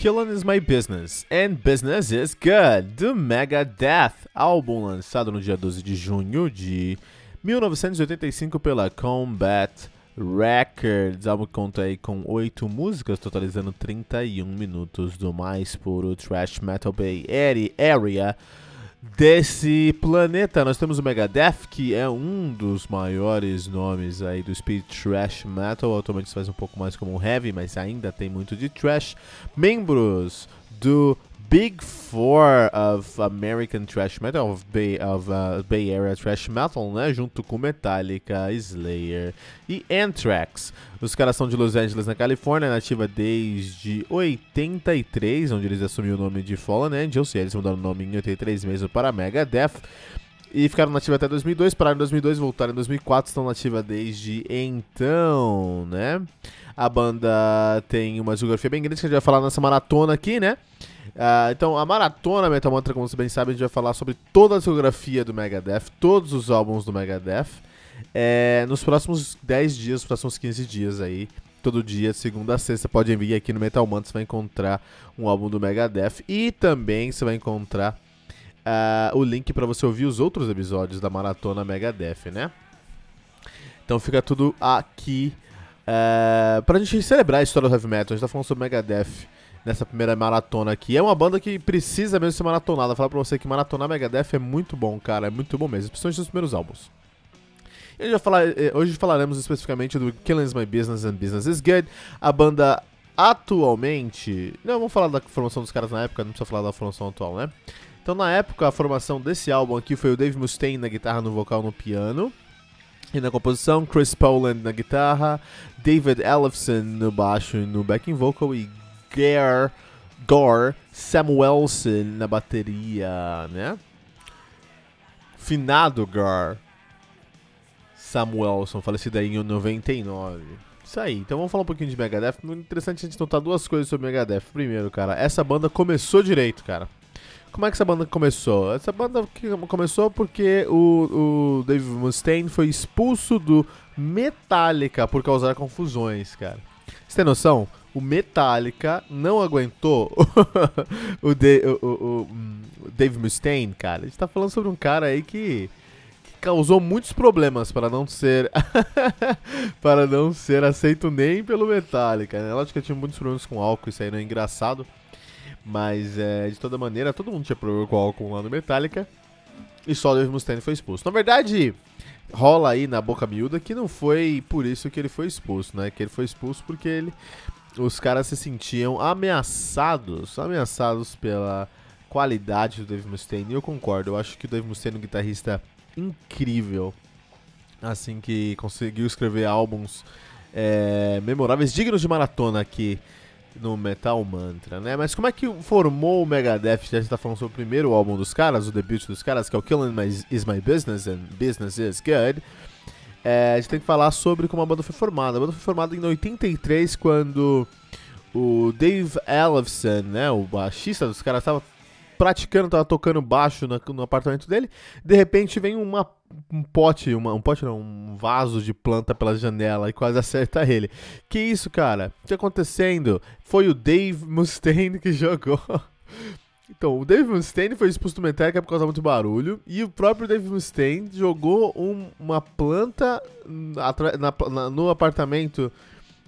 Killing is My Business and Business is Good, do Megadeth, álbum lançado no dia 12 de junho de 1985 pela Combat Records. Álbum que conta aí com 8 músicas, totalizando 31 minutos do mais puro Thrash Metal Bay Area desse planeta. Nós temos o Megadeth, que é um dos maiores nomes aí do speed thrash metal. Atualmente se faz um pouco mais como um heavy, mas ainda tem muito de thrash. Membros do Big Four of American Thrash Metal, of Bay, of, uh, Bay Area Thrash Metal, né? Junto com Metallica, Slayer e Anthrax. Os caras são de Los Angeles, na Califórnia, nativa desde 83, onde eles assumiram o nome de Fallen Angels, e eles mudaram o nome em 83 mesmo para Megadeth. E ficaram nativa até 2002, pararam em 2002, voltaram em 2004, estão nativa desde então, né? A banda tem uma geografia bem grande que a gente vai falar nessa maratona aqui, né? Uh, então, a maratona Metal Mantra, como vocês bem sabem, a gente vai falar sobre toda a discografia do Megadeth, todos os álbuns do Megadeth, é, nos próximos 10 dias, nos próximos 15 dias aí. Todo dia, segunda a sexta, pode vir aqui no Metal Mantra, você vai encontrar um álbum do Megadeth e também você vai encontrar uh, o link para você ouvir os outros episódios da maratona Megadeth, né? Então fica tudo aqui uh, pra gente celebrar a história do heavy metal. A gente tá falando sobre Megadeth nessa primeira maratona aqui. É uma banda que precisa mesmo ser maratonada. Falar pra você que maratonar Megadeth é muito bom, cara. É muito bom mesmo, principalmente nos primeiros álbuns. Hoje, falar, eh, hoje falaremos especificamente do Killing My Business and Business is Good. A banda atualmente. Não, vamos falar da formação dos caras na época, não precisa falar da formação atual, né? Então, na época, a formação desse álbum aqui foi o Dave Mustaine na guitarra, no vocal, no piano. E na composição, Chris Poland na guitarra, David Ellefson no baixo e no backing vocal e Gare, Gore Samuelson na bateria, né? Finado Gar Samuelson, falecido aí em 99. Isso aí, então vamos falar um pouquinho de Megadeth. Muito interessante a gente notar duas coisas sobre Megadeth. Primeiro, cara, essa banda começou direito, cara. Como é que essa banda começou? Essa banda começou porque o, o Dave Mustaine foi expulso do Metallica por causar confusões, cara. Você tem noção? O Metallica não aguentou o, de, o, o, o, Dave Mustaine, cara. A gente tá falando sobre um cara aí que, que causou muitos problemas para não ser para não ser aceito nem pelo Metallica. Né? Lógico que tinha muitos problemas com álcool, isso aí não é engraçado. Mas é, de toda maneira, todo mundo tinha problema com álcool lá no Metallica. E só o Dave Mustaine foi expulso. Na verdade, rola aí na boca miúda que não foi por isso que ele foi expulso, né? Que ele foi expulso porque ele os caras se sentiam ameaçados, ameaçados pela qualidade do Dave Mustaine. E eu concordo, eu acho que o Dave Mustaine é um guitarrista incrível, assim que conseguiu escrever álbuns é, memoráveis, dignos de maratona aqui no Metal Mantra, né? Mas como é que formou o Megadeth? Já está falando sobre o primeiro álbum dos caras, o debut dos caras, que é o Killing Is My Business and Business Is Good é, a gente tem que falar sobre como a banda foi formada. A banda foi formada em 83, quando o Dave Ellefson, né, o baixista dos caras, estava praticando, estava tocando baixo no, no, apartamento dele. De repente vem uma, um pote, uma, um pote não, um vaso de planta pela janela e quase acerta ele. Que isso, cara? O que tá acontecendo? Foi o Dave Mustaine que jogou então, o Dave Mustaine foi expulso do Metallica por causa muito barulho. E o próprio Dave Mustaine jogou um, uma planta na, na, no apartamento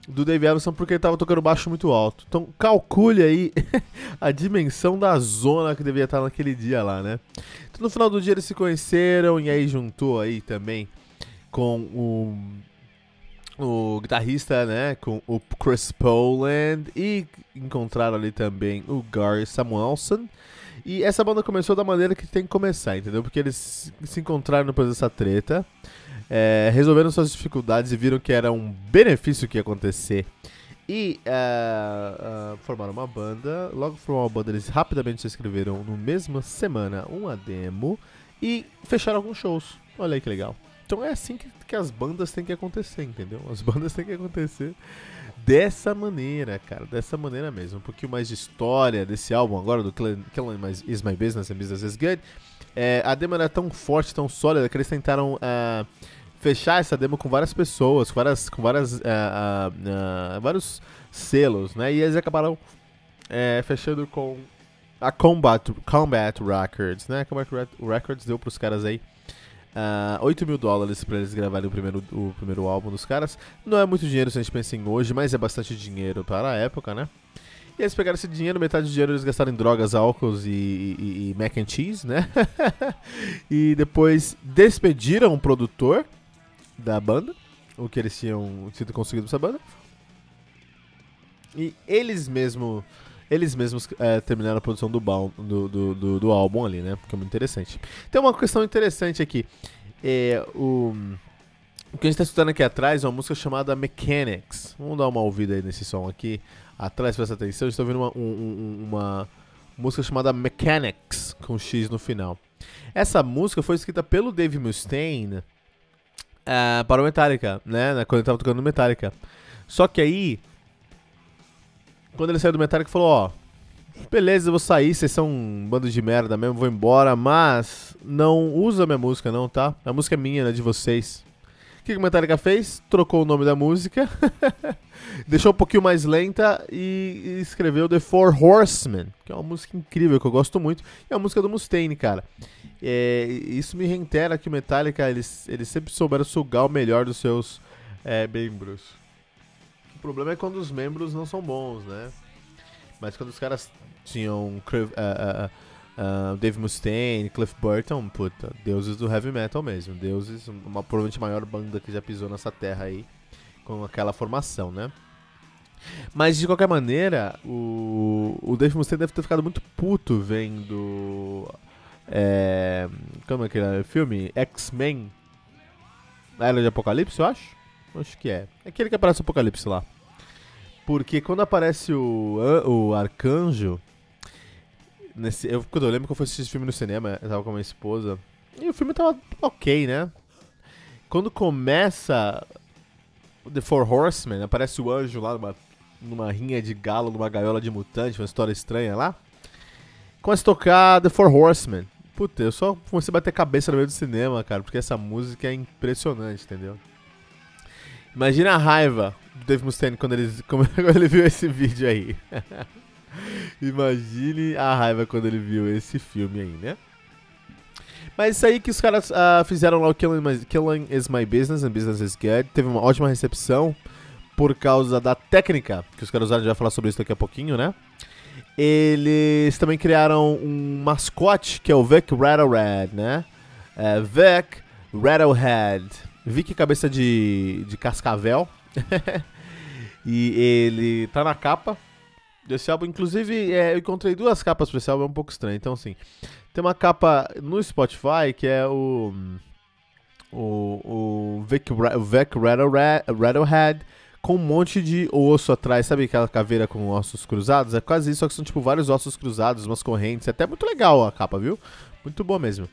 do Dave Ellison porque ele estava tocando baixo muito alto. Então, calcule aí a dimensão da zona que devia estar naquele dia lá, né? Então, no final do dia eles se conheceram e aí juntou aí também com o o guitarrista, né, com o Chris Poland e encontraram ali também o Gary Samuelson. E essa banda começou da maneira que tem que começar, entendeu? Porque eles se encontraram depois dessa treta, é, resolveram suas dificuldades e viram que era um benefício que ia acontecer. E uh, uh, formaram uma banda. Logo formaram uma banda, eles rapidamente se inscreveram no mesma semana uma demo e fecharam alguns shows. Olha aí que legal. Então é assim que, que as bandas têm que acontecer, entendeu? As bandas têm que acontecer dessa maneira, cara, dessa maneira mesmo. Um pouquinho mais de história desse álbum agora, do Killing Is My Business and Business Is Good. É, a demo era tão forte, tão sólida, que eles tentaram uh, fechar essa demo com várias pessoas, com várias, com várias, uh, uh, vários selos, né? E eles acabaram é, fechando com a Combat, Combat Records, né? Combat Records deu pros caras aí Uh, ah, 8 mil dólares para eles gravarem o primeiro, o primeiro álbum dos caras. Não é muito dinheiro se a gente pensa em hoje, mas é bastante dinheiro para a época, né? E eles pegaram esse dinheiro, metade do dinheiro eles gastaram em drogas, álcools e, e, e mac and cheese, né? e depois despediram o produtor da banda, o que eles tinham sido conseguido essa banda. E eles mesmo eles mesmos é, terminaram a produção do, do, do, do, álbum ali, né? Que é muito interessante. Tem uma questão interessante aqui. É, o, o que a gente está escutando aqui atrás é uma música chamada Mechanics. Vamos dar uma ouvida aí nesse som aqui. Atrás, presta atenção. Estou ouvindo uma, um, uma música chamada Mechanics, com X no final. Essa música foi escrita pelo Dave Mustaine uh, para o Metallica, né? Quando ele estava tocando Metallica. Só que aí quando ele saiu do Metallica, falou: Ó, beleza, eu vou sair, vocês são um bando de merda mesmo, vou embora, mas não usa minha música, não, tá? A música é minha, né? De vocês. O que, que o Metallica fez? Trocou o nome da música, deixou um pouquinho mais lenta e escreveu The Four Horsemen, que é uma música incrível que eu gosto muito. E é a música do Mustaine, cara. É, isso me reitera que o Metallica, eles, eles sempre souberam sugar o melhor dos seus é, membros problema é quando os membros não são bons, né? Mas quando os caras tinham uh, uh, uh, Dave Mustaine, Cliff Burton, puta, deuses do heavy metal mesmo. Deuses, uma provavelmente maior banda que já pisou nessa terra aí com aquela formação, né? Mas de qualquer maneira, o, o Dave Mustaine deve ter ficado muito puto vendo. É, como é que era o filme? X-Men. A Era de Apocalipse, eu acho? Acho que é. É aquele que aparece o Apocalipse lá. Porque quando aparece o, o Arcanjo. Nesse, eu, quando eu lembro que eu fui assistir esse filme no cinema, eu tava com a minha esposa. E o filme tava ok, né? Quando começa The Four Horsemen, aparece o anjo lá numa, numa rinha de galo, numa gaiola de mutante, uma história estranha lá. Começa a tocar The Four Horsemen. Puta, eu só comecei a bater cabeça no meio do cinema, cara, porque essa música é impressionante, entendeu? Imagina a raiva do Dave Mustaine quando ele, quando ele viu esse vídeo aí. Imagine a raiva quando ele viu esse filme aí, né? Mas isso aí que os caras uh, fizeram lá o Killing, My, Killing is My Business and Business is Good. Teve uma ótima recepção por causa da técnica que os caras usaram. A gente vai falar sobre isso daqui a pouquinho, né? Eles também criaram um mascote que é o Vic Rattlehead, né? É, Vic Rattlehead. Vic cabeça de, de cascavel. e ele tá na capa desse álbum. Inclusive, é, eu encontrei duas capas pra esse álbum, é um pouco estranho. Então, assim, tem uma capa no Spotify que é o. O, o Vic, Vic Rattlehead com um monte de osso atrás, sabe aquela caveira com ossos cruzados? É quase isso, só que são tipo vários ossos cruzados, umas correntes. É até muito legal a capa, viu? Muito boa mesmo.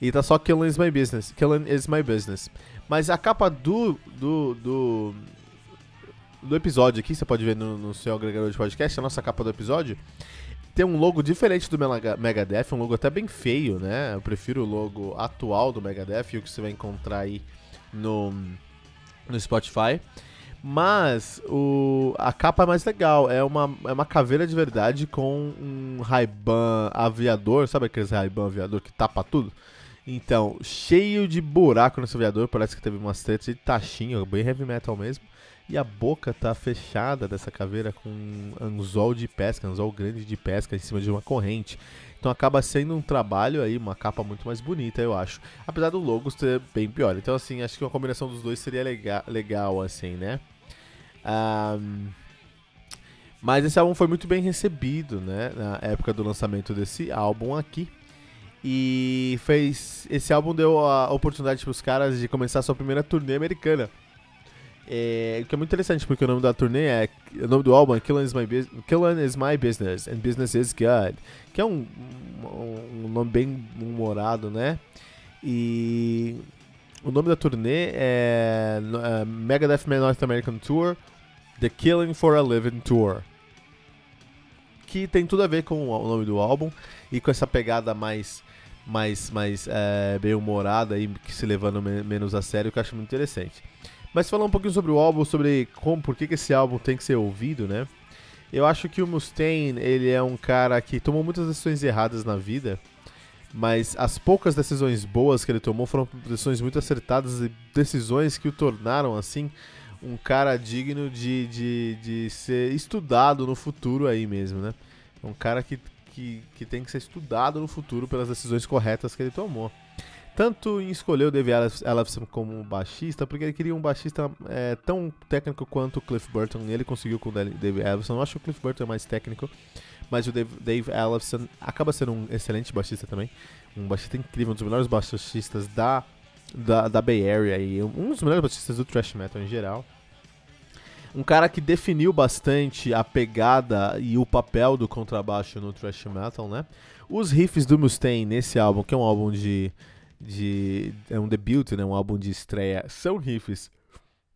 E tá só Killing is my business. Killing is my business. Mas a capa do, do, do, do episódio aqui, você pode ver no, no seu agregador de podcast, a nossa capa do episódio, tem um logo diferente do Megadeth, um logo até bem feio, né? Eu prefiro o logo atual do Megadeth, o que você vai encontrar aí no, no Spotify. Mas o, a capa é mais legal, é uma, é uma caveira de verdade com um Ray-Ban aviador, sabe aqueles Ray-Ban aviador que tapa tudo? Então, cheio de buraco nesse aviador, parece que teve umas tretas de taxinha, bem heavy metal mesmo. E a boca tá fechada dessa caveira com um anzol de pesca, anzol grande de pesca em cima de uma corrente. Então acaba sendo um trabalho aí, uma capa muito mais bonita, eu acho. Apesar do logo ser bem pior. Então, assim, acho que uma combinação dos dois seria legal, legal assim, né? Um, mas esse álbum foi muito bem recebido, né? Na época do lançamento desse álbum aqui. E fez. Esse álbum deu a oportunidade para os caras de começar a sua primeira turnê americana. É, que é muito interessante, porque o nome da turnê é. O nome do álbum é Killing is My, Killing is My Business and Business is God. Que é um, um, um nome bem humorado, né? E. O nome da turnê é uh, Megadeth North American Tour The Killing for a Living Tour. Que tem tudo a ver com o nome do álbum e com essa pegada mais mais, mais é, bem humorada e se levando me menos a sério, que eu acho muito interessante. Mas falar um pouquinho sobre o álbum, sobre como, por que, que esse álbum tem que ser ouvido, né? Eu acho que o Mustaine, ele é um cara que tomou muitas decisões erradas na vida, mas as poucas decisões boas que ele tomou foram decisões muito acertadas e decisões que o tornaram, assim, um cara digno de, de, de ser estudado no futuro aí mesmo, né? Um cara que, que, que tem que ser estudado no futuro pelas decisões corretas que ele tomou. Tanto em escolher o Dave Ellefson como baixista, porque ele queria um baixista é, tão técnico quanto o Cliff Burton, e ele conseguiu com o Dave Ellefson. Eu acho que o Cliff Burton é mais técnico, mas o Dave, Dave Ellefson acaba sendo um excelente baixista também. Um baixista incrível, um dos melhores baixistas da, da, da Bay Area e um dos melhores baixistas do thrash metal em geral. Um cara que definiu bastante a pegada e o papel do contrabaixo no thrash metal, né? Os riffs do Mustaine nesse álbum, que é um álbum de de é um debut, né, um álbum de estreia, são riffs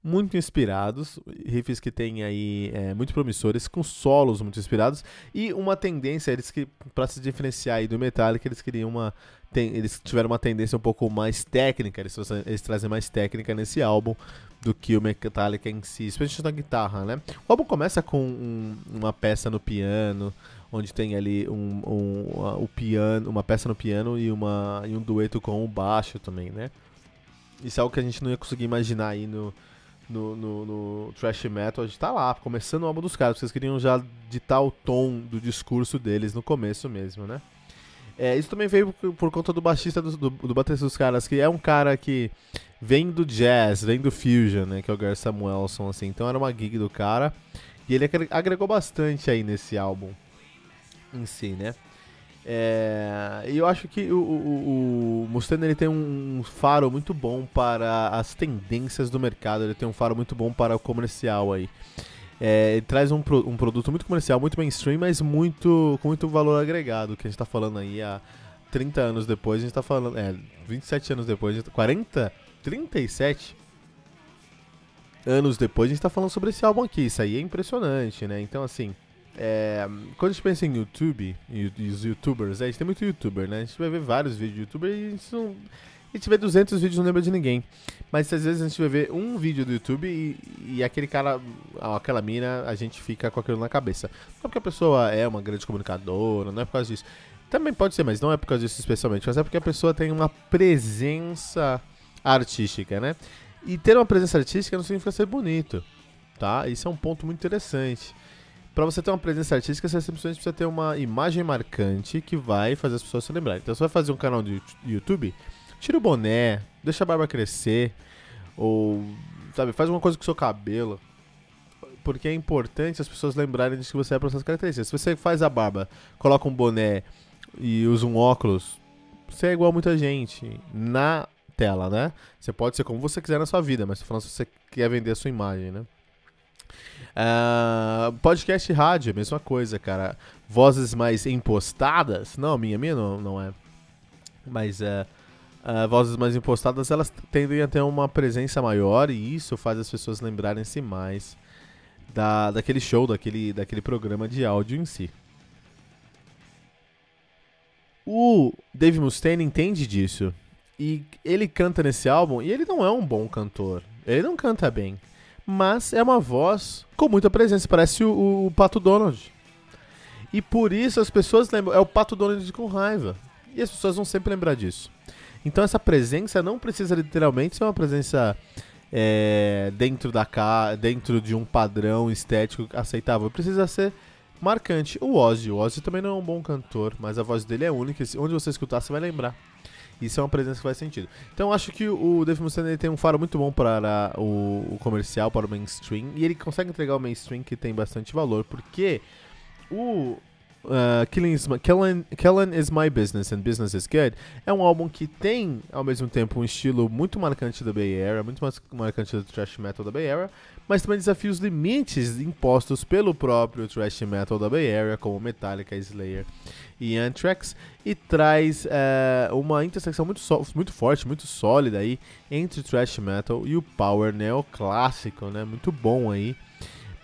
muito inspirados, riffs que tem aí é, muito promissores, com solos muito inspirados e uma tendência eles que para se diferenciar aí do Metallica eles queriam uma tem, eles tiveram uma tendência um pouco mais técnica, eles, eles trazem mais técnica nesse álbum do que o Metallica em si, especialmente na guitarra, né? O álbum começa com um, uma peça no piano, onde tem ali um, um, o piano, uma peça no piano e, uma, e um dueto com o baixo também, né? Isso é algo que a gente não ia conseguir imaginar aí no, no, no, no thrash metal. A gente tá lá, começando o álbum dos caras, vocês queriam já ditar o tom do discurso deles no começo mesmo, né? É, isso também veio por, por conta do baixista do, do, do baterista dos caras, que é um cara que vem do jazz, vem do fusion, né? Que é o Gary Samuelson, assim. Então era uma gig do cara. E ele agregou bastante aí nesse álbum em si, né? É, eu acho que o, o, o Mustaine ele tem um faro muito bom para as tendências do mercado, ele tem um faro muito bom para o comercial aí. É, ele traz um, um produto muito comercial, muito mainstream, mas muito com muito valor agregado, que a gente está falando aí há 30 anos depois, a gente está falando, é, 27 anos depois, 40, 37 anos depois, a gente está falando sobre esse álbum aqui, isso aí é impressionante, né? Então, assim, é, quando a gente pensa em YouTube e, e os youtubers, é, a gente tem muito youtuber, né? A gente vai ver vários vídeos de youtuber e a gente, não, a gente vê 200 vídeos não lembra de ninguém. Mas às vezes a gente vai ver um vídeo do YouTube e, e aquele cara, aquela mina, a gente fica com aquilo na cabeça. Não é porque a pessoa é uma grande comunicadora, não é por causa disso. Também pode ser, mas não é por causa disso especialmente. Mas é porque a pessoa tem uma presença artística, né? E ter uma presença artística não significa ser bonito, tá? Isso é um ponto muito interessante para você ter uma presença artística, você simplesmente precisa ter uma imagem marcante que vai fazer as pessoas se lembrarem. Então, você vai fazer um canal de YouTube, tira o boné, deixa a barba crescer, ou, sabe, faz uma coisa com o seu cabelo. Porque é importante as pessoas lembrarem de que você é para essas características. Se você faz a barba, coloca um boné e usa um óculos, você é igual a muita gente na tela, né? Você pode ser como você quiser na sua vida, mas tô falando se você quer vender a sua imagem, né? Uh, podcast rádio, mesma coisa, cara. Vozes mais impostadas. Não, minha, minha não, não é. Mas é. Uh, vozes mais impostadas elas tendem a ter uma presença maior e isso faz as pessoas lembrarem-se mais da, daquele show, daquele, daquele programa de áudio em si. O Dave Mustaine entende disso e ele canta nesse álbum e ele não é um bom cantor. Ele não canta bem mas é uma voz com muita presença, parece o, o Pato Donald. E por isso as pessoas lembram, é o Pato Donald com raiva. E as pessoas vão sempre lembrar disso. Então essa presença não precisa literalmente ser uma presença é, dentro da ca... dentro de um padrão estético aceitável. Precisa ser marcante. O Ozzy, o Ozzy também não é um bom cantor, mas a voz dele é única. Onde você escutar, você vai lembrar. Isso é uma presença que faz sentido. Então acho que o Dave Mustaine tem um faro muito bom para o, o, comercial, para o mainstream, e ele consegue entregar o mainstream que tem bastante valor, porque o uh, Killing, is my, Killing, Killing is My Business and Business is Good é um álbum que tem, ao mesmo tempo, um estilo muito marcante da Bay Area, muito mais marcante do thrash metal da Bay Area, mas também desafia os limites impostos pelo próprio thrash metal da Bay Area, como Metallica, Slayer e Anthrax, e traz uh, uma intersecção muito, so muito forte, muito sólida aí entre o thrash metal e o power neoclássico, né? Muito bom aí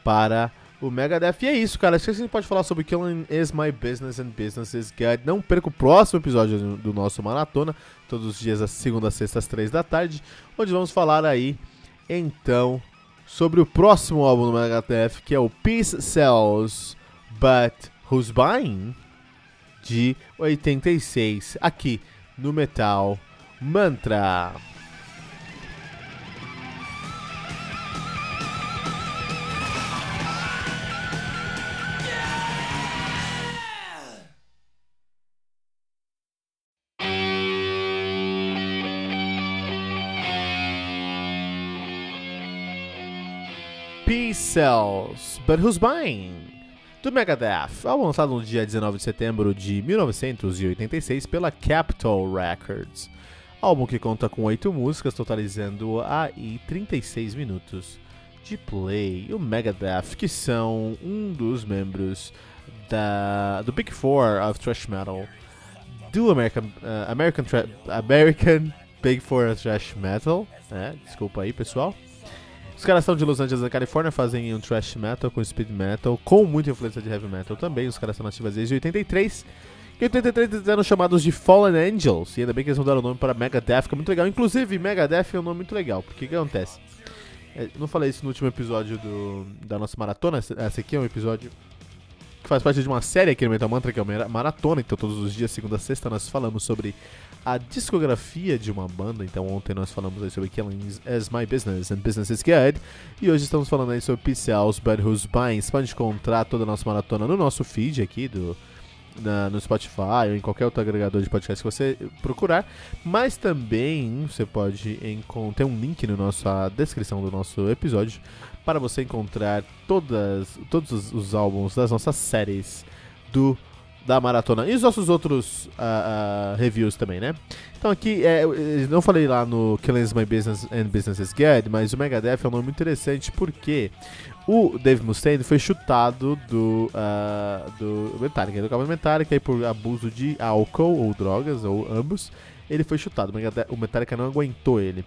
para o Megadeth. E é isso, cara. Acho que a gente pode falar sobre Killing is My Business and Business is Good. Não perca o próximo episódio do nosso Maratona, todos os dias, às segunda, sexta, às três da tarde, onde vamos falar aí, então, sobre o próximo álbum do Megadeth, que é o Peace Sells, But Who's Buying? De 86, aqui no Metal Mantra. Cells, But Who's Buying? Do Megadeth, lançado no dia 19 de setembro de 1986 pela Capitol Records. Álbum que conta com 8 músicas, totalizando aí 36 minutos de play. O Megadeth, que são um dos membros da, do Big Four of Thrash Metal, do American, uh, American, American Big Four of Thrash Metal, né? desculpa aí pessoal. Os caras são de Los Angeles, da Califórnia, fazem um thrash metal com speed metal, com muita influência de heavy metal também. Os caras são nativos desde 83. Em 83 eles eram chamados de Fallen Angels, e ainda bem que eles mudaram o nome para Megadeth, que é muito legal. Inclusive, Megadeth é um nome muito legal, porque o que acontece? É, eu não falei isso no último episódio do, da nossa maratona, esse aqui é um episódio que faz parte de uma série aqui no Metal Mantra, que é uma maratona, então todos os dias, segunda a sexta, nós falamos sobre a discografia de uma banda. Então ontem nós falamos aí sobre Killing as My Business and Business is Good. E hoje estamos falando aí sobre PCLs, But Who's Buying. Você pode encontrar toda a nossa maratona no nosso feed aqui do, na, no Spotify ou em qualquer outro agregador de podcast que você procurar. Mas também você pode encontrar um link na nossa descrição do nosso episódio para você encontrar todas, todos os, os álbuns das nossas séries do da maratona e os nossos outros uh, uh, reviews também, né? Então aqui, é, não falei lá no Killing My Business and Business is Good, mas o Megadeth é um nome muito interessante porque o Dave Mustaine foi chutado do, uh, do Metallica, do cabo Metallica e por abuso de álcool ou drogas, ou ambos, ele foi chutado. O Metallica não aguentou ele.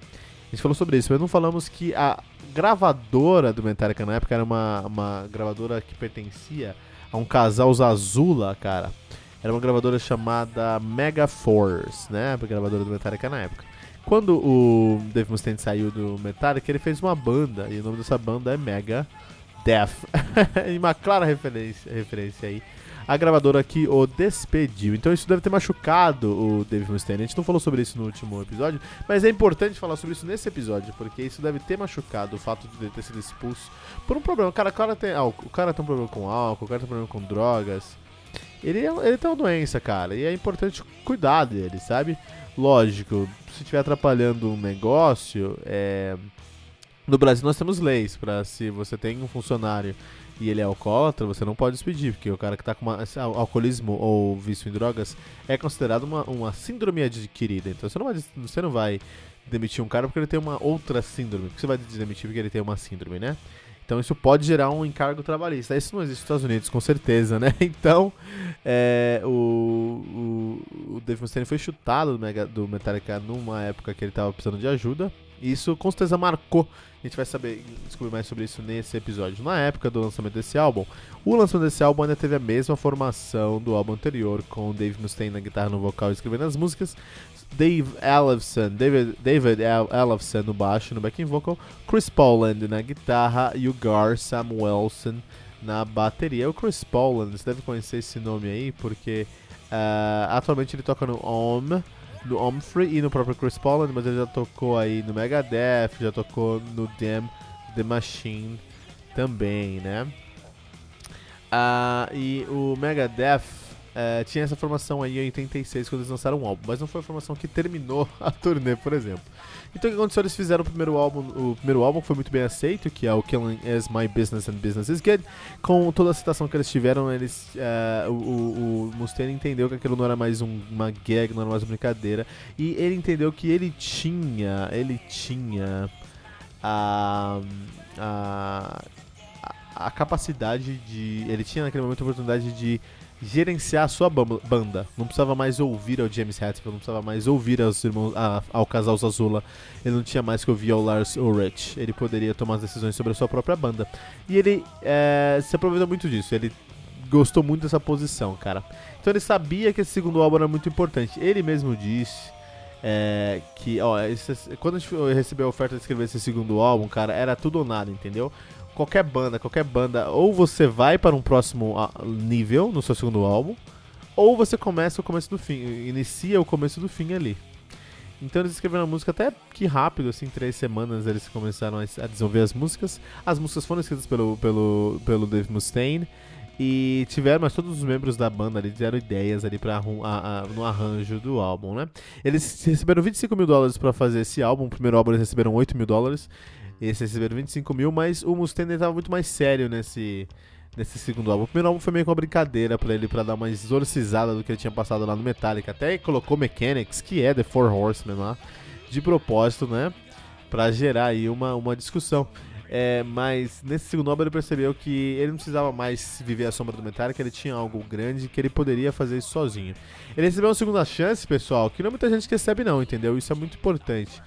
A gente falou sobre isso, mas não falamos que a gravadora do Metallica na época era uma, uma gravadora que pertencia a um casal Zazula, cara. Era uma gravadora chamada Mega Force, né? A gravadora do Metallica na época. Quando o Dave Mustaine saiu do Metallica, ele fez uma banda, e o nome dessa banda é Mega Death. uma clara referência, referência aí a gravadora que o despediu. Então isso deve ter machucado o Dave Mustaine. A gente não falou sobre isso no último episódio, mas é importante falar sobre isso nesse episódio, porque isso deve ter machucado o fato de ele ter sido expulso por um problema. O cara, o cara, tem, ah, o cara tem um problema com álcool, o cara tem um problema com drogas. Ele, é, ele tem uma doença, cara, e é importante cuidar dele, sabe? Lógico, se estiver atrapalhando um negócio, é... no Brasil nós temos leis para se você tem um funcionário e ele é alcoólatra, você não pode despedir, porque o cara que está com uma, alcoolismo ou vício em drogas é considerado uma, uma síndrome adquirida. Então você não, vai, você não vai demitir um cara porque ele tem uma outra síndrome. Você vai demitir porque ele tem uma síndrome, né? Então isso pode gerar um encargo trabalhista. Isso não existe nos Estados Unidos, com certeza, né? Então, é, o, o, o Dave Mustaine foi chutado do, Mega, do Metallica numa época que ele estava precisando de ajuda. E isso com certeza marcou. A gente vai saber descobrir mais sobre isso nesse episódio. Na época do lançamento desse álbum, o lançamento desse álbum ainda teve a mesma formação do álbum anterior, com Dave Mustaine na guitarra no vocal escrevendo as músicas, Dave Ellefson, David, David no baixo no backing vocal, Chris Poland na guitarra e o Gar Samuelson na bateria. O Chris Poland, você deve conhecer esse nome aí, porque uh, atualmente ele toca no OM no Humphrey e no próprio Chris Poland, mas ele já tocou aí no Megadeth, já tocou no Damn The Machine também, né? Ah, e o Megadeth é, tinha essa formação aí em 86 quando eles lançaram um álbum, mas não foi a formação que terminou a turnê, por exemplo. Então o que aconteceu? Eles fizeram o primeiro álbum, o primeiro álbum foi muito bem aceito, que é o Killing Is My Business and Business Is Good. Com toda a citação que eles tiveram, eles, uh, o, o, o Mustaine entendeu que aquilo não era mais um, uma gag, não era mais uma brincadeira, e ele entendeu que ele tinha, ele tinha a, a, a capacidade de, ele tinha naquele momento a oportunidade de gerenciar a sua banda. Não precisava mais ouvir ao James Hetfield, não precisava mais ouvir aos irmãos, a, ao casal Zazula. Ele não tinha mais que ouvir ao Lars Ulrich. Ele poderia tomar as decisões sobre a sua própria banda. E ele é, se aproveitou muito disso. Ele gostou muito dessa posição, cara. Então ele sabia que esse segundo álbum era muito importante. Ele mesmo disse é, que, ó, esse, quando a gente recebeu a oferta de escrever esse segundo álbum, cara, era tudo ou nada, entendeu? Qualquer banda, qualquer banda, ou você vai para um próximo ah, nível no seu segundo álbum, ou você começa o começo do fim, inicia o começo do fim ali. Então eles escreveram a música até que rápido, assim, três semanas eles começaram a desenvolver as músicas. As músicas foram escritas pelo, pelo, pelo Dave Mustaine e tiveram, mas todos os membros da banda ali deram ideias ali pra, a, a, no arranjo do álbum, né? Eles receberam 25 mil dólares para fazer esse álbum, o primeiro álbum eles receberam 8 mil dólares esse receberam 25 mil, mas o Mustaine estava muito mais sério nesse, nesse segundo álbum. O primeiro álbum foi meio que uma brincadeira para ele, para dar uma exorcizada do que ele tinha passado lá no Metallica. Até colocou Mechanics, que é The Four Horsemen lá, de propósito, né? Pra gerar aí uma, uma discussão. É, mas nesse segundo álbum ele percebeu que ele não precisava mais viver a sombra do Metallica, ele tinha algo grande que ele poderia fazer isso sozinho. Ele recebeu uma segunda chance, pessoal, que não muita gente recebe não, entendeu? Isso é muito importante.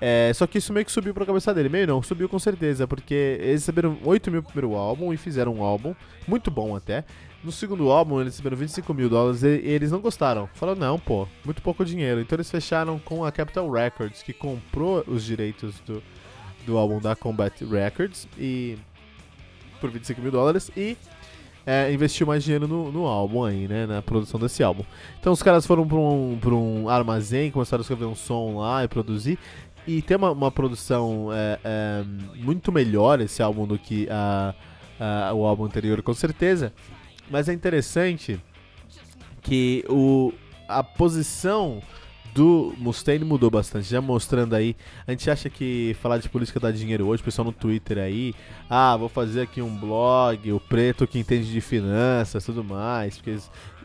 É, só que isso meio que subiu pra cabeça dele. Meio não, subiu com certeza, porque eles receberam 8 mil no primeiro álbum e fizeram um álbum, muito bom até. No segundo álbum, eles receberam 25 mil dólares e, eles não gostaram. Falaram, não, pô, muito pouco dinheiro. Então eles fecharam com a Capital Records, que comprou os direitos do, do álbum da Combat Records e por 25 mil dólares e é, investiu mais dinheiro no, no, álbum aí, né? Na produção desse álbum. Então os caras foram para um, pra um armazém, começaram a escrever um som lá e produzir e tem uma, uma produção é, é, muito melhor esse álbum do que a, a, o álbum anterior, com certeza. Mas é interessante que o, a posição do Mustaine mudou bastante, já mostrando aí. A gente acha que falar de política dá dinheiro hoje, o pessoal no Twitter aí, ah, vou fazer aqui um blog, o preto que entende de finanças tudo mais, porque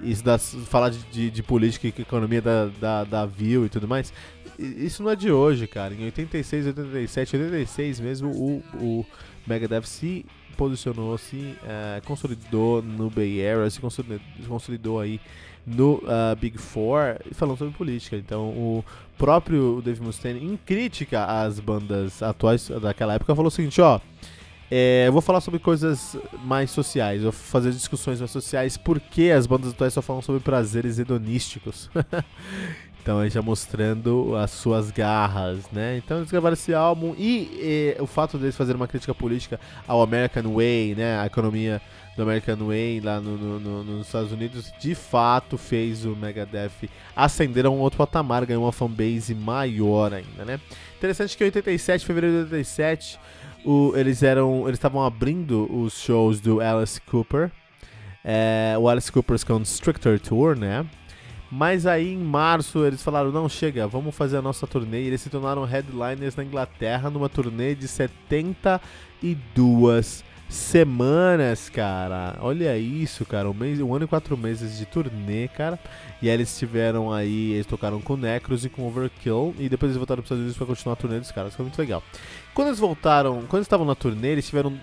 isso dá, falar de, de, de política e economia da, da, da view e tudo mais isso não é de hoje, cara. Em 86, 87, 86 mesmo, o, o Megadeth se posicionou, se uh, consolidou no Bay Area, se consolidou, consolidou aí no uh, Big Four, falando sobre política. Então, o próprio Dave Mustaine, em crítica às bandas atuais daquela época, falou o seguinte: ó. É, eu vou falar sobre coisas mais sociais, vou fazer discussões mais sociais, porque as bandas atuais só falam sobre prazeres hedonísticos. Então ele já mostrando as suas garras, né? Então eles gravaram esse álbum e, e o fato deles fazerem uma crítica política ao American Way, né? A economia do American Way lá no, no, no, nos Estados Unidos, de fato fez o Megadeth ascender a um outro patamar, ganhou uma fanbase maior ainda, né? Interessante que em 87, fevereiro de 87, o, eles eram, eles estavam abrindo os shows do Alice Cooper, é, o Alice Cooper's Constrictor Tour, né? Mas aí em março eles falaram: não, chega, vamos fazer a nossa turnê. E eles se tornaram headliners na Inglaterra numa turnê de 72 semanas, cara. Olha isso, cara. Um, mês, um ano e quatro meses de turnê, cara. E aí eles tiveram aí, eles tocaram com Necros e com Overkill. E depois eles voltaram para os Estados Unidos para continuar a turnê dos caras. Foi muito legal. Quando eles voltaram, quando eles estavam na turnê, eles tiveram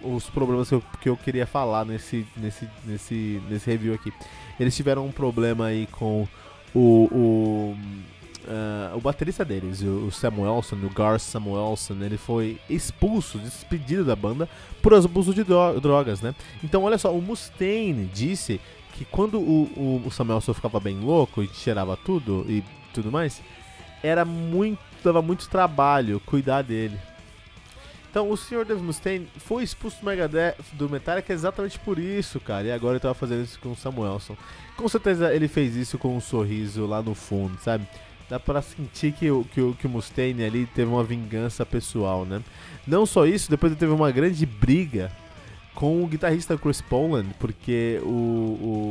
os problemas que eu, que eu queria falar nesse, nesse, nesse, nesse review aqui. Eles tiveram um problema aí com o, o, uh, o baterista deles, o Samuelson, o Gar Samuelson, ele foi expulso, despedido da banda por abuso de drogas, né? Então, olha só, o Mustaine disse que quando o, o Samuelson ficava bem louco e cheirava tudo e tudo mais, era muito, dava muito trabalho cuidar dele. Então, o Sr. Dave Mustaine foi expulso do Megadeth, do Metallica exatamente por isso, cara. E agora ele tava fazendo isso com o Samuelson. Com certeza ele fez isso com um sorriso lá no fundo, sabe? dá pra sentir que, o, que, que o Mustaine ali teve uma vingança pessoal, né? Não só isso, depois ele teve uma grande briga com o guitarrista Chris Poland, porque o,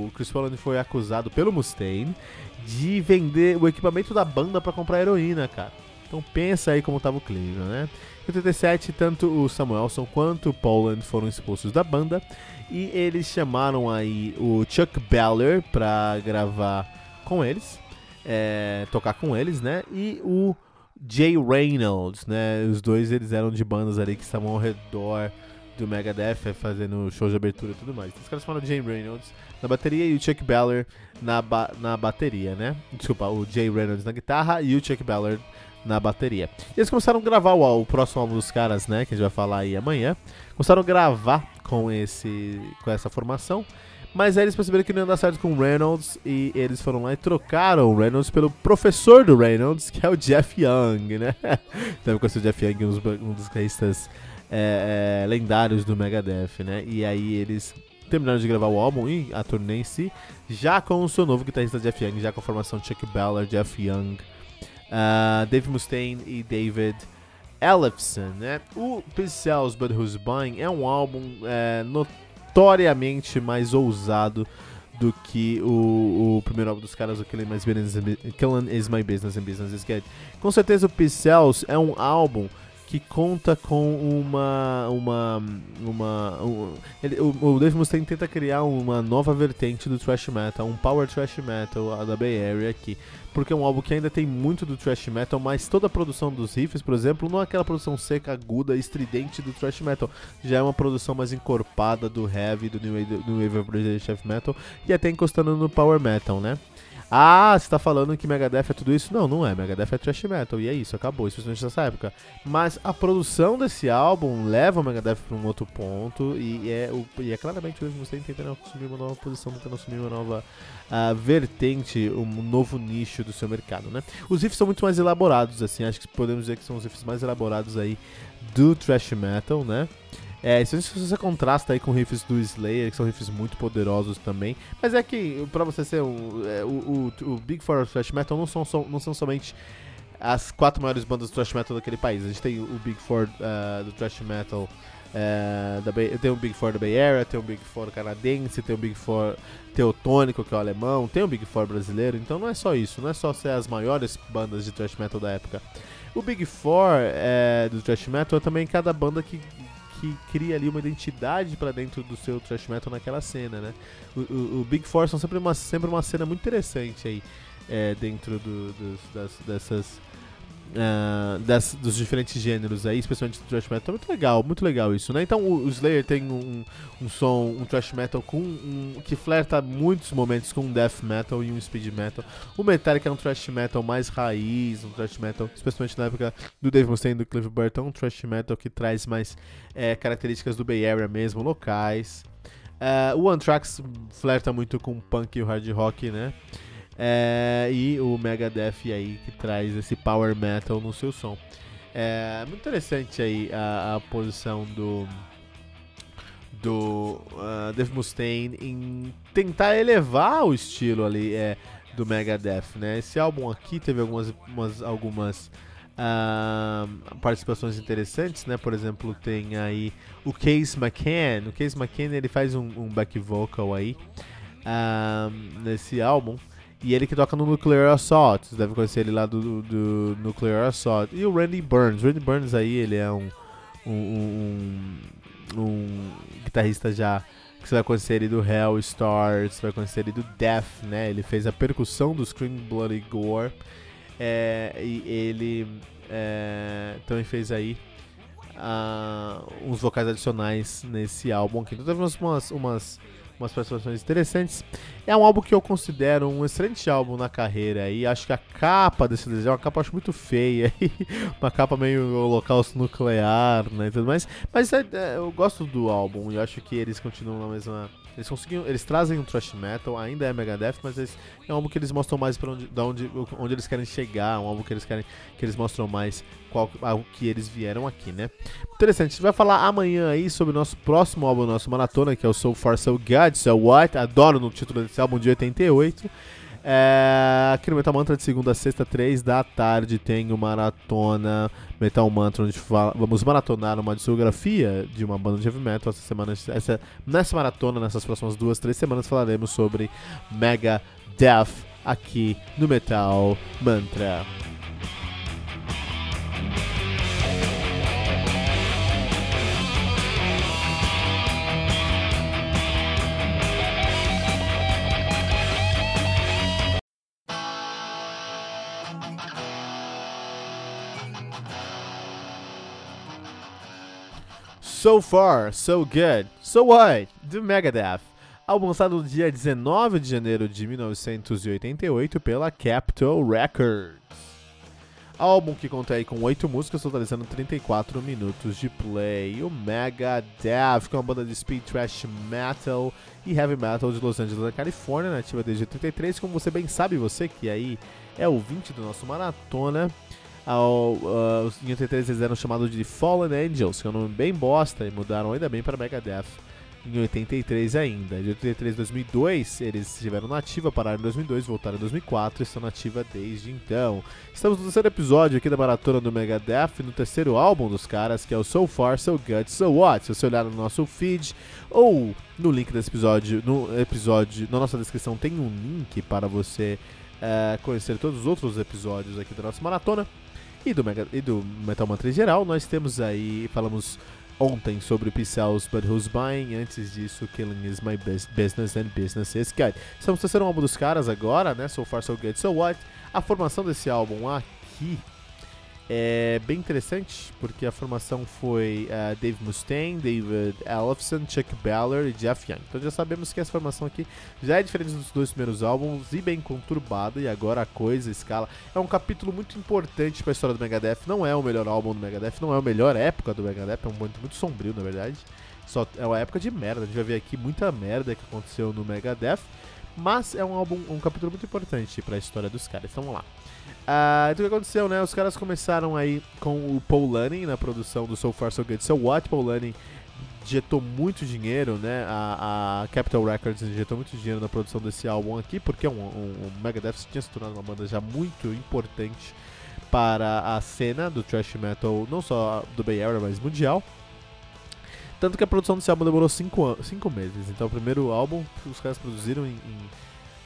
o Chris Poland foi acusado pelo Mustaine de vender o equipamento da banda para comprar heroína, cara. Então pensa aí como tava o clima, né? Em 87, tanto o Samuelson quanto o Poland foram expulsos da banda e eles chamaram aí o Chuck Beller para gravar com eles, é, tocar com eles, né? E o Jay Reynolds, né? Os dois eles eram de bandas ali que estavam ao redor do Megadeth, fazendo shows de abertura e tudo mais. Então, os caras falaram Jay Reynolds na bateria e o Chuck Beller na, ba na bateria, né? Desculpa, o Jay Reynolds na guitarra e o Chuck Beller na bateria. E eles começaram a gravar o, o próximo álbum dos caras, né? Que a gente vai falar aí amanhã. Começaram a gravar com, esse, com essa formação. Mas aí eles perceberam que não ia dar certo com o Reynolds e eles foram lá e trocaram o Reynolds pelo professor do Reynolds, que é o Jeff Young, né? Deve conhecer o Jeff Young, um dos guitarristas é, é, lendários do Megadeth, né? E aí eles terminaram de gravar o álbum e a turnê em si, já com o seu novo guitarrista Jeff Young, já com a formação Chuck Beller, Jeff Young, uh, Dave Mustaine e David Ellefson, né? O Sells But Who's Buying é um álbum é, notoriamente mais ousado do que o, o, primeiro álbum dos caras, o Killing, My Business, Killing Is My Business and Business Is Good. Com certeza o Sells é um álbum que conta com uma. uma. uma. Um, ele, o, o Dave Mustaine tenta criar uma nova vertente do thrash metal, um power thrash metal da Bay Area aqui. Porque é um álbum que ainda tem muito do thrash metal, mas toda a produção dos riffs, por exemplo, não é aquela produção seca, aguda, estridente do thrash metal. Já é uma produção mais encorpada do heavy, do new wave, do new wave British heavy metal, e até encostando no power metal, né? Ah, você tá falando que Megadeth é tudo isso? Não, não é. Megadeth é thrash metal. E é isso, acabou, especialmente nessa época. Mas a produção desse álbum leva o Megadeth pra um outro ponto. E é, e é claramente o Mustaine tentando assumir uma nova posição, tentando assumir uma nova uh, vertente, um novo nicho do seu mercado, né? Os riffs são muito mais elaborados, assim. Acho que podemos dizer que são os riffs mais elaborados aí do thrash metal, né? É, se você contrasta aí com riffs do Slayer, que são riffs muito poderosos também. Mas é que, pra você ser um, é, o, o, o, Big Four Thrash Metal não são, não são somente as quatro maiores bandas do thrash metal daquele país. A gente tem o Big Four uh, do thrash metal uh, da Bay, tem o Big Four da Bay Area, tem o Big Four canadense, tem o Big Four teutônico, que é o alemão, tem o Big Four brasileiro. Então não é só isso, não é só ser as maiores bandas de thrash metal da época. O Big Four é, do thrash metal é também cada banda que que cria ali uma identidade para dentro do seu thrash metal naquela cena, né? O, o, o Big Four são sempre uma, sempre uma cena muito interessante aí é, dentro do, dos, das, dessas uh, das, dos diferentes gêneros aí, especialmente do thrash metal. Muito legal, muito legal isso, né? Então o, o Slayer tem um, um som, um thrash metal com um, que flerta muitos momentos com um death metal e um speed metal. O Metallica é um thrash metal mais raiz, um thrash metal, especialmente na época do Dave Mustaine e do Cliff Burton, um thrash metal que traz mais é, características do Bay Area mesmo, locais. Uh, o Anthrax flerta muito com o punk e o hard rock, né? É, e o Megadeth aí que traz esse power metal no seu som. É muito interessante aí a, a posição do do uh, Dave Mustaine em tentar elevar o estilo ali é, do Megadeth, né? Esse álbum aqui teve algumas umas, algumas uh, participações interessantes, né? Por exemplo, tem aí o Case McCann. O Case McCann ele faz um, um back vocal aí uh, nesse álbum. E ele que toca no Nuclear Assault, você deve conhecer ele lá do, do Nuclear Assault. E o Randy Burns, Randy Burns aí, ele é um, um, um, um guitarrista já que você vai conhecer ele do Hell Star, você vai conhecer ele do Death, né? Ele fez a percussão do Scream Bloody Gore. É, e ele é, também fez aí uh, uns vocais adicionais nesse álbum aqui. Então teve umas, umas umas participações interessantes. É um álbum que eu considero um excelente álbum na carreira e acho que a capa desse desenho é uma capa acho muito feia, uma capa meio holocausto nuclear, né, e tudo mais. Mas é, é, eu gosto do álbum e acho que eles continuam na mesma eles conseguiam, eles trazem um thrash metal, ainda é Megadeth, mas eles, é um álbum que eles mostram mais para onde, onde, onde eles querem chegar, um álbum que eles querem, que eles mostram mais qual que eles vieram aqui, né? Interessante. A gente vai falar amanhã aí sobre o nosso próximo álbum, nosso maratona, que é o So Far So Good, So What. Adoro no título desse álbum de 88. É, aqui no Metal Mantra de segunda a sexta, três da tarde, tem o Maratona Metal Mantra, onde fala, vamos maratonar uma discografia de uma banda de heavy metal. Essa semana, essa, nessa maratona, nessas próximas duas, três semanas, falaremos sobre Mega Death aqui no Metal Mantra. So Far, So Good, So What, do Megadeth. Álbum lançado no dia 19 de janeiro de 1988 pela Capitol Records. Álbum que conta aí com 8 músicas, totalizando 34 minutos de play. O Megadeth, que é uma banda de speed thrash metal e heavy metal de Los Angeles, na Califórnia, nativa desde 83. Como você bem sabe, você que aí é ouvinte do nosso maratona, ao, uh, em 83 eles eram chamados de Fallen Angels, que é um nome bem bosta, e mudaram ainda bem para Megadeth em 83 ainda. De 83 a 2002, eles estiveram na ativa, pararam em 2002, voltaram em 2004 e estão na ativa desde então. Estamos no terceiro episódio aqui da maratona do Megadeth, no terceiro álbum dos caras, que é o So Far, So Good, So What. Se você olhar no nosso feed ou no link desse episódio, no episódio, na nossa descrição tem um link para você uh, conhecer todos os outros episódios aqui da nossa maratona e do, Mega, e do Metal Mantra em geral. Nós temos aí, falamos ontem sobre Pixels But Who's Buying, antes disso Killing Is My Business and Business Is Good. Estamos terceiro álbum dos caras agora, né? So Far So Good So What. A formação desse álbum aqui é bem interessante, porque a formação foi uh, Dave Mustaine, David Ellefson, Chuck Ballard e Jeff Young. Então já sabemos que essa formação aqui já é diferente dos dois primeiros álbuns e bem conturbada, e agora a coisa, a escala. É um capítulo muito importante para a história do Megadeth. Não é o melhor álbum do Megadeth, não é a melhor época do Megadeth, é um momento muito sombrio, na verdade. Só é uma época de merda, a gente vai ver aqui muita merda que aconteceu no Megadeth, mas é um álbum, um capítulo muito importante para a história dos caras. Então vamos lá. Uh, então o que aconteceu, né? Os caras começaram aí com o Paul Lanning na produção do So Far So Good So What. Paul Lanning injetou muito dinheiro, né? A, a, Capital Records injetou muito dinheiro na produção desse álbum aqui, porque um, um, um Megadeth tinha se tornado uma banda já muito importante para a cena do thrash metal, não só do Bay Area, mas mundial. Tanto que a produção desse álbum demorou 5 meses. Então, o primeiro álbum os caras produziram em, em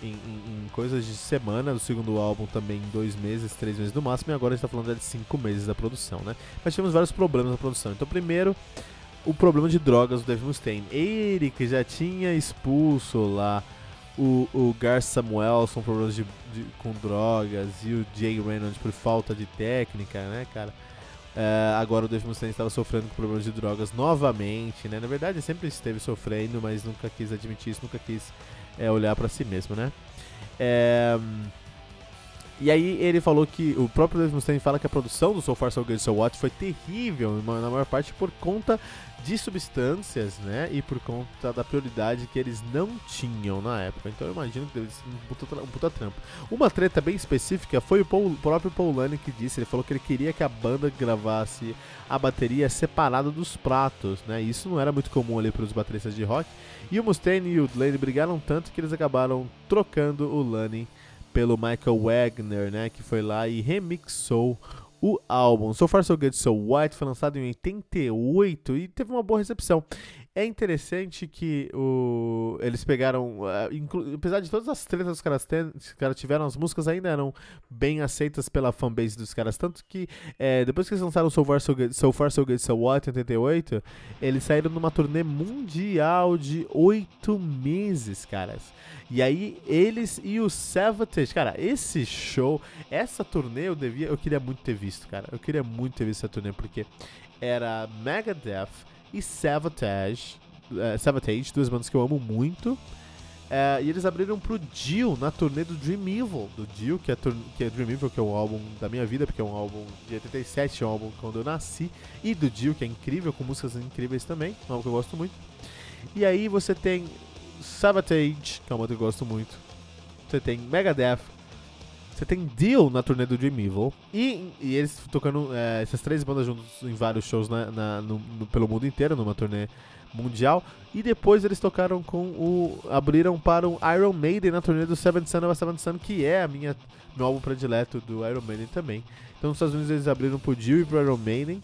em, em, em, coisas de semana, do segundo álbum também em dois meses, três meses no máximo, e agora a gente tá falando de cinco meses da produção, né? Mas tivemos vários problemas na produção. Então, primeiro, o problema de drogas do Dave Mustaine. Ele que já tinha expulso lá o, o Gar Samuelson por problemas de, de, com drogas e o Jay Reynolds por falta de técnica, né, cara? Uh, agora o Dave Mustaine estava sofrendo com problemas de drogas novamente, né? Na verdade, sempre esteve sofrendo, mas nunca quis admitir isso, nunca quis é olhar para si mesmo, né? É, e aí ele falou que o próprio Dave Mustaine fala que a produção do So Far So Good So What foi terrível, na maior parte por conta de substâncias, né? E por conta da prioridade que eles não tinham na época. Então eu imagino que deve ser um puta, um puta trampo. Uma treta bem específica foi o, Paul, próprio Paul Lane que disse, ele falou que ele queria que a banda gravasse a bateria separada dos pratos, né? Isso não era muito comum ali para os bateristas de rock. E o Mustaine e o Lane brigaram tanto que eles acabaram trocando o Lane pelo Michael Wagner, né? Que foi lá e remixou o álbum So Far So Good So White foi lançado em 88 e teve uma boa recepção. É interessante que o, eles pegaram, uh, apesar de todas as tretas que os caras, ten, os caras tiveram, as músicas ainda eram bem aceitas pela fanbase dos caras. Tanto que é, depois que eles lançaram So Far So Good So, Far, so, Good, so What em 88, eles saíram numa turnê mundial de oito meses, caras. E aí eles e o Savatage, cara, esse show, essa turnê eu devia, eu queria muito ter visto, cara. Eu queria muito ter visto essa turnê porque era Megadeth e Savatage, uh, Savatage, duas bandas que eu amo muito. Uh, e eles abriram pro Dio na turnê do Dream Evil, do Dio, que é, que é Dream Evil, que é um álbum da minha vida, porque é um álbum de 87, é um álbum quando eu nasci, e do Dio, que é incrível, com músicas incríveis também, um álbum que eu gosto muito. E aí você tem Savatage, que é uma que eu gosto muito. Você tem Megadeth, Você tem Deal na turnê do Dream Evil. E, e eles tocando é, essas três bandas juntos em vários shows na, na no, no, pelo mundo inteiro, numa turnê mundial. E depois eles tocaram com o. abriram para o Iron Maiden na turnê do Seventh Son of a Seventh que é a minha, meu álbum predileto do Iron Maiden também. Então nos Estados Unidos eles abriram pro Dio e pro Iron Maiden,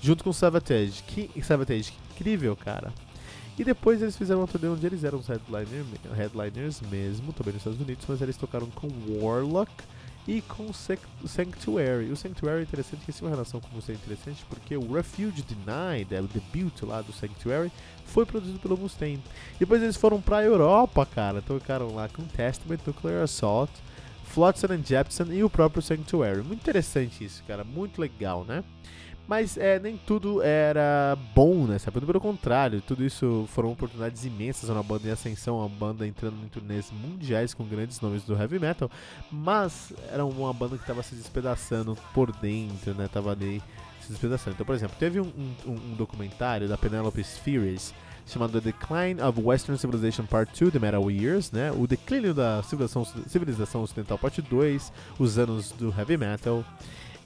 junto com o Savatage. Que, Savatage, que incrível, cara. E depois eles fizeram uma turnê onde eles eram os headliner, headliners mesmo, também nos Estados Unidos, mas eles tocaram com Warlock e com Sanctuary. O Sanctuary é interessante, que esse é uma relação com você é interessante, porque o Refuge Denied, é o debut lá do Sanctuary, foi produzido pelo Mustaine. Depois eles foram pra Europa, cara, tocaram lá com Testament, Nuclear Assault, Flotsam and Jepson e o próprio Sanctuary. Muito interessante isso, cara, muito legal, né? Mas é, nem tudo era bom nessa época, pelo contrário, tudo isso foram oportunidades imensas, uma banda em ascensão, uma banda entrando em turnês mundiais com grandes nomes do heavy metal, mas era uma banda que estava se despedaçando por dentro, né? Tava ali se despedaçando. Então, por exemplo, teve um, um, um documentário da Penelope Spheres chamado The Decline of Western Civilization Part 2, The Metal Years, né? O declínio da civilização, civilização ocidental Parte 2, os anos do heavy metal.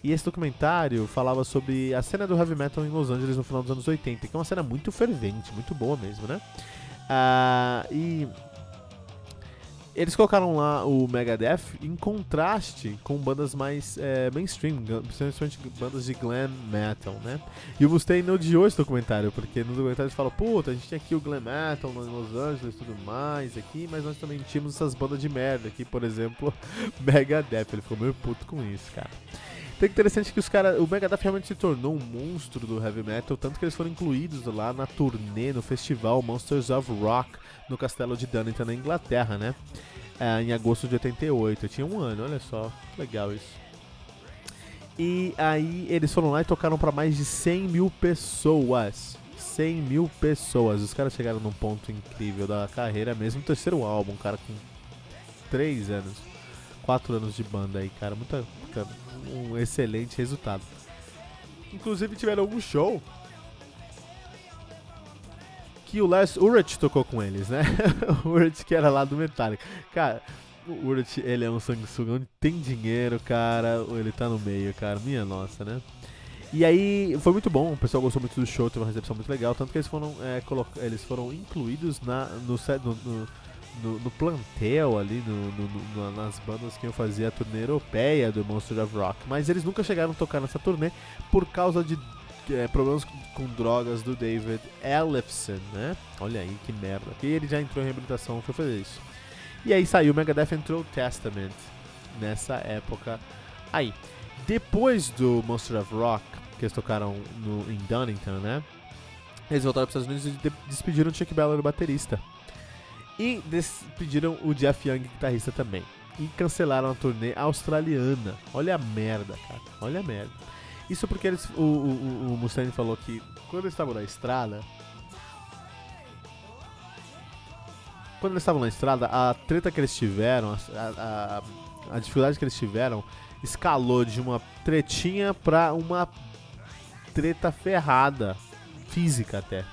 E esse documentário falava sobre a cena do heavy metal em Los Angeles no final dos anos 80, que é uma cena muito fervente, muito boa mesmo, né? Ah, e eles colocaram lá o Megadeth em contraste com bandas mais é, mainstream, principalmente bandas de glam metal, né? E o Mustaine odiou esse documentário, porque no documentário eles falam, puta, a gente tinha aqui o glam metal em Los Angeles e tudo mais aqui, mas nós também tínhamos essas bandas de merda aqui, por exemplo, Megadeth. Ele ficou meio puto com isso, cara. Então é interessante que os caras. O Megadeth realmente se tornou um monstro do heavy metal, tanto que eles foram incluídos lá na turnê, no festival Monsters of Rock, no castelo de Dunnington, na Inglaterra, né? É, em agosto de 88. Eu tinha um ano, olha só, legal isso. E aí eles foram lá e tocaram para mais de 100 mil pessoas. 100 mil pessoas. Os caras chegaram num ponto incrível da carreira, mesmo terceiro álbum, cara, com 3 anos, 4 anos de banda aí, cara. Muita, muita um excelente resultado. Inclusive tiveram um show que o Lars Ulrich tocou com eles, né? o Ulrich que era lá do Metallica. Cara, o Ulrich, ele é um sanguessuga tem dinheiro, cara, ele tá no meio, cara, minha nossa, né? E aí foi muito bom, o pessoal gostou muito do show, teve uma recepção muito legal, tanto que eles foram, é, eles foram incluídos na, no, no, no no, no plantel ali, no, no, nas bandas que eu fazia a turnê europeia do Monster of Rock. Mas eles nunca chegaram a tocar nessa turnê por causa de é, problemas com, drogas do David Ellefson, né? Olha aí que merda. E ele já entrou em reabilitação, foi fazer isso. E aí saiu o Megadeth entrou Testament nessa época aí. Depois do Monster of Rock, que eles tocaram no, em Dunnington, né? Eles voltaram para os Estados Unidos e despediram o Chuck Ballard, o baterista. E despediram o Jeff Young, guitarrista também. E cancelaram a turnê australiana. Olha a merda, cara. Olha a merda. Isso porque eles, o, o, o Mustaine falou que quando eles estavam na estrada. Quando eles estavam na estrada, a treta que eles tiveram, a, a, a dificuldade que eles tiveram, escalou de uma tretinha pra uma treta ferrada. Física até.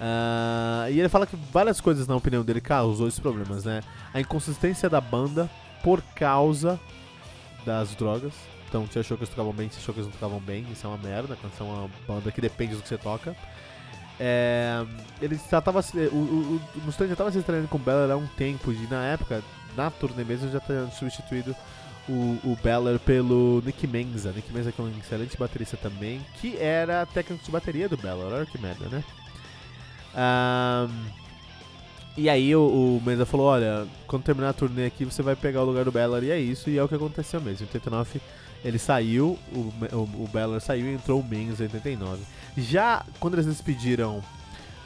Uh, e ele fala que várias coisas, na opinião dele, causou esses problemas, né? A inconsistência da banda por causa das drogas. Então, você achou que eles tocavam bem, você achou que eles não tocavam bem. Isso é uma merda, quando você é uma banda que depende do que você toca. É, ele já tava, o, o, o Mustang já estava se treinando com o Beller há um tempo, e na época, na turnê mesmo, já tinha substituído o, o Beller pelo Nick Menza. Nick Menza que é um excelente baterista também, que era técnico de bateria do Beller. Olha que merda, né? Um, e aí o, o Menza falou, olha, quando terminar a turnê aqui você vai pegar o lugar do Bellor e é isso, e é o que aconteceu mesmo. Em 89 ele saiu, o, o, o Bellor saiu e entrou o Menza em 89. Já quando eles despediram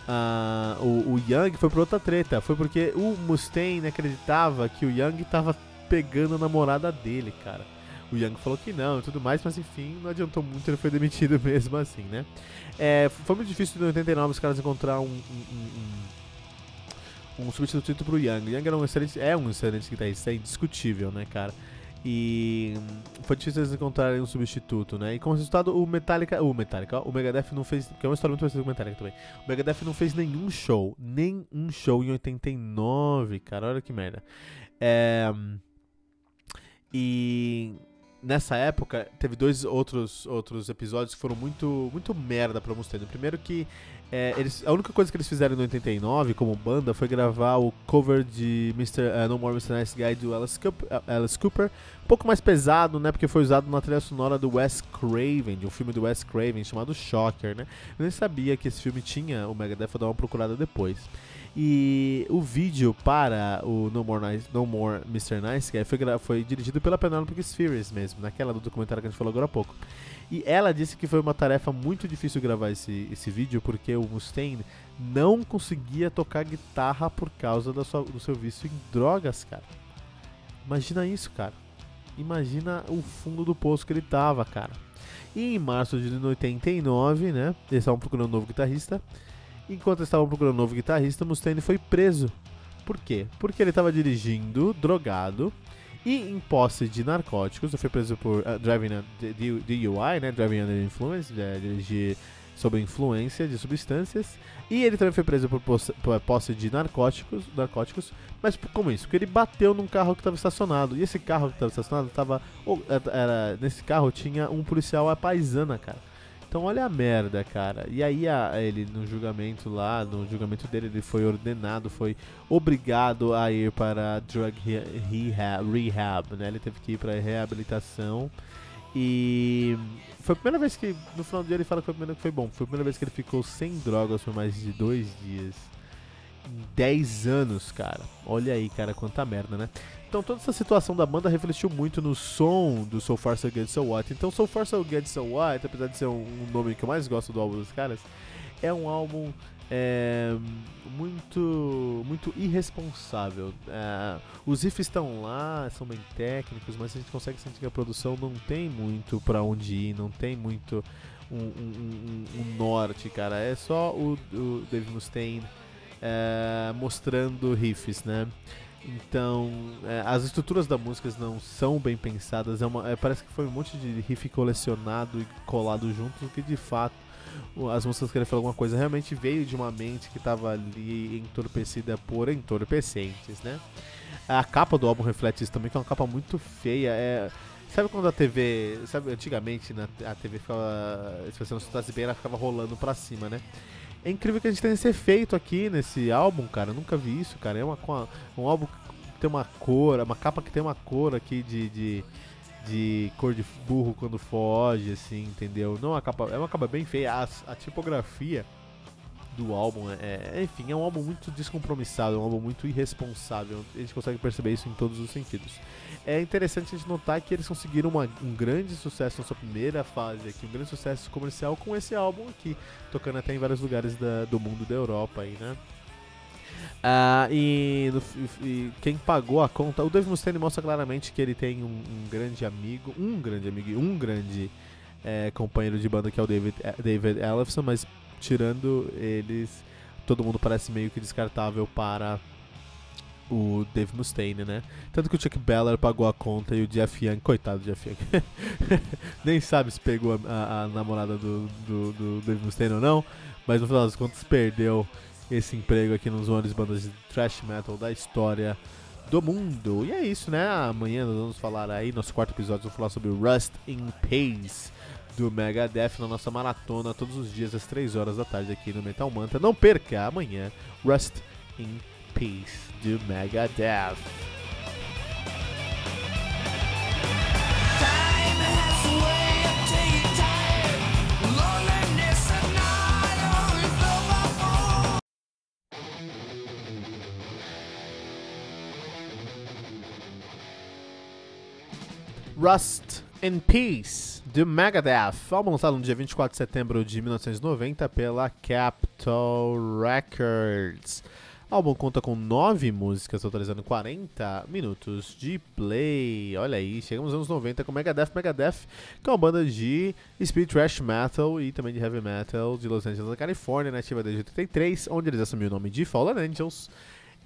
uh, o, o Young foi por outra treta, foi porque o Mustaine acreditava que o Young tava pegando a namorada dele, cara. O Young falou que não e tudo mais, mas enfim, não adiantou muito, ele foi demitido mesmo assim, né? É, foi muito difícil em 89 os caras encontrar um, um, um, um substituto pro Young. Young era um excelente, é um excelente guitarrista, é indiscutível, né, cara? E foi difícil eles encontrarem um substituto, né? E como resultado, o Metallica, o Metallica, o Megadeth não fez, que é uma história muito parecida com o Metallica também. O Megadeth não fez nenhum show, nem um show em 89, cara, olha que merda. É, E nessa época, teve dois outros, outros episódios que foram muito, muito merda pra Mustaine. O primeiro que é, eles, a única coisa que eles fizeram em 89 como banda foi gravar o cover de Mr., uh, é, No More Mr. Nice Guy do Alice Cooper, uh, Alice Cooper, um pouco mais pesado, né, porque foi usado na trilha sonora do Wes Craven, de um filme do Wes Craven chamado Shocker, né. Eu nem sabia que esse filme tinha o Megadeth, vou dar uma procurada depois. E o vídeo para o No More, nice, no More Mr. Nice Guy foi, foi dirigido pela Penelope Spheres mesmo, naquela do documentário que a gente falou agora há pouco. E ela disse que foi uma tarefa muito difícil gravar esse, esse vídeo porque o Mustaine não conseguia tocar guitarra por causa da sua, do seu vício em drogas, cara. Imagina isso, cara. Imagina o fundo do poço que ele tava, cara. E em março de 89, né? Eles estavam procurando um novo guitarrista. Enquanto estavam procurando um novo guitarrista, Mustaine foi preso. Por quê? Porque ele estava dirigindo drogado e em posse de narcóticos. Ele foi preso por uh, driving DUI, né? Driving under influence, é, dirigir sob influência de substâncias. E ele também foi preso por posse, por posse de narcóticos, narcóticos. Mas como isso? Porque ele bateu num carro que estava estacionado. E esse carro que estava estacionado estava. Era, nesse carro tinha um policial à paisana, cara. Então olha a merda, cara. E aí a, ele no julgamento lá, no julgamento dele, ele foi ordenado, foi obrigado a ir para drug rehab, rehab né? Ele teve que ir para reabilitação. E foi a primeira vez que, no final do dia ele fala que foi a primeira que foi bom. Foi a primeira vez que ele ficou sem drogas por mais de dois dias. 10 anos, cara. Olha aí, cara, quanta merda, né? Então toda essa situação da banda refletiu muito no som do So Far So Good So What. Então So Far So Good So What, apesar de ser um, nome que eu mais gosto do álbum dos caras, é um álbum é, muito muito irresponsável. É, os riffs estão lá, são bem técnicos, mas a gente consegue sentir que a produção não tem muito para onde ir, não tem muito um, um, um, um norte, cara. É só o, o Dave Mustaine é, mostrando riffs, né? Então, é, as estruturas das músicas não são bem pensadas. É uma, é, parece que foi um monte de riff colecionado e colado junto, que de fato as músicas querem falar alguma coisa realmente veio de uma mente que estava ali entorpecida por entorpecentes, né? A capa do álbum reflete isso também, que é uma capa muito feia. É, sabe quando a TV. Sabe, antigamente na, a TV ficava. Se você não escutasse bem, ela ficava rolando pra cima, né? É incrível que a gente tenha esse efeito aqui nesse álbum, cara. Eu nunca vi isso, cara. É uma, um álbum que tem uma cor, uma capa que tem uma cor aqui de, de, de cor de burro quando foge, assim, entendeu? Não uma capa, é uma capa bem feia. A, a tipografia do álbum. É, é, enfim, é um álbum muito descompromissado, é um álbum muito irresponsável. A gente consegue perceber isso em todos os sentidos. É interessante a gente notar que eles conseguiram uma, um grande sucesso na sua primeira fase aqui, um grande sucesso comercial com esse álbum aqui, tocando até em vários lugares da, do mundo da Europa aí, né? Uh, e, no, e, quem pagou a conta, o Dave Mustaine mostra claramente que ele tem um, um grande amigo, um grande amigo e um grande é, companheiro de banda que é o David, David Ellefson, mas tirando eles, todo mundo parece meio que descartável para o Dave Mustaine, né? Tanto que o Chuck Beller pagou a conta e o Jeff Young, coitado do Jeff Young, nem sabe se pegou a, a, namorada do, do, do, Dave Mustaine ou não, mas no final das contas perdeu esse emprego aqui nos maiores bandas de thrash metal da história do mundo. E é isso, né? Amanhã nós vamos falar aí, nosso quarto episódio, vamos falar sobre Rust in Peace do Megadeth na nossa maratona todos os dias às 3 horas da tarde aqui no Metal Manta. Não perca amanhã Rust in Peace do Megadeth. Rust in Peace, do Megadeth, álbum lançado no dia 24 de setembro de 1990 pela Capitol Records. O álbum conta com nove músicas, totalizando 40 minutos de play. Olha aí, chegamos aos anos 90 com Megadeth. Megadeth, que é uma banda de speed thrash metal e também de heavy metal de Los Angeles, na Califórnia, nativa desde 83, onde eles assumiram o nome de Fallen Angels.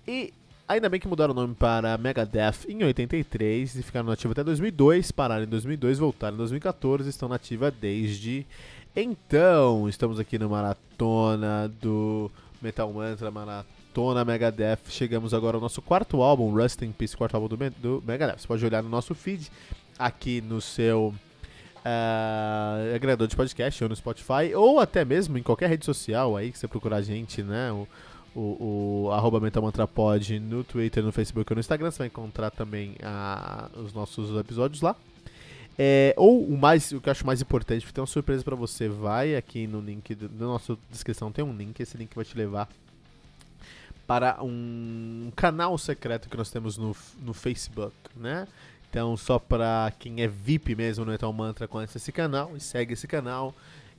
E Ainda bem que mudaram o nome para Megadeth em 83 e ficaram nativos até 2002, pararam em 2002, voltaram em 2014 estão nativa desde então. Estamos aqui na maratona do Metal Mantra, maratona Megadeth. Chegamos agora ao nosso quarto álbum, Rust in Peace, quarto álbum do, do Megadeth. Você pode olhar no nosso feed, aqui no seu uh, agregador de podcast ou no Spotify, ou até mesmo em qualquer rede social aí que você procurar a gente, né? O, o, o arroba MentalMantraPod no Twitter, no Facebook ou no Instagram. Você vai encontrar também uh, os nossos episódios lá. É, ou o mais, o que eu acho mais importante, tem uma surpresa para você, vai aqui no link do, na nossa descrição tem um link, esse link vai te levar para um canal secreto que nós temos no, no Facebook, né? Então, só para quem é VIP mesmo no Metal Mantra, conhece esse canal e segue esse canal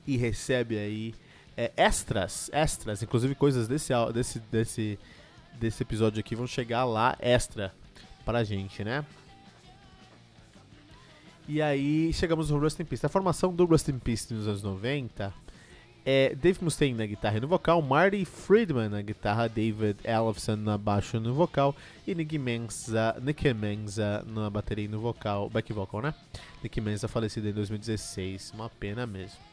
e recebe aí é, extras, extras, inclusive coisas desse, desse, desse, desse episódio aqui vão chegar lá extra pra gente, né? E aí chegamos no Rust in Peace. A formação do Rust in Peace nos anos 90 é Dave Mustaine na guitarra e no vocal, Marty Friedman na guitarra, David Ellefson na baixo e no vocal e Nick Menza, Nick Menza na bateria e no vocal, back vocal, né? Nick Menza falecido em 2016, uma pena mesmo.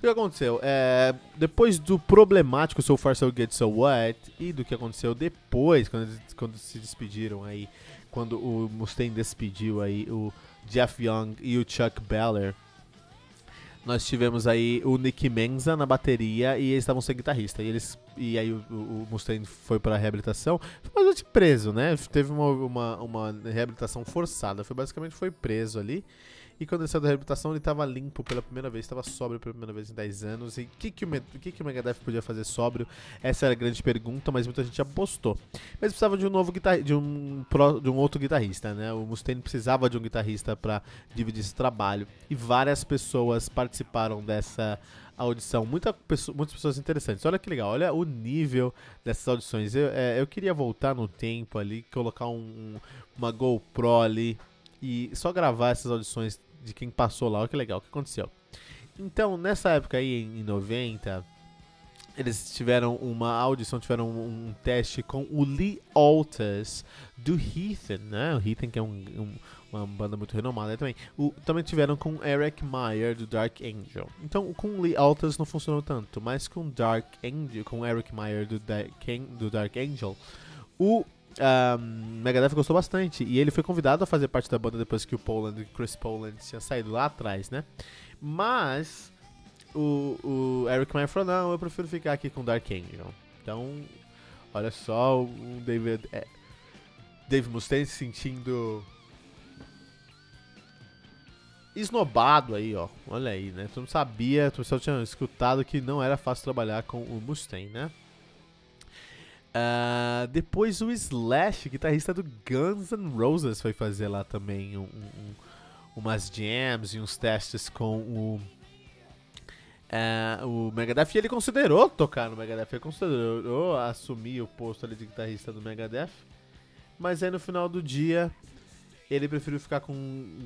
O que aconteceu? É, depois do problemático So Far So Good So What e do que aconteceu depois, quando, quando se despediram aí, quando o Mustaine despediu aí o Jeff Young e o Chuck Beller. Nós tivemos aí o Nick Menza na bateria e eles estavam sem guitarrista. E, eles, e aí o, o Mustaine foi para reabilitação. Foi bastante preso, né? Teve uma, uma, uma reabilitação forçada. Foi basicamente foi preso ali. E quando ele saiu da reabilitação, ele estava limpo pela primeira vez, estava sóbrio pela primeira vez em 10 anos. E o que, que, o, que, que o Megadeth podia fazer sóbrio? Essa era a grande pergunta, mas muita gente apostou. Mas precisava de um novo guitarrista, de um, de um outro guitarrista, né? O Mustaine precisava de um guitarrista para dividir esse trabalho. E várias pessoas participaram dessa audição. Muita muitas pessoas interessantes. Olha que legal, olha o nível dessas audições. Eu, é, eu queria voltar no tempo ali, colocar um, uma GoPro ali e só gravar essas audições de quem passou lá. Olha que legal, o que aconteceu. Então, nessa época aí, em 90, eles tiveram uma audição, tiveram um, um teste com o Lee Altas do Heathen, né? O Heathen que é um, um, uma banda muito renomada também. O, também tiveram com Eric Meyer do Dark Angel. Então, com o Lee Altas não funcionou tanto, mas com Dark Angel, com Eric Meyer do, Dark, do Dark Angel, o um, Megadeth gostou bastante e ele foi convidado a fazer parte da banda depois que o Poland, Chris Poland tinha saído lá atrás, né? Mas o, o Eric Meyer falou: não, eu prefiro ficar aqui com Dark Angel. Então, olha só, o David, é, Dave Mustaine se sentindo esnobado aí, ó. Olha aí, né? Tu não sabia, tu só tinha escutado que não era fácil trabalhar com o Mustaine, né? Uh, depois o Slash, guitarrista do Guns N' Roses, foi fazer lá também um, um, umas jams e uns testes com o, uh, o Megadeth. E ele considerou tocar no Megadeth, ele considerou assumir o posto ali de guitarrista do Megadeth. Mas aí no final do dia ele preferiu ficar com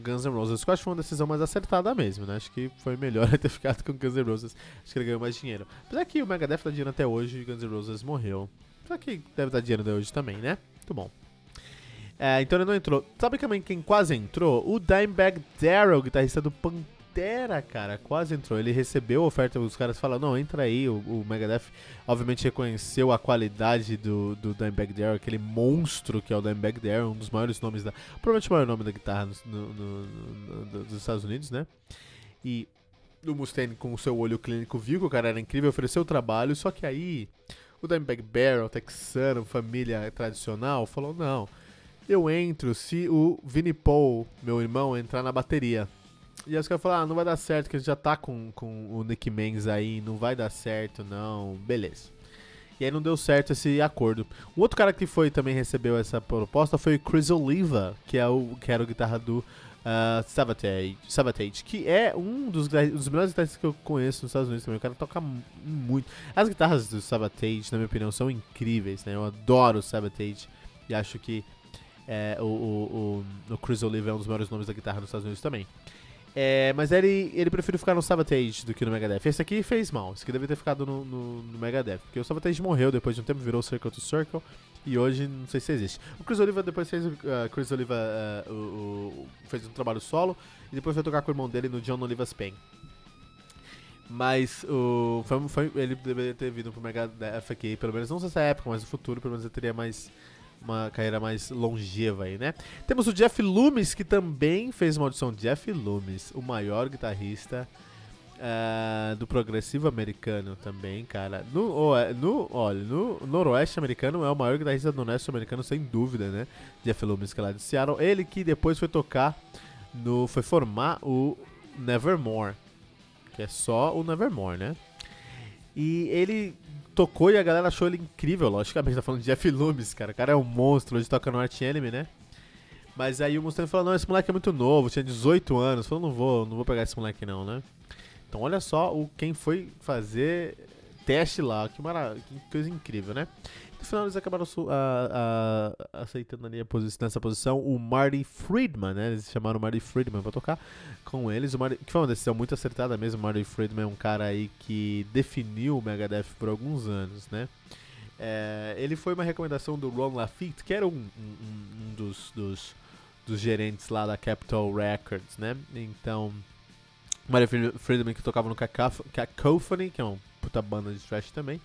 Guns N' Roses. Que eu acho que foi uma decisão mais acertada mesmo, né? Acho que foi melhor ter ficado com Guns N' Roses. Acho que ele ganhou mais dinheiro. Apesar que o Megadeth dá dinheiro até hoje e Guns N' Roses morreu. Só que deve dar dinheiro hoje também, né? Muito bom. É, então ele não entrou. Sabe também quem quase entrou? O Dimebag Darrell, guitarrista do Pantera, cara. Quase entrou. Ele recebeu a oferta, os caras falaram, não, entra aí. O, o Megadeth obviamente reconheceu a qualidade do, do Dimebag Darrell, aquele monstro que é o Dimebag Darrell, um dos maiores nomes da... Provavelmente o maior nome da guitarra no, no, no, dos Estados Unidos, né? E o Mustaine, com o seu olho clínico, viu que o cara era incrível, ofereceu o trabalho, só que aí o Dimebag Barrel, texano, família tradicional, falou: não, eu entro se o Vinnie Paul, meu irmão, entrar na bateria. E aí os caras falaram: ah, não vai dar certo, que a gente já tá com, com o Nick Menz aí, não vai dar certo, não. Beleza. E aí não deu certo esse acordo. Um outro cara que foi também recebeu essa proposta foi o Chris Oliva, que, é o, que era o guitarra do uh, Savatage, Savatage, que é um dos, dos melhores guitarristas que eu conheço nos Estados Unidos também. O cara toca muito. As guitarras do Savatage, na minha opinião, são incríveis, né? Eu adoro o Savatage e acho que é, o, o, o, o Chris Oliver é um dos maiores nomes da guitarra nos Estados Unidos também. É, mas ele, ele ficar no Savatage do que no Megadeth. Esse aqui fez mal. Esse aqui deve ter ficado no, no, no Megadeth. Porque o Savatage morreu depois de um tempo, virou Circle to Circle. E hoje não sei se existe. O Chris Oliva depois fez. Uh, Chris Oliva uh, o, o, fez um trabalho solo. E depois foi tocar com o irmão dele no John Oliva's Pain. Mas o, foi, foi, ele deveria ter vindo pro Megadeth aqui, pelo menos não nessa época, mas no futuro, pelo menos ele teria mais uma carreira mais longeva aí, né? Temos o Jeff Loomis, que também fez uma audição. Jeff Loomis, o maior guitarrista uh, do progressivo americano também, cara. No, no, olha, no noroeste americano é o maior guitarrista do noroeste americano, sem dúvida, né? Jeff Loomis, que é lá de Seattle. Ele que depois foi tocar no... foi formar o Nevermore, que é só o Nevermore, né? E ele tocou e a galera achou ele incrível, logicamente, tá falando de Jeff Loomis, cara. O cara é um monstro, hoje toca no Art Enemy, né? Mas aí o Mustaine falou, não, esse moleque é muito novo, tinha 18 anos. Falou, não vou, não vou pegar esse moleque não, né? Então olha só o quem foi fazer teste lá, que, que coisa incrível, né? No final eles acabaram a, a, aceitando ali nessa posição o Marty Friedman, né? Eles chamaram o Marty Friedman pra tocar com eles. O Marty, que foi uma decisão muito acertada mesmo. O Marty Friedman é um cara aí que definiu o Megadeth por alguns anos, né? É, ele foi uma recomendação do Ron Lafitte, que era um, um, um dos, dos, dos, gerentes lá da Capitol Records, né? Então, Marty Friedman que tocava no Cacophony, que é uma puta banda de thrash também.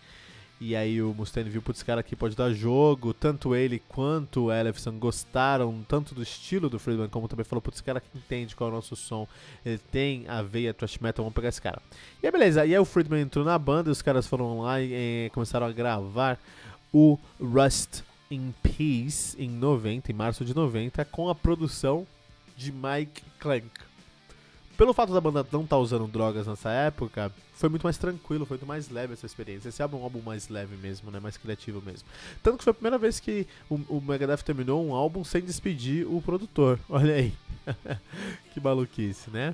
E aí o Mustaine viu, putz, cara aqui pode dar jogo. Tanto ele quanto o Ellefson gostaram tanto do estilo do Friedman, como também falou, putz, cara que entende qual é o nosso som. Ele tem a veia thrash metal, vamos pegar esse cara. E aí beleza, e aí o Friedman entrou na banda e os caras foram lá e, e começaram a gravar o Rust in Peace em 90, em março de 90, com a produção de Mike Clank pelo fato da banda não estar tá usando drogas nessa época, foi muito mais tranquilo, foi muito mais leve essa experiência. Esse álbum é um álbum mais leve mesmo, né? Mais criativo mesmo. Tanto que foi a primeira vez que o, o Megadeth terminou um álbum sem despedir o produtor. Olha aí. que maluquice, né?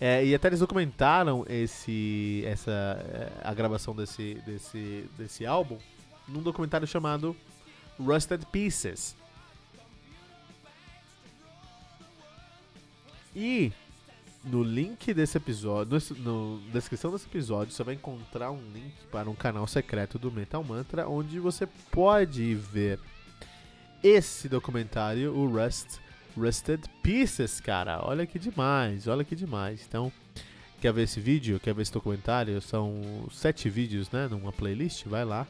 É, e até eles documentaram esse, essa, é, a gravação desse, desse, desse álbum num documentário chamado Rusted Pieces. E no link desse episódio, no, na descrição desse episódio, você vai encontrar um link para um canal secreto do Metal Mantra, onde você pode ver esse documentário, o Rust, Rusted Pieces, cara. Olha que demais, olha que demais. Então, quer ver esse vídeo? Quer ver esse documentário? São sete vídeos, né, numa playlist, vai lá.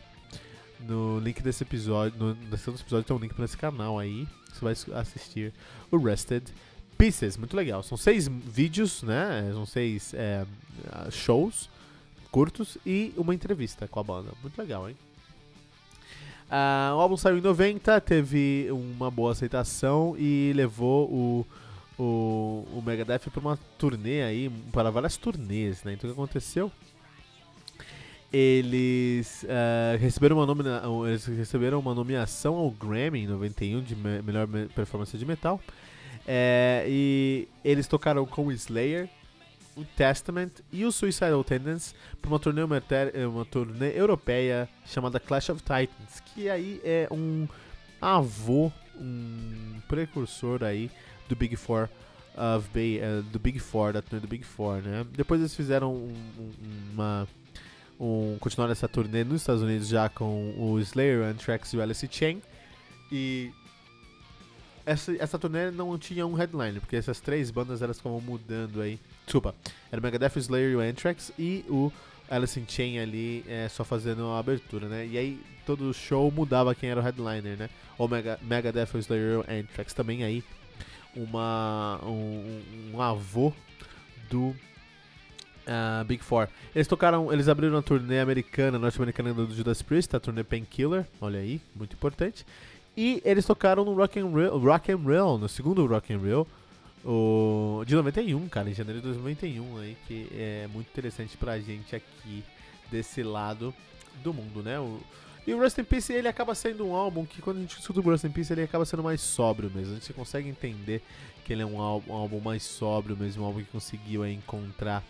No link desse episódio, no, descrição desse episódio tem um link para esse canal aí. Você vai assistir o Rusted Pieces Pieces, muito legal. São seis vídeos, né? São seis é, shows curtos e uma entrevista com a banda. Muito legal, hein? Uh, o álbum saiu em 90, teve uma boa aceitação e levou o, o, o Megadeth para uma turnê aí, para várias turnês, né? Então o que aconteceu? Eles, uh, receberam uma nomina eles receberam uma nomeação ao Grammy em 91 de me melhor performance de metal. É, e eles tocaram com o Slayer, o Testament e o Suicidal Tendencies para uma turnê, uma turnê europeia chamada Clash of Titans, que aí é um avô, um precursor aí do Big Four of Bay, uh, do Big Four, da turnê do Big Four, né? Depois eles fizeram um, um, uma um, continuaram essa turnê nos Estados Unidos já com o Slayer, Anthrax e o Alice Chain e essa, essa turnê não tinha um headline, porque essas três bandas elas ficavam mudando aí. Desculpa, era o Megadeth, o Slayer e o Anthrax e o Alice in Chain ali é, só fazendo a abertura, né? E aí todo show mudava quem era o headliner, né? Ou Mega, Megadeth, o Slayer e o Anthrax. Também aí uma, um, um avô do uh, Big Four. Eles tocaram, eles abriram a turnê americana, norte-americana do Judas Priest, a turnê Painkiller, olha aí, muito importante. E eles tocaram no Rock and Roll, Rock and Roll no segundo Rock and Roll, o, de 91, cara, em janeiro de 2091, aí, que é muito interessante pra gente aqui desse lado do mundo, né? O, e o Rust in Peace, ele acaba sendo um álbum que quando a gente escuta o Rust in Peace, ele acaba sendo mais sóbrio mesmo. A gente consegue entender que ele é um álbum, um álbum mais sóbrio mesmo, um álbum que conseguiu aí, encontrar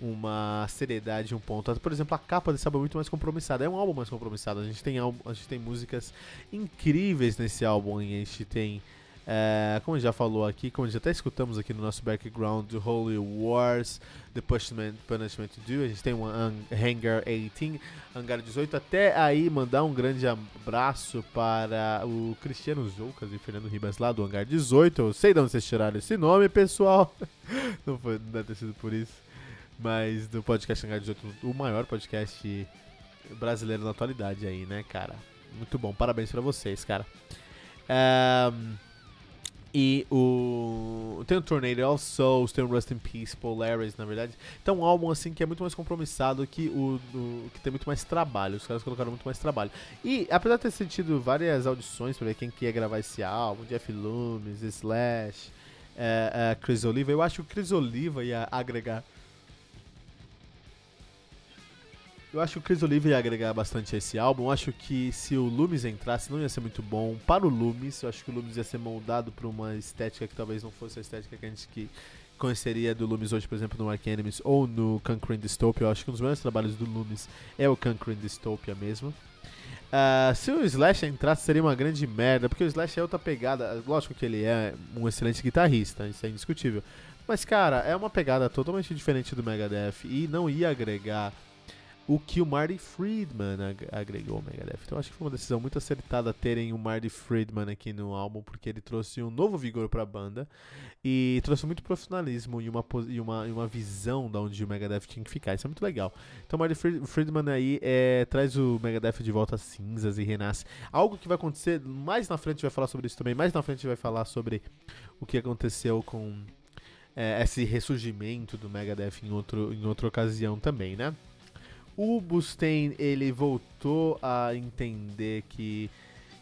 uma seriedade um ponto. Por exemplo, a capa desse álbum é muito mais compromissada. É um álbum mais compromissado. A gente tem, álbum, a gente tem músicas incríveis nesse álbum. A gente tem, é, como a gente já falou aqui, como a gente até escutamos aqui no nosso background, Holy Wars, The Punishment, Punishment Do. A gente tem um Hangar 18, Hangar 18. Até aí, mandar um grande abraço para o Cristiano Zoucas e Fernando Ribas lá do Hangar 18. Eu sei de onde vocês tiraram esse nome, pessoal. Não, foi, não deve ter sido por isso. Mas do podcast Hangar 18, o maior podcast brasileiro na atualidade aí, né, cara? Muito bom, parabéns pra vocês, cara. Um, e o. Tem o Tornado of Souls, tem o Rust in Peace, Polaris, na verdade. Então, um álbum assim que é muito mais compromissado que o. Que tem muito mais trabalho. Os caras colocaram muito mais trabalho. E apesar de ter sentido várias audições pra ver quem queria gravar esse álbum, Jeff Loomis, Slash, é, é, Chris Oliva, eu acho que o Chris Oliva ia agregar Eu acho que o Chris Oliva ia agregar bastante a esse álbum. Eu acho que se o Loomis entrasse, não ia ser muito bom. Para o Loomis, eu acho que o Loomis ia ser moldado para uma estética que talvez não fosse a estética que a gente que conheceria do Loomis hoje, por exemplo, no Ark Enemies ou no Conquering Dystopia. Eu acho que um dos melhores trabalhos do Loomis é o Conquering Dystopia mesmo. Uh, se o Slash entrasse, seria uma grande merda, porque o Slash é outra pegada. Lógico que ele é um excelente guitarrista, isso é indiscutível. Mas, cara, é uma pegada totalmente diferente do Megadeth e não ia agregar o que o Marty Friedman agregou ao Megadeth. Então acho que foi uma decisão muito acertada terem o Marty Friedman aqui no álbum, porque ele trouxe um novo vigor para a banda e trouxe muito profissionalismo e uma, e uma, e uma visão de onde o Megadeth tinha que ficar. Isso é muito legal. Então o Marty Friedman aí é, traz o Megadeth de volta às cinzas e renasce. Algo que vai acontecer, mais na frente vai falar sobre isso também, mais na frente vai falar sobre o que aconteceu com é, esse ressurgimento do Megadeth em, outro, em outra ocasião também, né? O Mustaine, ele voltou a entender que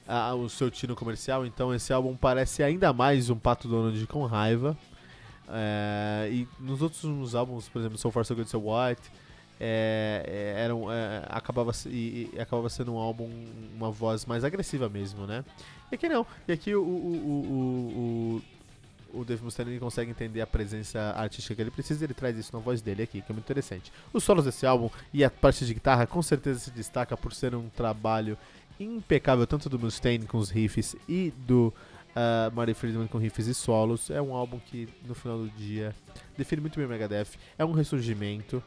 ah, o seu tino comercial, então esse álbum parece ainda mais um Pato Donald com raiva. É, e nos outros álbuns, por exemplo, So Far So Good So What, é, é, acabava, e, e, acabava sendo um álbum, uma voz mais agressiva mesmo, né? E aqui não. E aqui o, o, o, o o Dave Mustaine consegue entender a presença artística que ele precisa ele traz isso na voz dele aqui, que é muito interessante. Os solos desse álbum e a parte de guitarra com certeza se destaca por ser um trabalho impecável, tanto do Mustaine com os riffs e do uh, Marty Friedman com riffs e solos. É um álbum que, no final do dia, define muito bem o Megadeth. É um ressurgimento.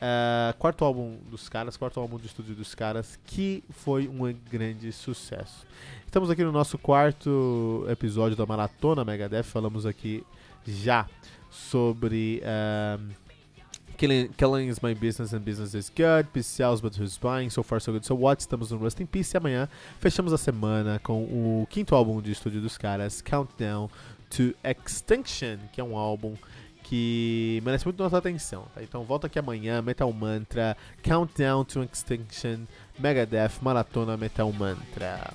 Uh, quarto álbum dos caras, quarto álbum de estúdio dos caras, que foi um grande sucesso. Estamos aqui no nosso quarto episódio da Maratona Megadeth. Falamos aqui já sobre um, Killing, Killing is My Business and Business is Good, Peace Sells But Who's Buying, So Far So Good So What. Estamos no Rust in Peace e amanhã fechamos a semana com o quinto álbum de estúdio dos caras, Countdown to Extinction, que é um álbum que merece muito nossa atenção. Tá? Então volta aqui amanhã, Metal Mantra, Countdown to Extinction, Megadeth, Maratona Metal Mantra.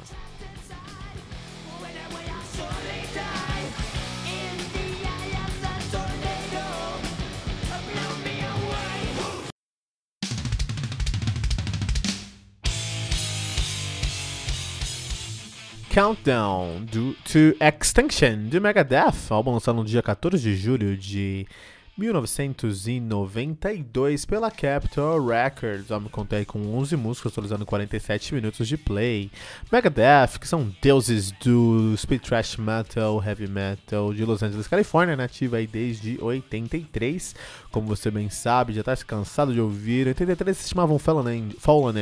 Countdown do, to Extinction de Megadeth, álbum lançado no dia 14 de julho de 1992 pela Capitol Records. Vamos contar aí com 11 músicas, atualizando 47 minutos de play. Megadeth, que são deuses do speed thrash metal, heavy metal de Los Angeles, Califórnia, nativa aí desde 83. Como você bem sabe, já está cansado de ouvir. Em 83 se chamavam Fallen,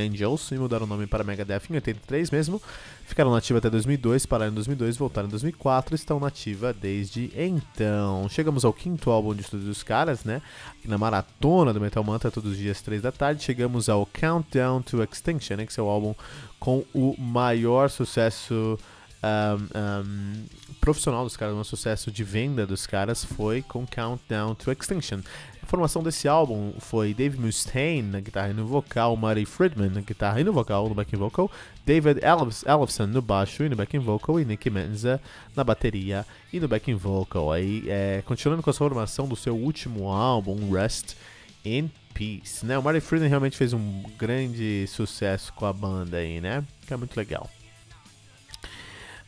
Angels e mudaram o nome para Megadeth em 83 mesmo. Ficaram nativa até 2002, pararam em 2002, voltaram em 2004 e estão nativa desde então. Chegamos ao quinto álbum de estúdio dos caras, né? Na maratona do Metal Mantra, todos os dias 3 da tarde. Chegamos ao Countdown to Extinction, né? Que é o álbum com o maior sucesso um, um, profissional dos caras, um sucesso de venda dos caras foi com Countdown to Extinction. A formação desse álbum foi Dave Mustaine na guitarra e no vocal, Marty Friedman na guitarra e no vocal, no backing vocal, David Ellefson no baixo e no backing vocal e Nicky Menza na bateria e no backing vocal. Aí, é, continuando com a formação do seu último álbum, Rest in Peace, né? O Marty Friedman realmente fez um grande sucesso com a banda aí, né? Que é muito legal.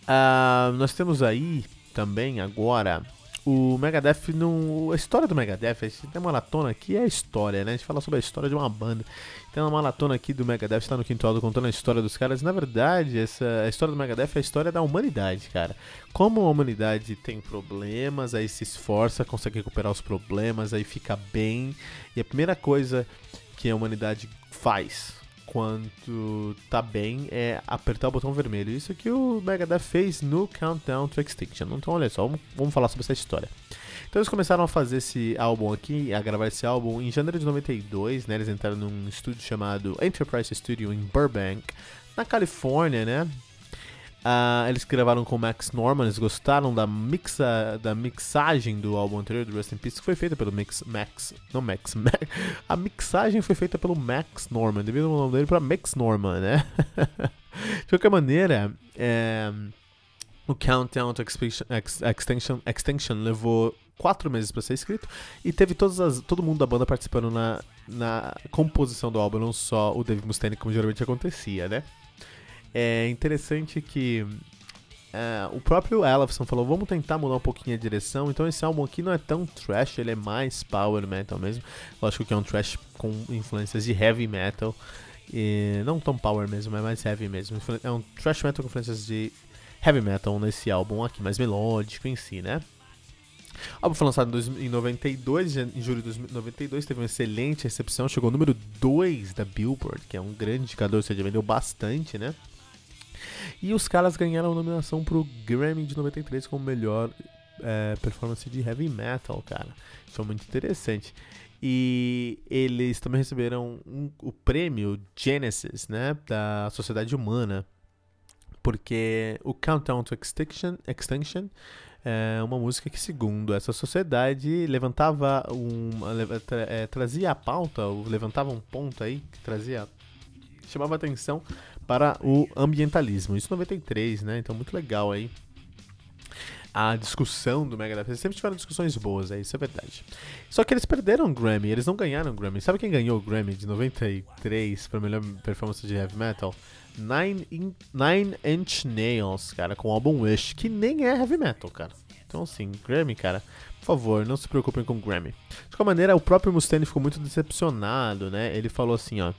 Uh, nós temos aí também agora o Megadeth no. A história do Megadeth, a gente tem uma maratona aqui, é a história, né? A gente fala sobre a história de uma banda. Tem uma maratona aqui do Megadeth, está no quinto álbum contando a história dos caras. Na verdade, essa, a história do Megadeth é a história da humanidade, cara. Como a humanidade tem problemas, aí se esforça, consegue recuperar os problemas, aí fica bem. E a primeira coisa que a humanidade faz quanto tá bem é apertar o botão vermelho. Isso que o Megadeth fez no Countdown to Extinction. Então, olha só, vamos, vamos falar sobre essa história. Então eles começaram a fazer esse álbum aqui, a gravar esse álbum em janeiro de 92, né? Eles entraram num estúdio chamado Enterprise Studio em Burbank, na Califórnia, né? Uh, eles gravaram com o Max Norman, eles gostaram da, mixa, da mixagem do álbum anterior, do Rust in Peace, que foi feita pelo Mix, Max. Não Max, Max. A mixagem foi feita pelo Max Norman, devido ao nome dele para Max Norman, né? De qualquer maneira, é, o Countdown to Extinction, Extinction levou quatro meses para ser escrito e teve todas as, todo mundo da banda participando na, na composição do álbum, não só o Dave Mustaine, como geralmente acontecia, né? É interessante que é, o próprio Ellefson falou, vamos tentar mudar um pouquinho a direção. Então esse álbum aqui não é tão trash, ele é mais power metal mesmo. Lógico que é um trash com influências de heavy metal. E não tão power mesmo, é mais heavy mesmo. É um trash metal com influências de heavy metal nesse álbum aqui, mais melódico em si, né? O álbum foi lançado em 92, em julho de 92, teve uma excelente recepção, chegou ao número 2 da Billboard, que é um grande indicador, ou seja, vendeu bastante, né? E os caras ganharam a nominação pro Grammy de 93 como melhor é, performance de heavy metal, cara. Isso é muito interessante. E eles também receberam um, o prêmio Genesis, né, da Sociedade Humana, porque o Countdown to Extinction, Extinction é uma música que, segundo essa sociedade, levantava um, tra, é, trazia a pauta, levantava um ponto aí que trazia chamava atenção para o ambientalismo. Isso em 93, né? Então muito legal aí a discussão do Megadeth. Eles sempre tiveram discussões boas, é isso é verdade. Só que eles perderam o Grammy, eles não ganharam o Grammy. Sabe quem ganhou o Grammy de 93 para melhor performance de heavy metal? Nine, in, Nine Inch Nails, cara, com o álbum Wish, que nem é heavy metal, cara. Então, assim, Grammy, cara, por favor, não se preocupem com o Grammy. De qualquer maneira, o próprio Mustaine ficou muito decepcionado, né? Ele falou assim, ó.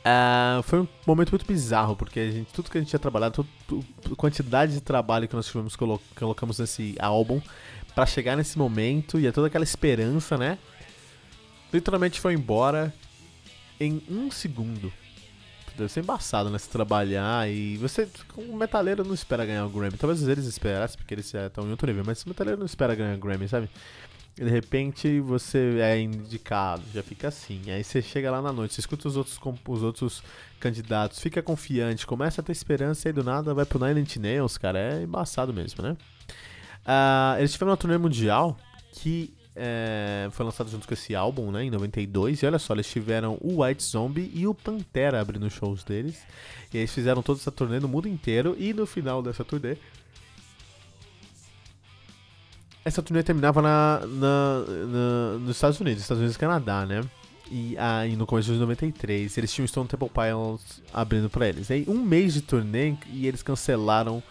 Uh, foi um momento muito bizarro, porque a gente, tudo que a gente tinha trabalhado, a quantidade de trabalho que nós tivemos, colo colocamos nesse álbum para chegar nesse momento e é toda aquela esperança, né? Literalmente foi embora em um segundo. Deve ser embaçado, né? Se trabalhar e você, como metaleiro, não espera ganhar o Grammy. Talvez eles esperassem, porque eles estão em outro nível, mas o metaleiro não espera ganhar o Grammy, sabe? De repente você é indicado, já fica assim. Aí você chega lá na noite, você escuta os outros, os outros candidatos, fica confiante, começa a ter esperança e do nada vai pro Nine Nails, cara. É embaçado mesmo, né? Uh, eles tiveram uma turnê mundial que é, foi lançado junto com esse álbum, né, em 92. E olha só, eles tiveram o White Zombie e o Pantera abrindo shows deles. E eles fizeram toda essa turnê no mundo inteiro. E no final dessa turnê, essa turnê terminava na, na, na, nos Estados Unidos, Estados Unidos e Canadá, né? E aí no começo de 93, eles tinham Stone Temple Pilots abrindo para eles. Aí um mês de turnê e eles cancelaram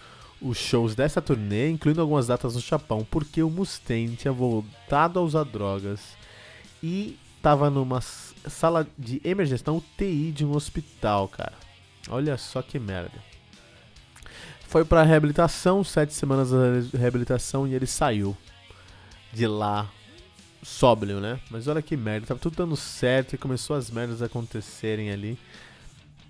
os shows dessa turnê, incluindo algumas datas no Japão, porque o Mustaine tinha voltado a usar drogas e tava numa sala de emergência, na UTI de um hospital, cara. Olha só que merda. Foi pra reabilitação, sete semanas de reabilitação e ele saiu de lá sóbrio, né? Mas olha que merda, tava tudo dando certo e começou as merdas acontecerem ali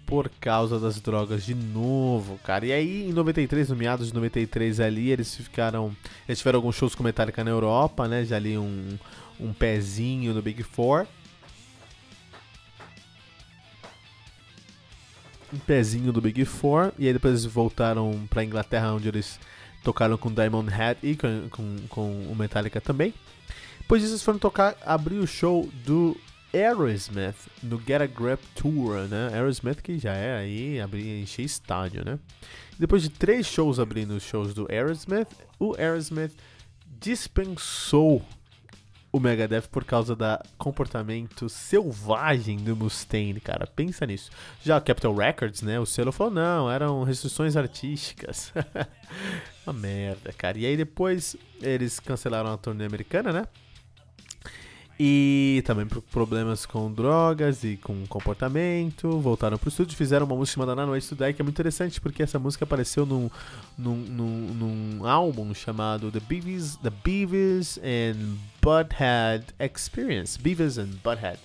por causa das drogas de novo, cara. E aí em 93, no meados de 93 ali, eles ficaram, eles tiveram alguns shows com Metallica na Europa, né? Já ali um, um pezinho no Big Four. Um pezinho do Big Four, e aí depois eles voltaram pra Inglaterra, onde eles tocaram com Diamond Head e com, com, com o Metallica também. Depois disso, eles foram tocar, abrir o show do Aerosmith no Get a Grip Tour, né? Aerosmith que já é aí, abrir, encher estádio, né? Depois de três shows abrindo os shows do Aerosmith, o Aerosmith dispensou o Megadeth por causa do comportamento selvagem do Mustaine, cara. Pensa nisso. Já a Capitol Records, né? O selo falou: não, eram restrições artísticas. Uma merda, cara. E aí depois eles cancelaram a turnê americana, né? E também por problemas com drogas e com comportamento. Voltaram pro estúdio, fizeram uma música chamada Nano to Die, que é muito interessante porque essa música apareceu num, num, num, num álbum chamado The Beavis, The Beavis and Butthead Experience. Beavis and Butthead.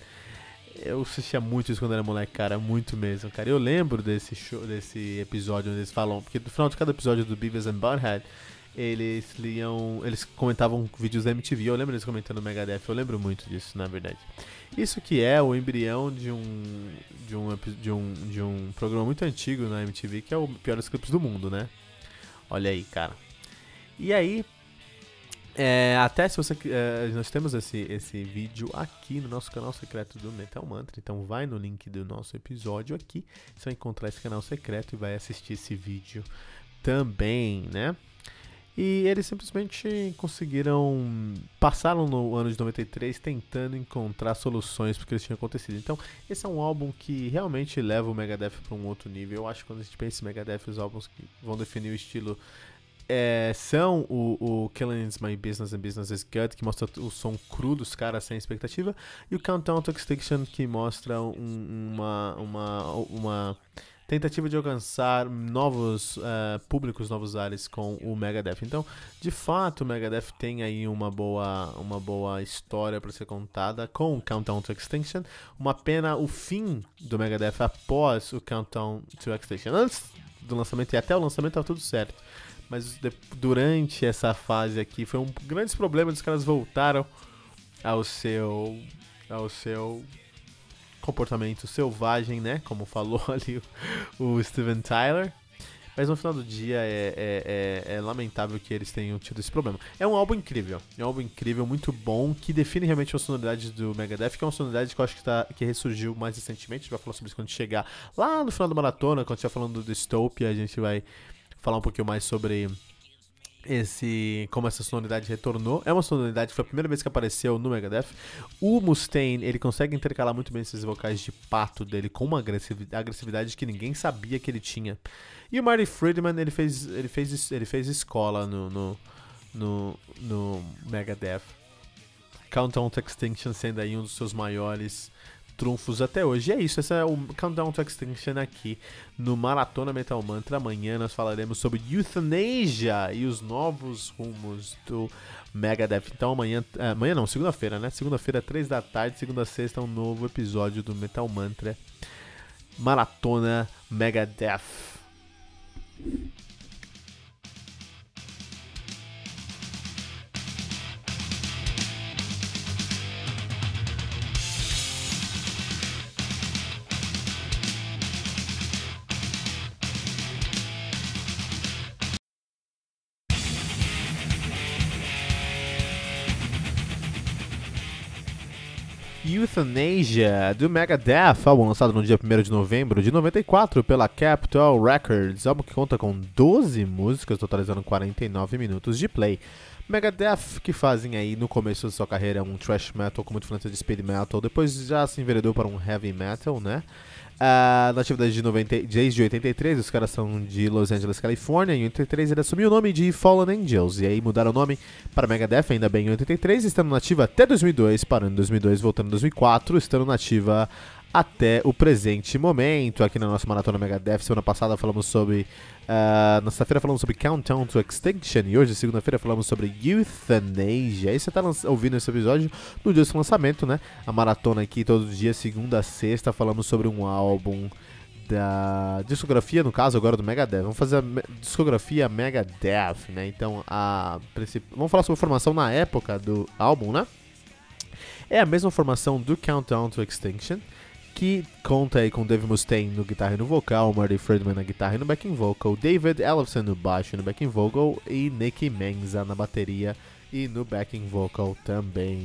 Eu assistia muito isso quando era moleque, cara, muito mesmo, cara. Eu lembro desse show, desse episódio onde eles falam, porque no final de cada episódio do Beavis and Butthead, eles liam, eles comentavam vídeos da MTV. Eu lembro eles comentando Megadeth, eu lembro muito disso, na verdade. Isso que é o embrião de um de um de um, de um programa muito antigo na MTV, que é o Piores Clipes do Mundo, né? Olha aí, cara. E aí, é, até se você. É, nós temos esse, esse vídeo aqui no nosso canal secreto do Metal Mantra. Então vai no link do nosso episódio aqui. Você vai encontrar esse canal secreto e vai assistir esse vídeo também, né? E eles simplesmente conseguiram. Passaram no ano de 93 tentando encontrar soluções porque eles tinham acontecido. Então, esse é um álbum que realmente leva o Megadeth para um outro nível. Eu acho que quando a gente pensa em Megadeth, os álbuns que vão definir o estilo é, são o, o Killing Is My Business and Business Is Good, que mostra o som cru dos caras sem expectativa, e o Countdown to Extinction, que mostra um, uma, uma, uma tentativa de alcançar novos uh, públicos, novos ares com o Megadeth. Então, de fato, o Megadeth tem aí uma boa, uma boa história para ser contada com o Countdown to Extinction. Uma pena o fim do Megadeth após o Countdown to Extinction. Antes do lançamento e até o lançamento estava tudo certo mas durante essa fase aqui foi um grande problema, os caras voltaram ao seu ao seu comportamento selvagem, né? Como falou ali o, Steven Tyler. Mas no final do dia é, é, é, é, lamentável que eles tenham tido esse problema. É um álbum incrível. É um álbum incrível, muito bom, que define realmente a sonoridade do Megadeth, que é uma sonoridade que eu acho que, tá, que ressurgiu mais recentemente. A gente vai falar sobre isso quando chegar lá no final da maratona, quando estiver falando do Dystopia, a gente vai falar um pouquinho mais sobre esse como essa sonoridade retornou. É uma sonoridade que foi a primeira vez que apareceu no Megadeth. O Mustaine, ele consegue intercalar muito bem esses vocais de pato dele com uma agressividade que ninguém sabia que ele tinha. E o Marty Friedman, ele fez ele fez ele fez escola no no, no, no Megadeth. Countdown to Extinction sendo aí um dos seus maiores trunfos até hoje. E é isso, esse é o Countdown to Extinction aqui no Maratona Metal Mantra. Amanhã nós falaremos sobre Euthanasia e os novos rumos do Megadeth. Então amanhã, é, amanhã não, segunda-feira, né? Segunda-feira, três da tarde, segunda sexta, um novo episódio do Metal Mantra Maratona Megadeth. Euthanasia, do Megadeth, álbum lançado no dia 1 de novembro de 94 pela Capitol Records, álbum que conta com 12 músicas, totalizando 49 minutos de play. Megadeth, que fazem aí no começo da sua carreira um thrash metal com muito influência de speed metal, depois já se enveredou para um heavy metal, né? Uh, na atividade de 90, desde 83, os caras são de Los Angeles, Califórnia. Em 83 ele assumiu o nome de Fallen Angels e aí mudaram o nome para Megadeth, ainda bem em 83, estando nativa até 2002, parando em 2002, voltando em 2004, estando nativa até o presente momento. Aqui na nossa Maratona Megadeth, semana passada falamos sobre. Uh, na sexta-feira falamos sobre Countdown to Extinction e hoje, segunda-feira, falamos sobre Euthanasia. E você está ouvindo esse episódio no dia do lançamento, né? A maratona aqui, todo dia, segunda a sexta, falamos sobre um álbum da discografia, no caso agora do Megadeth. Vamos fazer a discografia Megadeth, né? Então, a vamos falar sobre a formação na época do álbum, né? É a mesma formação do Countdown to Extinction que conta aí com Dave Mustaine no guitarra e no vocal, Marty Friedman na guitarra e no backing vocal, David Ellefson no baixo e no backing vocal e Nicky Menza na bateria e no backing vocal também.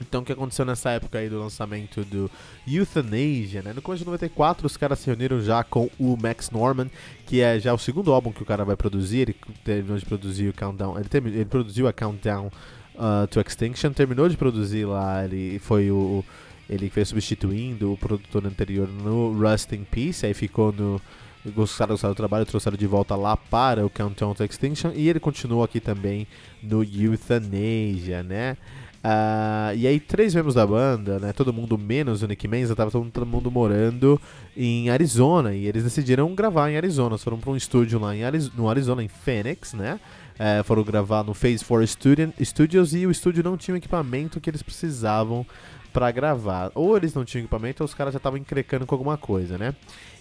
Então, o que aconteceu nessa época aí do lançamento do Euthanasia, né? No começo de 94, os caras se reuniram já com o Max Norman, que é já o segundo álbum que o cara vai produzir. Ele terminou de produzir o Countdown, ele, terminou, ele produziu a Countdown uh, to Extinction, terminou de produzir lá, ele foi o ele foi substituindo o produtor anterior no Rust in Peace, aí ficou no. Gostaram, gostaram do trabalho, trouxeram de volta lá para o Countdown to Extinction e ele continua aqui também no Euthanasia, né? Uh, e aí, três membros da banda, né? Todo mundo menos o Nick Menza, tava todo, mundo morando em Arizona. E eles decidiram gravar em Arizona. Foram para um estúdio lá em no Arizona, em Phoenix, né? Uh, foram gravar no Phase 4 Studios e o estúdio não tinha o equipamento que eles precisavam para gravar. Ou eles não tinham equipamento ou os caras já estavam encrecando com alguma coisa, né?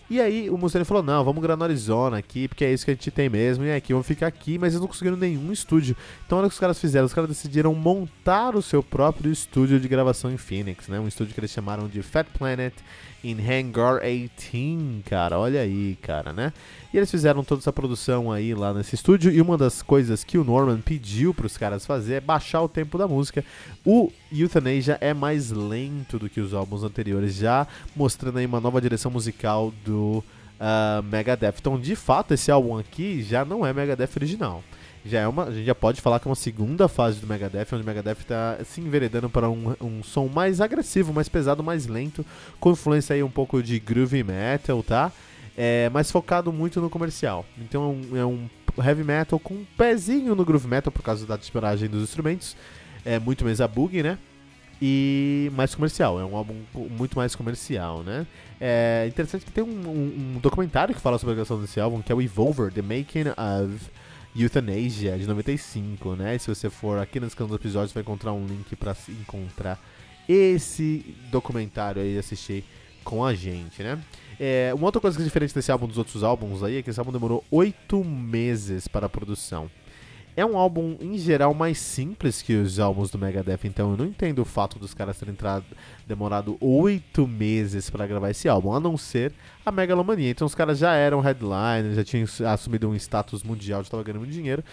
E aí o Mustaine falou: não, vamos gravar no Arizona aqui, porque é isso que a gente tem mesmo, e aqui vamos ficar aqui, mas eles não conseguiram nenhum estúdio. Então olha o que os caras fizeram, os caras decidiram montar o seu próprio estúdio de gravação em Phoenix, né? Um estúdio que eles chamaram de Fat Planet in Hangar 18, cara. Olha aí, cara, né? E eles fizeram toda essa produção aí lá nesse estúdio. E uma das coisas que o Norman pediu para os caras fazer é baixar o tempo da música. O Euthanasia é mais lento do que os álbuns anteriores, já mostrando aí uma nova direção musical do uh, Megadeth. Então, de fato, esse álbum aqui já não é Megadeth original já é uma, a gente já pode falar que é uma segunda fase do Megadeth, onde o Megadeth está se enveredando para um, um som mais agressivo, mais pesado, mais lento, com influência aí um pouco de groove metal, tá? É, mas focado muito no comercial. Então é um, é um heavy metal com um pezinho no groove metal por causa da disparagem dos instrumentos. É muito mais a bug, né? e mais comercial. É um álbum muito mais comercial, né? É interessante que tem um, um, um, documentário que fala sobre a criação desse álbum, que é o Evolver, The Making of Euthanasia, de 95, né? E se você for aqui nas cantos do episódio, você vai encontrar um link para encontrar esse documentário aí e assistir com a gente, né? É, uma outra coisa que é diferente desse álbum dos outros álbuns aí é que esse álbum demorou oito meses para a produção. É um álbum, em geral, mais simples que os álbuns do Megadeth, então eu não entendo o fato dos caras terem entrado, demorado oito meses para gravar esse álbum, a não ser a megalomania. Então os caras já eram headliners, já tinham assumido um status mundial, já estavam ganhando muito dinheiro,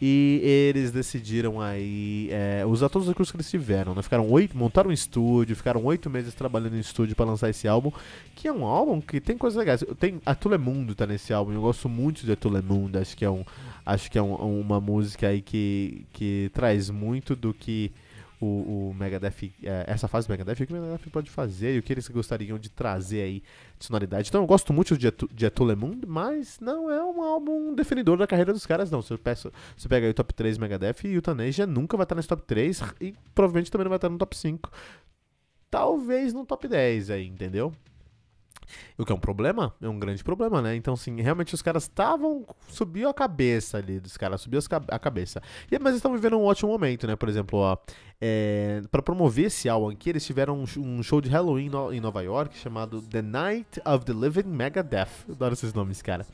e eles decidiram aí é, usar todos os recursos que eles tiveram, né? Ficaram oito, montaram um estúdio, ficaram oito meses trabalhando em estúdio para lançar esse álbum, que é um álbum que tem coisas legais. Tem a Tulemundo tá nesse álbum, eu gosto muito de Tulemundo, acho que é um acho que é um, uma música aí que, que traz muito do que o, o Megadeth, é, essa fase do Megadeth, o que o Megadeth pode fazer e o que eles gostariam de trazer aí de sonoridade. Então eu gosto muito de, de mas não é um álbum definidor da carreira dos caras, não. Se eu peço, você pega aí o top 3 Megadeth e o Taneja nunca vai estar nesse top 3 e provavelmente também não vai estar no top 5. Talvez no top 10 aí, entendeu? O que é um problema, é um grande problema, né? Então, assim, realmente os caras estavam. Subiu a cabeça ali dos caras, subiu a cabeça. E, mas eles estão vivendo um ótimo momento, né? Por exemplo, ó, é, para promover esse álbum aqui, eles tiveram um, show de Halloween no, em Nova York chamado The Night of the Living Megadeth. Eu adoro esses nomes, cara.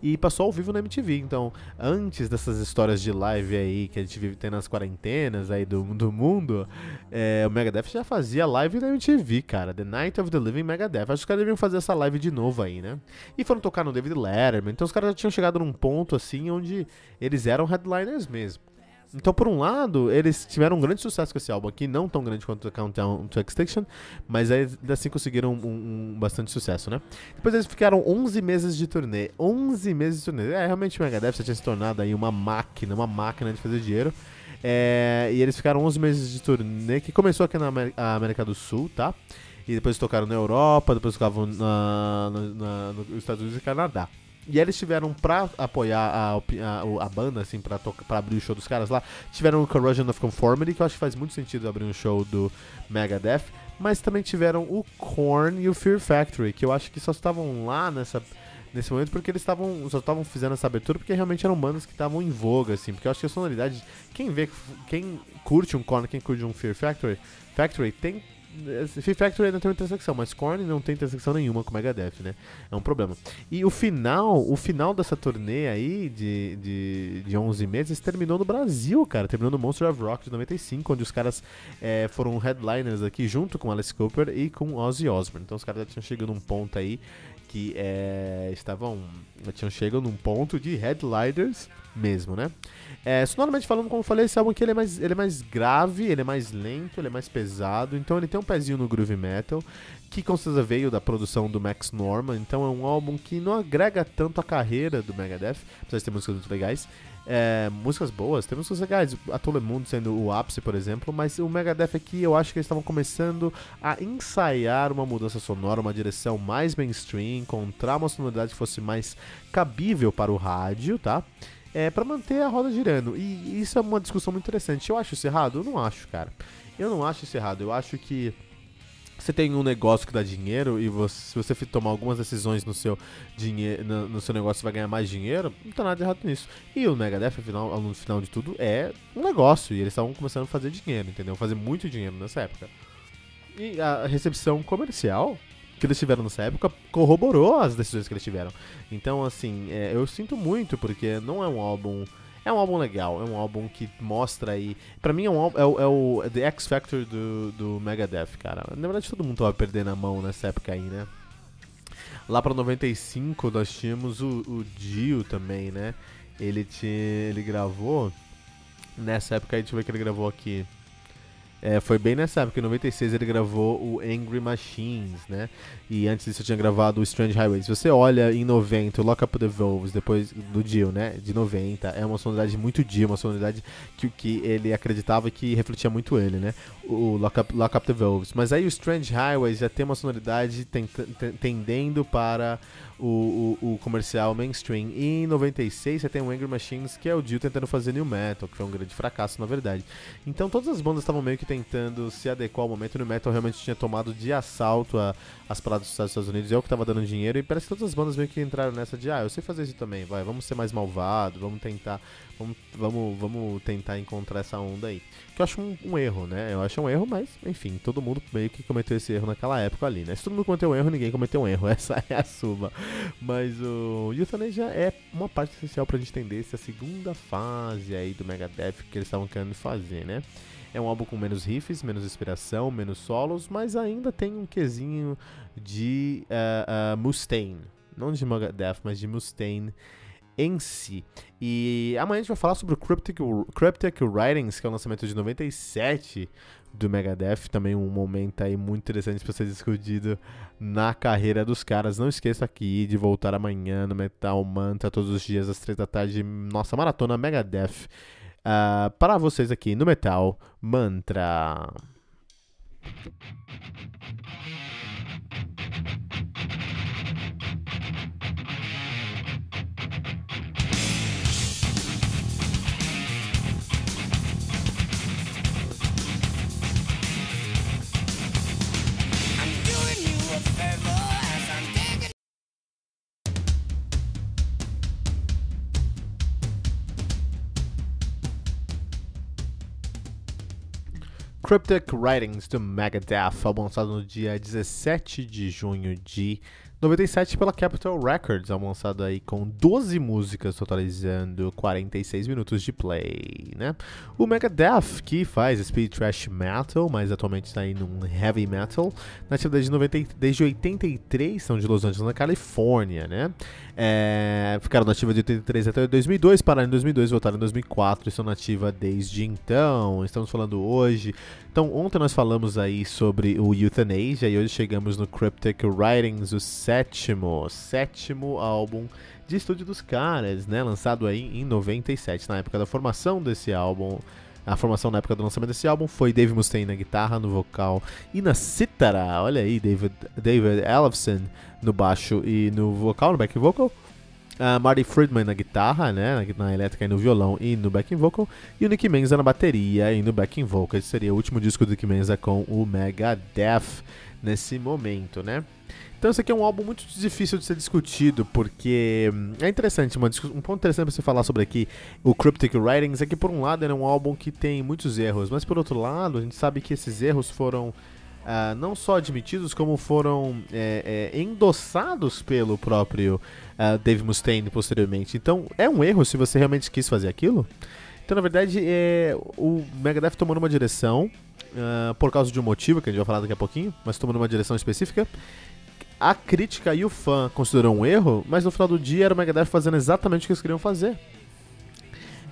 E passou ao vivo na MTV. Então, antes dessas histórias de live aí que a gente vive tendo nas quarentenas aí do, do mundo, é, o Megadeth já fazia live na MTV, cara. The Night of the Living Megadeth. Acho que os caras deviam fazer essa live de novo aí, né? E foram tocar no David Letterman. Então os caras já tinham chegado num ponto assim onde eles eram headliners mesmo. Então, por um lado, eles tiveram um grande sucesso com esse álbum aqui, não tão grande quanto Countdown to Extinction, mas ainda assim conseguiram um, um, bastante sucesso, né? Depois eles ficaram 11 meses de turnê. 11 meses de turnê. É, realmente o Megadeth já tinha se tornado aí uma máquina, uma máquina de fazer dinheiro. É, e eles ficaram 11 meses de turnê, que começou aqui na América do Sul, tá? E depois tocaram na Europa, depois tocavam na, na, na, nos Estados Unidos e Canadá. E eles tiveram pra apoiar a, a, a banda, assim, pra, pra abrir o show dos caras lá, tiveram o Corrosion of Conformity, que eu acho que faz muito sentido abrir um show do Megadeth, mas também tiveram o Korn e o Fear Factory, que eu acho que só estavam lá nessa nesse momento porque eles estavam só estavam fazendo essa abertura porque realmente eram bandas que estavam em voga assim, porque eu acho que a sonoridade, quem vê, quem curte um Korn, quem curte um Fear Factory, Factory tem Fear Factory ainda tem uma intersecção, mas Korn não tem intersecção nenhuma com Megadeth, né? É um problema. E o final, o final dessa turnê aí de, de, de 11 meses terminou no Brasil, cara. Terminou no Monster of Rock de 95, onde os caras é, foram headliners aqui junto com Alice Cooper e com Ozzy Osbourne. Então os caras já tinham chegado num ponto aí que é, estavam. Já tinham chegado num ponto de headliners mesmo, né? É, sonoramente falando, como eu falei, esse álbum aqui ele é, mais, ele é mais grave, ele é mais lento, ele é mais pesado, então ele tem um pezinho no groove metal, que com certeza veio da produção do Max Norman, então é um álbum que não agrega tanto a carreira do Megadeth, apesar de ter músicas muito legais. É, músicas boas, tem músicas legais, a Tole Mundo sendo o ápice, por exemplo, mas o Megadeth aqui eu acho que eles estavam começando a ensaiar uma mudança sonora, uma direção mais mainstream, encontrar uma sonoridade que fosse mais cabível para o rádio, tá? É, para manter a roda girando. E isso é uma discussão muito interessante. Eu acho isso errado? Eu não acho, cara. Eu não acho isso errado. Eu acho que você tem um negócio que dá dinheiro e você, se você tomar algumas decisões no seu dinheiro, no, no, seu negócio, vai ganhar mais dinheiro, não tá nada de errado nisso. E o Megadeth, afinal, no final de tudo, é um negócio. E eles estavam começando a fazer dinheiro, entendeu? Fazer muito dinheiro nessa época. E a recepção comercial que eles tiveram nessa época corroborou as decisões que eles tiveram. Então, assim, é, eu sinto muito, porque não é um álbum. É um álbum legal, é um álbum que mostra aí. Pra mim é, um, é, o, é o The X Factor do, do Megadeth, cara. Na verdade, todo mundo tava perdendo a mão nessa época aí, né? Lá pra 95 nós tínhamos o, o Dio também, né? Ele, tinha, ele gravou. Nessa época aí, deixa eu ver que ele gravou aqui. É, foi bem nessa época, em 96 ele gravou o Angry Machines, né? E antes disso eu tinha gravado o Strange Highways. Você olha em 90, o Lock Up the Wolves, depois do Dio, né? De 90, é uma sonoridade muito Dio, uma sonoridade que, que ele acreditava que refletia muito ele, né? O Lock Up, Lock Up the Wolves. Mas aí o Strange Highways já tem uma sonoridade tendendo para o, o, o, comercial mainstream. E em 96 você tem o Angry Machines, que é o Dio tentando fazer new metal, que foi um grande fracasso na verdade. Então todas as bandas estavam meio que tentando se adequar ao momento. O new metal realmente tinha tomado de assalto a, as paradas dos Estados Unidos, é o que estava dando dinheiro. E parece que todas as bandas meio que entraram nessa de, ah, eu sei fazer isso também, vai, vamos ser mais malvado, vamos tentar, vamos, vamos, vamos tentar encontrar essa onda aí. Que eu acho um, um, erro, né? Eu acho um erro, mas enfim, todo mundo meio que cometeu esse erro naquela época ali, né? Se todo mundo cometeu um erro, ninguém cometeu um erro. Essa é a suma. Mas o Euthanasia é uma parte essencial pra gente entender essa segunda fase aí do Megadeth que eles estavam querendo fazer, né? É um álbum com menos riffs, menos inspiração, menos solos, mas ainda tem um quesinho de uh, uh, Mustaine. Não de Megadeth, mas de Mustaine em si. E amanhã a gente vai falar sobre o Cryptic, Cryptic Writings, que é o lançamento de 97 do Megadeth, também um momento aí muito interessante para ser discutido na carreira dos caras. Não esqueça aqui de voltar amanhã no Metal Manta, todos os dias às três da tarde, nossa maratona Megadeth, uh, para vocês aqui no Metal Mantra. Cryptic Writings do Megadeth, álbum lançado no dia 17 de junho de 97 pela Capitol Records, lançado aí com 12 músicas, totalizando 46 minutos de play, né? O Megadeth, que faz speed thrash metal, mas atualmente está aí num heavy metal, nativa desde, 90, desde 83, são de Los Angeles, na Califórnia, né? É, ficaram nativa de 83 até 2002, pararam em 2002, voltaram em 2004 e estão nativa desde então. Estamos falando hoje. Então, ontem nós falamos aí sobre o Euthanasia e hoje chegamos no Cryptic Writings, o sétimo, sétimo álbum de estúdio dos caras, né? Lançado aí em 97, na época da formação desse álbum. A formação na época do lançamento desse álbum foi Dave Mustaine na guitarra, no vocal e na cítara. Olha aí, David, David Ellefson no baixo e no vocal, no back vocal. Uh, Marty Friedman na guitarra, né, na, na, elétrica e no violão e no backing vocal, e o Nick Menza na bateria e no backing vocal. Esse seria o último disco do Nick Menza com o Megadeth nesse momento, né? Então esse aqui é um álbum muito difícil de ser discutido, porque hum, é interessante, um ponto interessante para você falar sobre aqui o Cryptic Writings é que por um lado ele é um álbum que tem muitos erros, mas por outro lado a gente sabe que esses erros foram uh, não só admitidos, como foram é, é, endossados pelo próprio uh, Dave Mustaine posteriormente. Então é um erro se você realmente quis fazer aquilo. Então na verdade é, o Megadeth tomou uma direção uh, por causa de um motivo que a gente vai falar daqui a pouquinho, mas tomou uma direção específica a crítica e o fã considerou um erro, mas no final do dia era o Megadeth fazendo exatamente o que eles queriam fazer.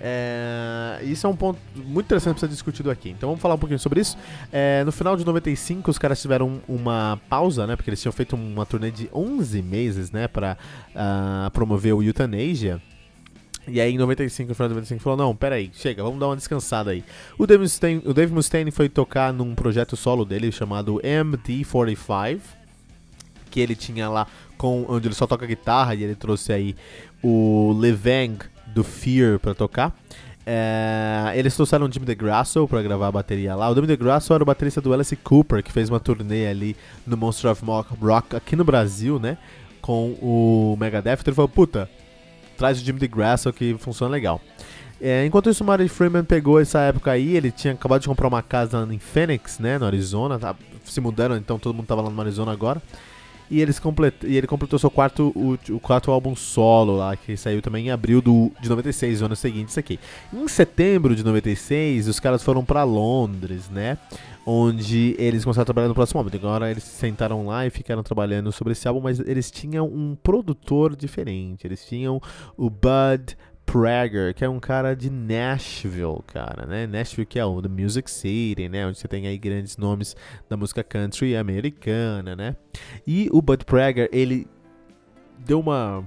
É, isso é um ponto muito interessante para ser discutido aqui. Então vamos falar um pouquinho sobre isso. É, no final de 95, os caras tiveram uma pausa, né? Porque eles tinham feito uma turnê de 11 meses, né? Para uh, ah, promover o Euthanasia. E aí em 95, no final de 95, falou: Não, peraí, chega, vamos dar uma descansada aí. O Dave Mustaine, o Dave Mustaine foi tocar num projeto solo dele chamado MD45 que ele tinha lá, com onde ele só toca guitarra, e ele trouxe aí o Levang do Fear pra tocar. É, eles trouxeram o Jimmy DeGrasso pra gravar a bateria lá. O Jimmy DeGrasso era o baterista do Alice Cooper, que fez uma turnê ali no Monster of Rock aqui no Brasil, né? Com o Megadeth. Então ele falou, puta, traz o Jimmy DeGrasso que funciona legal. É, enquanto isso, o Marty Freeman pegou essa época aí, ele tinha acabado de comprar uma casa em Phoenix, né, no Arizona, tá se mudando, então todo mundo tava lá no Arizona agora. E, eles complet... e ele completou seu quarto, o, o quarto álbum solo lá, que saiu também em abril do, de 96, o ano seguinte, isso aqui. Em setembro de 96, os caras foram para Londres, né? Onde eles começaram a trabalhar no próximo álbum. Agora eles sentaram lá e ficaram trabalhando sobre esse álbum, mas eles tinham um produtor diferente. Eles tinham o Bud Prager, que é um cara de Nashville, cara, né? Nashville que é o The Music City, né? Onde você tem aí grandes nomes da música country americana, né? E o Bud Prager, ele deu uma...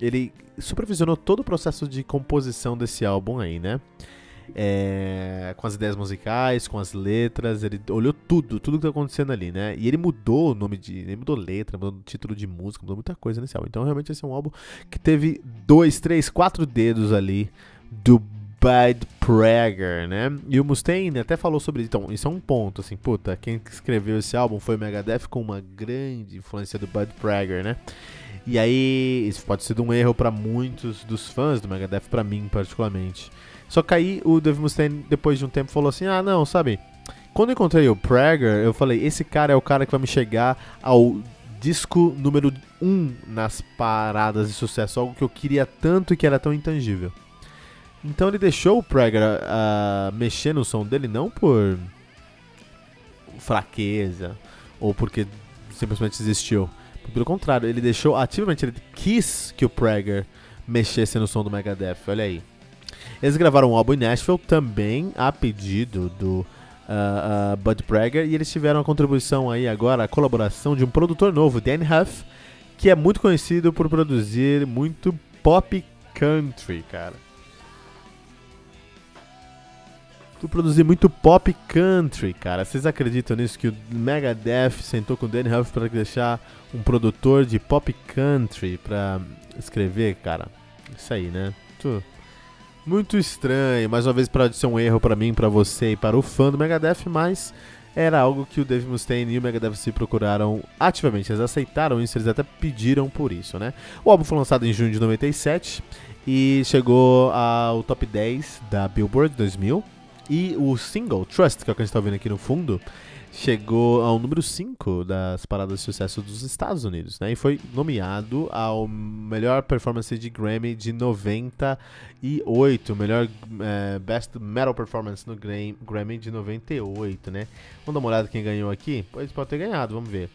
Ele supervisionou todo o processo de composição desse álbum aí, né? É, com as ideias musicais, com as letras, ele olhou tudo, tudo que tá acontecendo ali, né? E ele mudou o nome de. Ele mudou letra, mudou título de música, mudou muita coisa nesse álbum. Então realmente esse é um álbum que teve dois, três, quatro dedos ali do Bud Prager, né? E o Mustaine até falou sobre isso. Então, isso é um ponto, assim, puta, quem escreveu esse álbum foi o Megadeth com uma grande influência do Bud Prager, né? E aí, isso pode ser um erro para muitos dos fãs do Megadeth, para mim particularmente. Só que aí o Dave Mustaine, depois de um tempo, falou assim: ah, não, sabe. Quando eu encontrei o Prager, eu falei: esse cara é o cara que vai me chegar ao disco número 1 um nas paradas de sucesso, algo que eu queria tanto e que era tão intangível. Então ele deixou o Prager uh, mexer no som dele não por fraqueza ou porque simplesmente existiu. Pelo contrário, ele deixou ativamente, ele quis que o Prager mexesse no som do Megadeth. Olha aí. Eles gravaram um álbum em Nashville também a pedido do uh, uh, Bud Prager e eles tiveram a contribuição aí agora, a colaboração de um produtor novo, Dan Huff, que é muito conhecido por produzir muito pop country, cara. Por produzir muito pop country, cara. Vocês acreditam nisso que o Megadeth sentou com o Dan Huff para deixar um produtor de pop country para escrever, cara? Isso aí, né? Tu muito estranho, mais uma vez pode ser um erro para mim, para você e para o fã do Megadeth, mas era algo que o Dave Mustaine e o Megadeth se procuraram ativamente. Eles aceitaram isso, eles até pediram por isso, né? O álbum foi lançado em junho de 97 e chegou ao top 10 da Billboard 2000. E o single Trust, que é o que a gente está ouvindo aqui no fundo, chegou ao número 5 das paradas de sucesso dos Estados Unidos, né? E foi nomeado ao melhor performance de Grammy de 98, melhor é, Best Metal Performance no Grammy de 98, né? Vamos dar uma olhada quem ganhou aqui? Pois pode ter ganhado, vamos ver.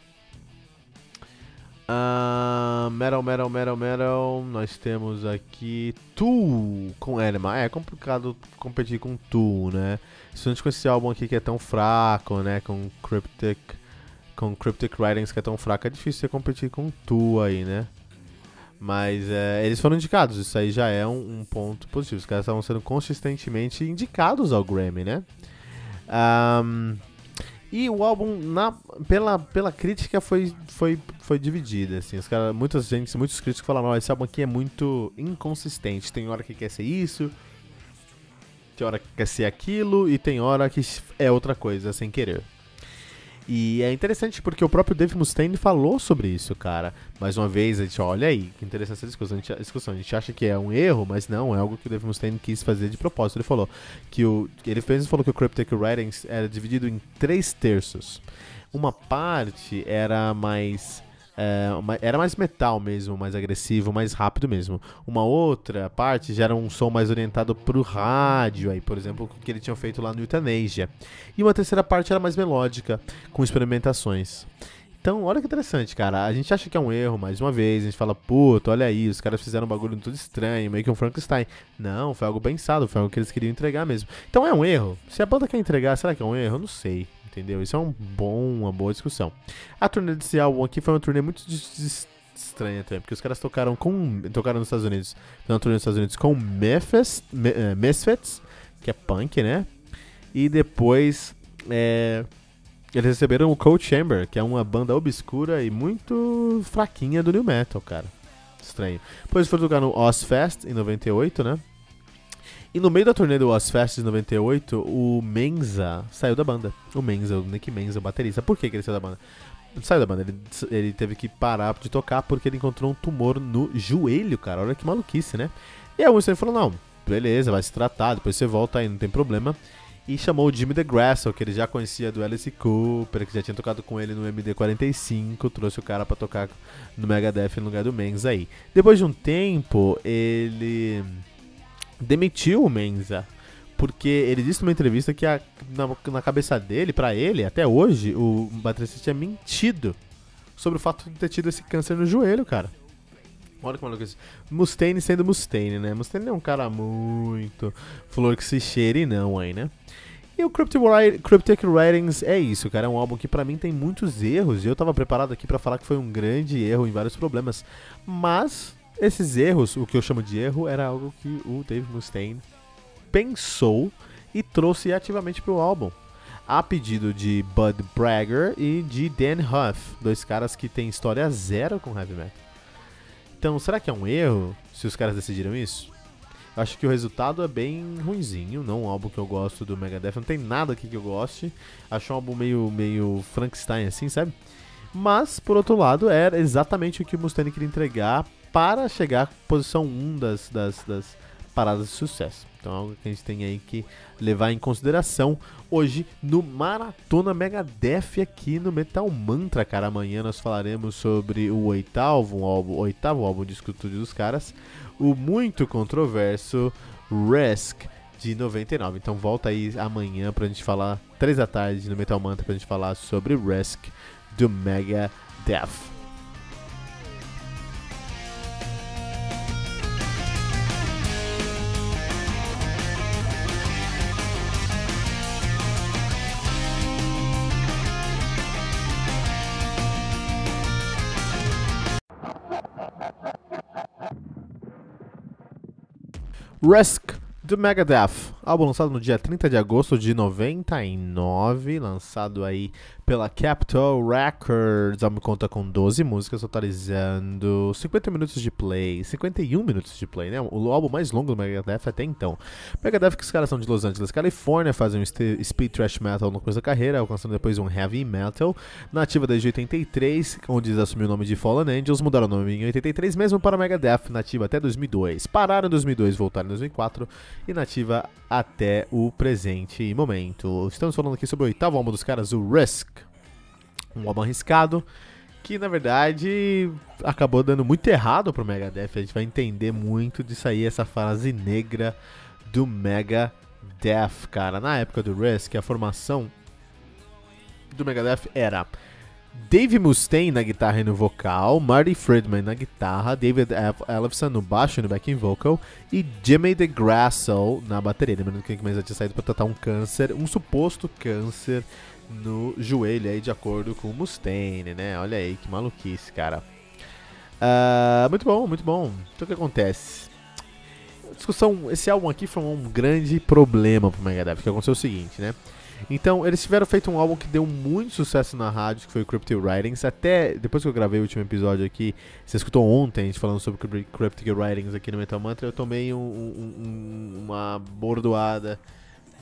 Uh, metal, metal, metal, metal. Nós temos aqui Tool com Enema. É complicado competir com Tool, né? Principalmente com esse álbum aqui que é tão fraco, né? Com Cryptic, com Cryptic Writings que é tão fraco, é difícil você competir com Tool aí, né? Mas é, eles foram indicados, isso aí já é um, um ponto positivo. Os caras estavam sendo consistentemente indicados ao Grammy, né? Um, e o álbum, na, pela, pela crítica, foi, foi, foi dividido. Assim. Os cara, muitas gente, muitos críticos falaram: esse álbum aqui é muito inconsistente. Tem hora que quer ser isso, tem hora que quer ser aquilo, e tem hora que é outra coisa, sem querer. E é interessante porque o próprio Dave Mustaine falou sobre isso, cara. Mais uma vez, a gente olha aí, que interessante essa discussão. A gente, discussão. A gente acha que é um erro, mas não, é algo que o Dave Mustaine quis fazer de propósito. Ele falou que o. Ele fez falou que o Cryptic Writings era dividido em três terços. Uma parte era mais é, uma, era mais metal mesmo, mais agressivo, mais rápido mesmo. Uma outra parte já era um som mais orientado pro rádio, aí, por exemplo, que ele tinha feito lá no Euthanasia. E uma terceira parte era mais melódica, com experimentações. Então, olha que interessante, cara. A gente acha que é um erro, mais uma vez. A gente fala, puta, olha aí, os caras fizeram um bagulho tudo estranho, meio que um Frankenstein. Não, foi algo pensado, foi algo que eles queriam entregar mesmo. Então é um erro. Se a banda quer entregar, será que é um erro? Eu não sei entendeu? Isso é um bom, uma boa discussão. A turnê desse álbum aqui foi uma turnê muito estranha também, porque os caras tocaram com tocaram nos Estados Unidos, na turnê nos Estados Unidos com Memphis, uh, Misfits, que é punk, né? E depois é, eles receberam o Cold Chamber, que é uma banda obscura e muito fraquinha do new metal, cara. Estranho. Depois foram tocar no Ozfest em 98, né? E no meio da turnê do Ozfest de 98, o Menza saiu da banda. O Menza, o Nick Menza, o baterista. Por que, que ele saiu da banda? Saiu da banda, ele, ele teve que parar de tocar porque ele encontrou um tumor no joelho, cara. Olha que maluquice, né? E aí o Winston falou: não, beleza, vai se tratar, depois você volta aí, não tem problema. e chamou o Jimmy DeGrasso, que ele já conhecia do Alice Cooper, que já tinha tocado com ele no MD45, trouxe o cara para tocar no Megadeth no lugar do Menza aí. Depois de um tempo, ele demitiu o Menza, porque ele disse numa entrevista que a, na, na, cabeça dele, para ele, até hoje, o baterista tinha mentido sobre o fato de ter tido esse câncer no joelho, cara. Olha que maluco isso. Mustaine sendo Mustaine, né? Mustaine é um cara muito flor que se cheire não aí, né? E o Cryptic, Cryptic Writings é isso, cara. É um álbum que para mim tem muitos erros. E eu tava preparado aqui para falar que foi um grande erro em vários problemas. Mas esses erros, o que eu chamo de erro, era algo que o Dave Mustaine pensou e trouxe ativamente pro álbum. A pedido de Bud Bragger e de Dan Huff, dois caras que têm história zero com heavy metal. Então, será que é um erro se os caras decidiram isso? Eu acho que o resultado é bem ruinzinho, não um álbum que eu gosto do Megadeth, não tem nada aqui que eu goste. Acho um álbum meio, meio Frankenstein assim, sabe? Mas, por outro lado, era exatamente o que o Mustaine queria entregar para chegar à posição 1 das, das, das paradas de sucesso. Então é algo que a gente tem aí que levar em consideração hoje no Maratona Megadeth aqui no Metal Mantra, cara. Amanhã nós falaremos sobre o oitavo álbum, oitavo álbum de estúdio dos caras, o muito controverso Risk de 99. Então volta aí amanhã pra gente falar, três da tarde no Metal Mantra pra gente falar sobre Risk do Megadeth. Risk the Megadeth, álbum lançado no dia 30 de agosto de 99, lançado aí pela Capitol Records. Ela me conta com 12 músicas, totalizando 50 minutos de play, 51 minutos de play, né? O álbum mais longo do Megadeth até então. Megadeth, que os caras são de Los Angeles, Califórnia, fazem um speed thrash metal no começo da carreira, alcançando depois um heavy metal. Nativa desde 83, onde eles assumiram o nome de Fallen Angels, mudaram o nome em 83, mesmo para Megadeth, nativa até 2002. Pararam em 2002, voltaram em 2004 e nativa até o presente momento. Estamos falando aqui sobre o oitavo álbum dos caras, o Risk. Um álbum arriscado que na verdade acabou dando muito errado pro Megadeth. A gente vai entender muito disso aí, essa frase negra do Megadeth, cara. Na época do Risk, a formação do Megadeth era Dave Mustaine na guitarra e no vocal, Marty Friedman na guitarra, David Ellefson no baixo e no backing vocal e Jimmy DeGrasso na bateria. Lembrando que já tinha saído para tratar um câncer, um suposto câncer no joelho aí, de acordo com o Mustaine, né? Olha aí que maluquice, cara. Uh, muito bom, muito bom. Então o que acontece? Discussão, esse álbum aqui foi um grande problema pro Megadeth, porque aconteceu o seguinte, né? Então, eles tiveram feito um álbum que deu muito sucesso na rádio, que foi o Cryptic Writings. Até depois que eu gravei o último episódio aqui, você escutou ontem a gente falando sobre Cryptic Writings aqui no Metal Mantra, eu tomei um, um, uma bordoada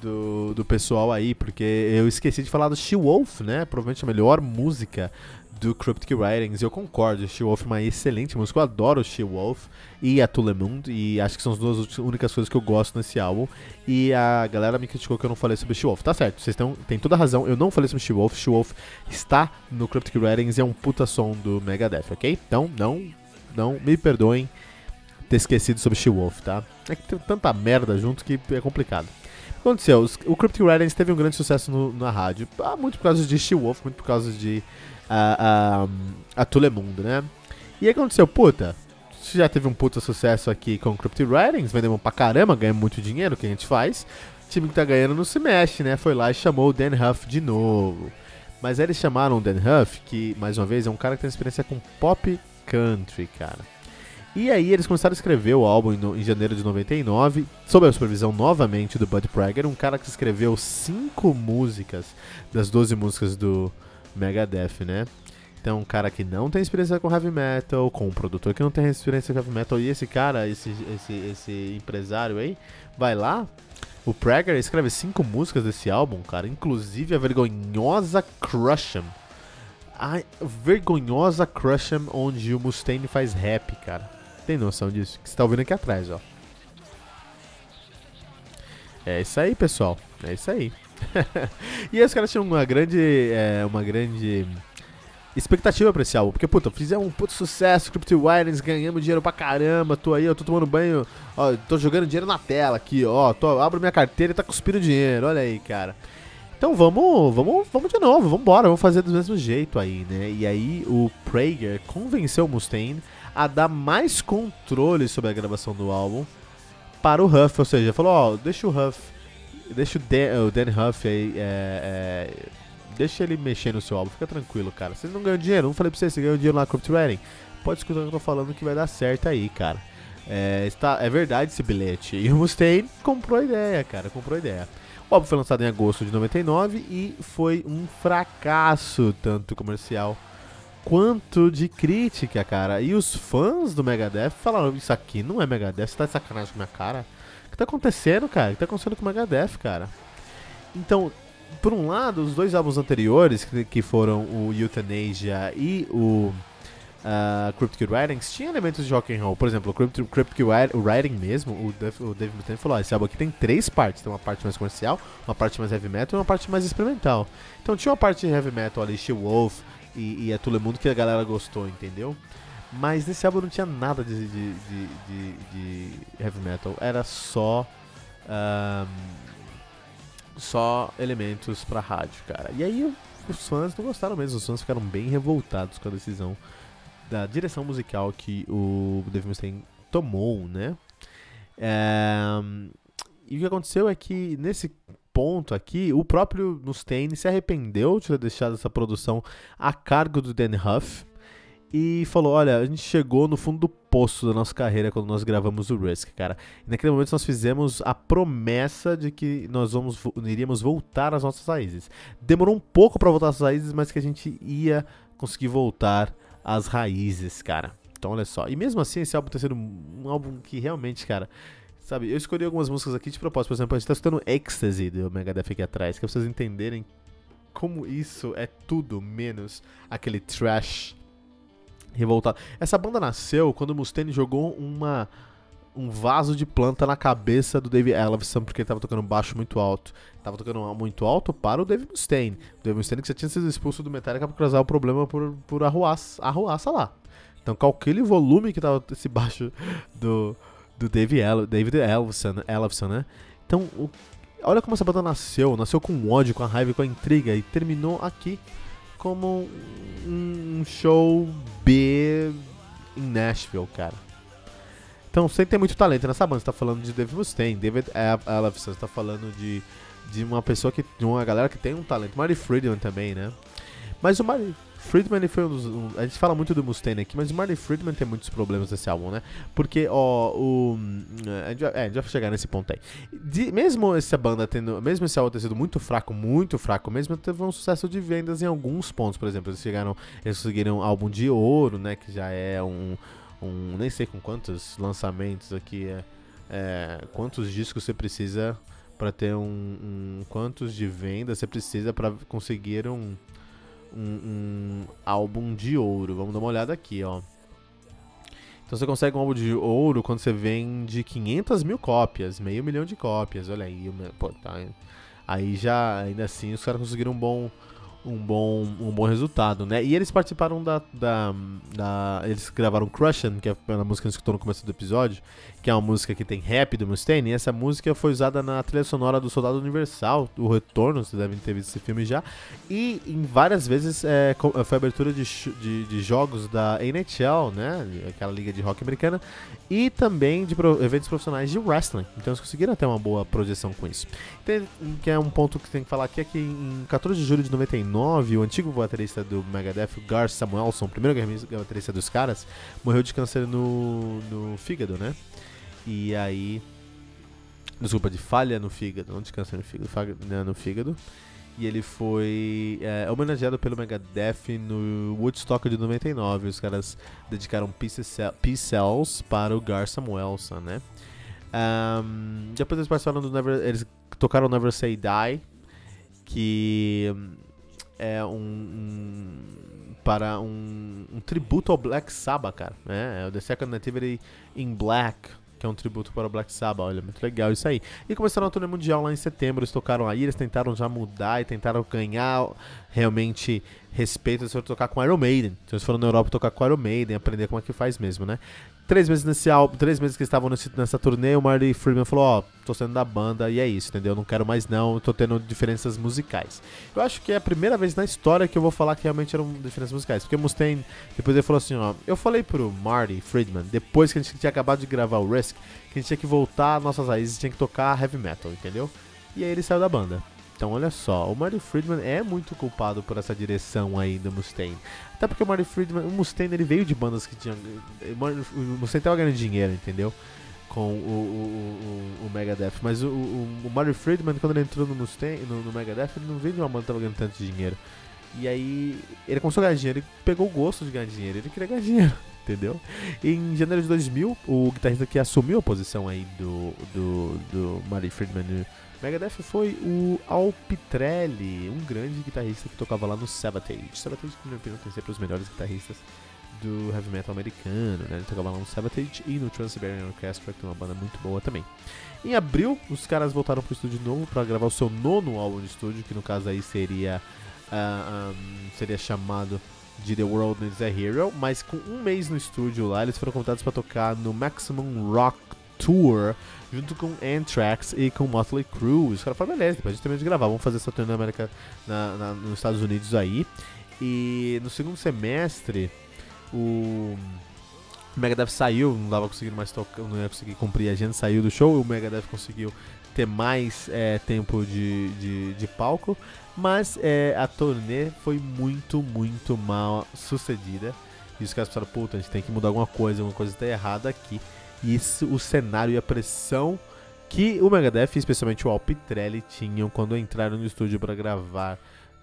do, do pessoal aí, porque eu esqueci de falar do She-Wolf, né? Provavelmente a melhor música do Cryptic Writings. Eu concordo, She-Wolf é uma excelente música. Eu adoro She-Wolf e a Tulemund. E acho que são as duas únicas coisas que eu gosto nesse álbum. E a galera me criticou que eu não falei sobre She-Wolf. Tá certo, vocês têm toda a razão. Eu não falei sobre She-Wolf. She-Wolf está no Cryptic Writings e é um puta som do Megadeth, ok? Então, não, não me perdoem ter esquecido sobre She-Wolf, tá? É que tem tanta merda junto que é complicado. O que aconteceu? O Cryptic Writings teve um grande sucesso no, na rádio. Ah, muito por causa de She-Wolf, muito por causa de a, a, Tulemundo, né? E aí aconteceu, puta, já teve um puta sucesso aqui com Cryptic Writings, vendemos pra caramba, ganhamos muito dinheiro, que a gente faz. O time que tá ganhando não se mexe, né? Foi lá e chamou o Dan Huff de novo. Mas aí eles chamaram o Dan Huff, que, mais uma vez, é um cara que tem experiência com pop country, cara. E aí eles começaram a escrever o álbum em, em janeiro de 99, sob a supervisão novamente do Bud Prager, um cara que escreveu cinco músicas das 12 músicas do, Megadeth, né? Então, um cara que não tem experiência com heavy metal, com um produtor que não tem experiência com heavy metal, e esse cara, esse, esse, esse empresário aí, vai lá. O Prager escreve cinco músicas desse álbum, cara, inclusive a vergonhosa Crush 'em. A vergonhosa Crush 'em, onde o Mustaine faz rap, cara. Tem noção disso? Que você tá ouvindo aqui atrás, ó. É isso aí, pessoal. É isso aí. e aí os caras tinham uma grande. É, uma grande expectativa pra esse álbum. Porque, puta, fizeram um puto sucesso, Crypto Wireless, ganhamos dinheiro pra caramba, tô aí, eu tô tomando banho, ó, tô jogando dinheiro na tela aqui, ó, tô, abro minha carteira e tá cuspindo dinheiro, olha aí, cara. Então vamos, vamos, vamos de novo, vamos embora, vamos fazer do mesmo jeito aí, né? E aí o Prager convenceu o Mustaine a dar mais controle sobre a gravação do álbum para o Huff, ou seja, falou, ó, deixa o Huff, deixa o Dan, o Dan Huff aí, é, é, deixa ele mexer no seu álbum, fica tranquilo, cara. Vocês não ganham dinheiro, não falei pra vocês, você ganhou dinheiro na Crypt Writing. Pode escutar o que eu tô falando que vai dar certo aí, cara. É, está, é verdade esse bilhete. E o Mustaine comprou a ideia, cara, comprou a ideia. O álbum foi lançado em agosto de 99 e foi um fracasso, tanto comercial quanto de crítica, cara. E os fãs do Megadeth falaram: Isso aqui não é Megadeth, você tá de sacanagem com a minha cara? Tá acontecendo, cara? O que tá acontecendo com o Megadeth, cara? Então, por um lado, os dois álbuns anteriores, que, que foram o Euthanasia e o uh, Cryptic Writings, tinham elementos de rock and roll. Por exemplo, o Cryptic, Cryptic Writing mesmo, o, Dave, o Dave Mustaine falou, ah, esse álbum aqui tem três partes. Tem uma parte mais comercial, uma parte mais heavy metal e uma parte mais experimental. Então tinha uma parte de heavy metal ali, She Wolf e, e a Tule Mundo que a galera gostou, entendeu? Mas nesse álbum não tinha nada de, de, de, de heavy metal. Era só... Um, só elementos pra rádio, cara. E aí os fãs não gostaram mesmo, os fãs ficaram bem revoltados com a decisão da direção musical que o Dave Mustaine tomou, né? E o que aconteceu é que nesse ponto aqui, o próprio Mustaine se arrependeu de ter deixado essa produção a cargo do Dan Huff e falou: Olha, a gente chegou no fundo do poço da nossa carreira quando nós gravamos o Risk, cara. E naquele momento nós fizemos a promessa de que nós vamos, iríamos voltar às nossas raízes. Demorou um pouco para voltar às raízes, mas que a gente ia conseguir voltar às raízes, cara. Então olha só. E mesmo assim, esse álbum tá sendo um álbum que realmente, cara. Sabe, eu escolhi algumas músicas aqui de propósito. Por exemplo, a gente tá escutando Ecstasy do Megadeth aqui atrás, que é pra vocês entenderem como isso é tudo menos aquele trash revoltado. Essa banda nasceu quando o Mustaine jogou uma um vaso de planta na cabeça do Dave Ellefson porque ele tava tocando baixo muito alto. Tava tocando muito alto para o Dave Mustaine. O Dave Mustaine que já tinha sido expulso do Metallica por causar o problema por, por arruaça, arruaça lá. Então calcule o volume que tava esse baixo do, do Dave El, David Ellefson, Ellefson, né? Então, o, olha como essa banda nasceu. Nasceu com ódio, com a raiva, com a intriga e terminou aqui como um show B em Nashville, cara. Então, sem ter muito talento nessa banda, você tá falando de David Mustaine, David Ellefson, você tá falando de, de uma pessoa que. de uma galera que tem um talento. Marty Friedman também, né? Mas o Marty Friedman foi um dos. Um, a gente fala muito do Mustaine aqui, mas o Marty Friedman tem muitos problemas nesse álbum, né? Porque, ó, o. Vai, é, a gente vai chegar nesse ponto aí. De, mesmo essa banda tendo. Mesmo esse álbum ter sido muito fraco, muito fraco mesmo, teve um sucesso de vendas em alguns pontos. Por exemplo, eles chegaram. Eles conseguiram um álbum de ouro, né? Que já é um. um nem sei com quantos lançamentos aqui é. é quantos discos você precisa para ter um, um, quantos de venda você precisa para conseguir um um, um álbum de ouro. Vamos dar uma olhada aqui, ó. Então você consegue um álbum de ouro quando você vende 500 mil cópias, meio milhão de cópias. Olha aí, pô, tá, aí já, ainda assim, os caras conseguiram um bom, um bom, um bom resultado, né? E eles participaram da, da, da eles gravaram Crushin', que é a música que a gente escutou no começo do episódio, é uma música que tem rap do Mustaine, e essa música foi usada na trilha sonora do Soldado Universal, o Retorno, vocês devem ter visto esse filme já, e em várias vezes é, foi abertura de, de, de, jogos da NHL, né, aquela liga de rock americana, e também de pro, eventos profissionais de wrestling, então eles conseguiram ter uma boa projeção com isso. Então, que é um ponto que tem que falar aqui, é que em 14 de julho de 99, o antigo baterista do Megadeth, Gar Samuelson, o primeiro baterista dos caras, morreu de câncer no, no fígado, né, e aí. Desculpa, de falha no fígado, não descansa no fígado, falha né, no fígado. E ele foi é, homenageado pelo Megadeth no Woodstock de 99. Os caras dedicaram Peace Cells para o Gar Samuelson, né? Um, depois eles participaram do Never. Eles tocaram Never Say Die, que é um, um para um, um, tributo ao Black Sabbath, cara. Né? É o The Second Nativity in Black, que é um tributo para o Black Sabbath. Olha, muito legal isso aí. E começaram a turnê mundial lá em setembro, eles tocaram aí, eles tentaram já mudar e tentaram ganhar realmente respeito, eles foram tocar com Iron Maiden. Então eles foram na Europa tocar com Iron Maiden, aprender como é que faz mesmo, né? Três meses nesse álbum, três meses que estavam nesse, nessa turnê, o Marty Friedman falou, ó, oh, tô saindo da banda e é isso, entendeu? Não quero mais não, tô tendo diferenças musicais. Eu acho que é a primeira vez na história que eu vou falar que realmente eram diferenças musicais. Porque o Mustaine, depois ele falou assim, ó, eu falei pro Marty Friedman, depois que a gente tinha acabado de gravar o Risk, que a gente tinha que voltar às nossas raízes tinha que tocar heavy metal, entendeu? E aí ele saiu da banda. Então, olha só, o Marty Friedman é muito culpado por essa direção aí do Mustaine. Até porque o Marty Friedman, o Mustaine, ele veio de bandas que tinham. O Mustaine tava ganhando dinheiro, entendeu? Com o, o, o, o Megadeth. Mas o, o, o Marty Friedman, quando ele entrou no Mustaine, no, no Megadeth, ele não veio de uma banda que tava ganhando tanto dinheiro. E aí, ele começou a ganhar dinheiro, ele pegou o gosto de ganhar dinheiro, ele queria ganhar dinheiro, entendeu? Em janeiro de 2000, o guitarrista que assumiu a posição aí do, do, do Marty Friedman Megadeth foi o Alpitrelli, um grande guitarrista que tocava lá no Sabotage. Sabotage, na minha opinião, tem sempre os melhores guitarristas do heavy metal americano, né? Ele tocava lá no Sabotage e no Trans-Siberian Orchestra, que é uma banda muito boa também. Em abril, os caras voltaram pro estúdio novo para gravar o seu nono álbum de estúdio, que no caso aí seria uh, ah, um, seria chamado de The World Needs a Hero, mas com um mês no estúdio lá, eles foram convidados para tocar no Maximum Rock Tour junto com Anthrax e com Motley Crue. Os caras falaram, beleza, depois a gente termina de gravar, vamos fazer essa turnê na América, na, na, nos Estados Unidos aí. E no segundo semestre, o Megadeth saiu, não dava conseguindo mais tocar, não ia conseguir cumprir a agenda, saiu do show, o Megadeth conseguiu ter mais é, tempo de, de, de, palco, mas é, a turnê foi muito, muito mal sucedida. E os caras pensaram, puta, a gente tem que mudar alguma coisa, alguma coisa está errada aqui isso, o cenário e a pressão que o Megadeth, especialmente o Alpitrelli, tinham quando entraram no estúdio para gravar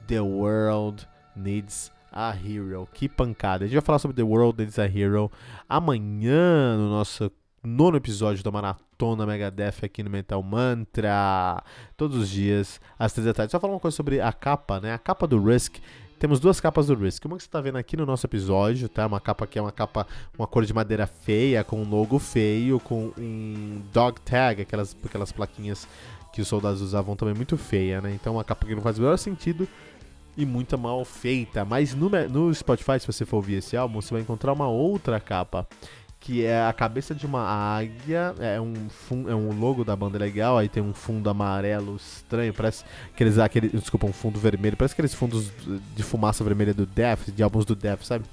The World Needs a Hero. Que pancada! A gente vai falar sobre The World Needs a Hero amanhã no nosso nono episódio da Maratona Megadeth aqui no Mental Mantra. Todos os dias, às três da tarde. Só falar uma coisa sobre a capa, né? A capa do Risk temos duas capas do Risk. Uma que você está vendo aqui no nosso episódio, tá? Uma capa que é uma capa, uma cor de madeira feia, com um logo feio, com um dog tag, aquelas, aquelas plaquinhas que os soldados usavam também muito feia, né? Então uma capa que não faz o menor sentido e muito mal feita. Mas no, no Spotify, se você for ouvir esse álbum, você vai encontrar uma outra capa que é a cabeça de uma águia, é um, é um logo da banda legal, aí tem um fundo amarelo estranho, parece aqueles, aquele, desculpa, um fundo vermelho, parece aqueles fundos de fumaça vermelha do Death, de álbuns do Death, sabe?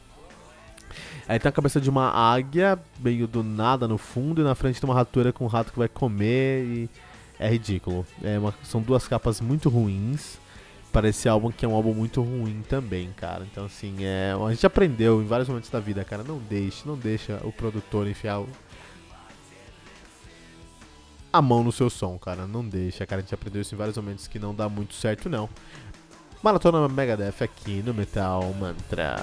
Aí tem a cabeça de uma águia, meio do nada no fundo, e na frente tem uma ratura com um rato que vai comer, e é ridículo. É uma, são duas capas muito ruins para esse álbum, que é um álbum muito ruim também, cara. Então, assim, é, a gente aprendeu em vários momentos da vida, cara. Não deixe, não deixa o produtor enfiar a mão no seu som, cara. Não deixa, cara. A gente aprendeu isso em vários momentos que não dá muito certo, não. Maratona Megadeth aqui no Metal Mantra.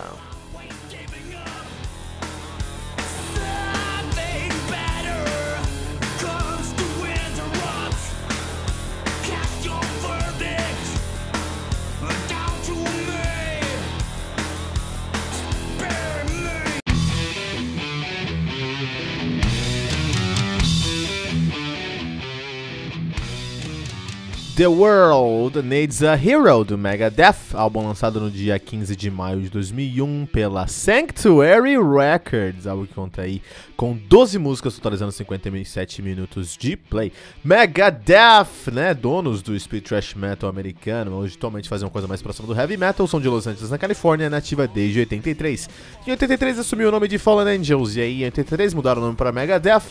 The World Needs a Hero do Megadeth, álbum lançado no dia 15 de maio de 2001 pela Sanctuary Records, álbum que conta aí com 12 músicas totalizando 57 minutos de play. Megadeth, né, donos do speed trash metal americano, hoje atualmente fazem uma coisa mais próxima do heavy metal, são de Los Angeles, na Califórnia, nativa desde 83. Em 83 assumiu o nome de Fallen Angels e aí em 83 mudaram o nome para Megadeth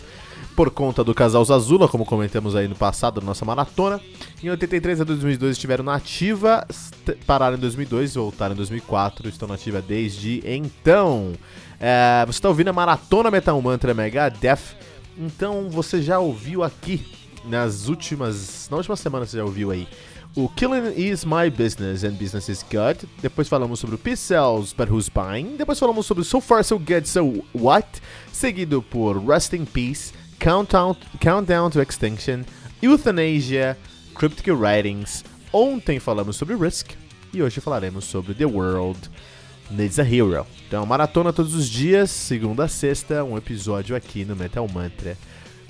por conta do casal Zazula, como comentamos aí no passado, na nossa maratona. Em 83 a 2002 estiveram na ativa, pararam em 2002, voltaram em 2004, estão na ativa desde então. É, você está ouvindo a Maratona Metal Mantra Megadeth, então você já ouviu aqui, nas últimas, na última semana você já ouviu aí, o Killing is My Business and Business is Good. Depois falamos sobre o Peace Cells, But Who's Buying. Depois falamos sobre So Far So Good So What. Seguido por Rest in Peace, Countdown, Countdown to Extinction, Euthanasia, Cryptic Writings. Ontem falamos sobre Risk e hoje falaremos sobre The World Needs a Hero. Então, maratona todos os dias, segunda a sexta, um episódio aqui no Metal Mantra.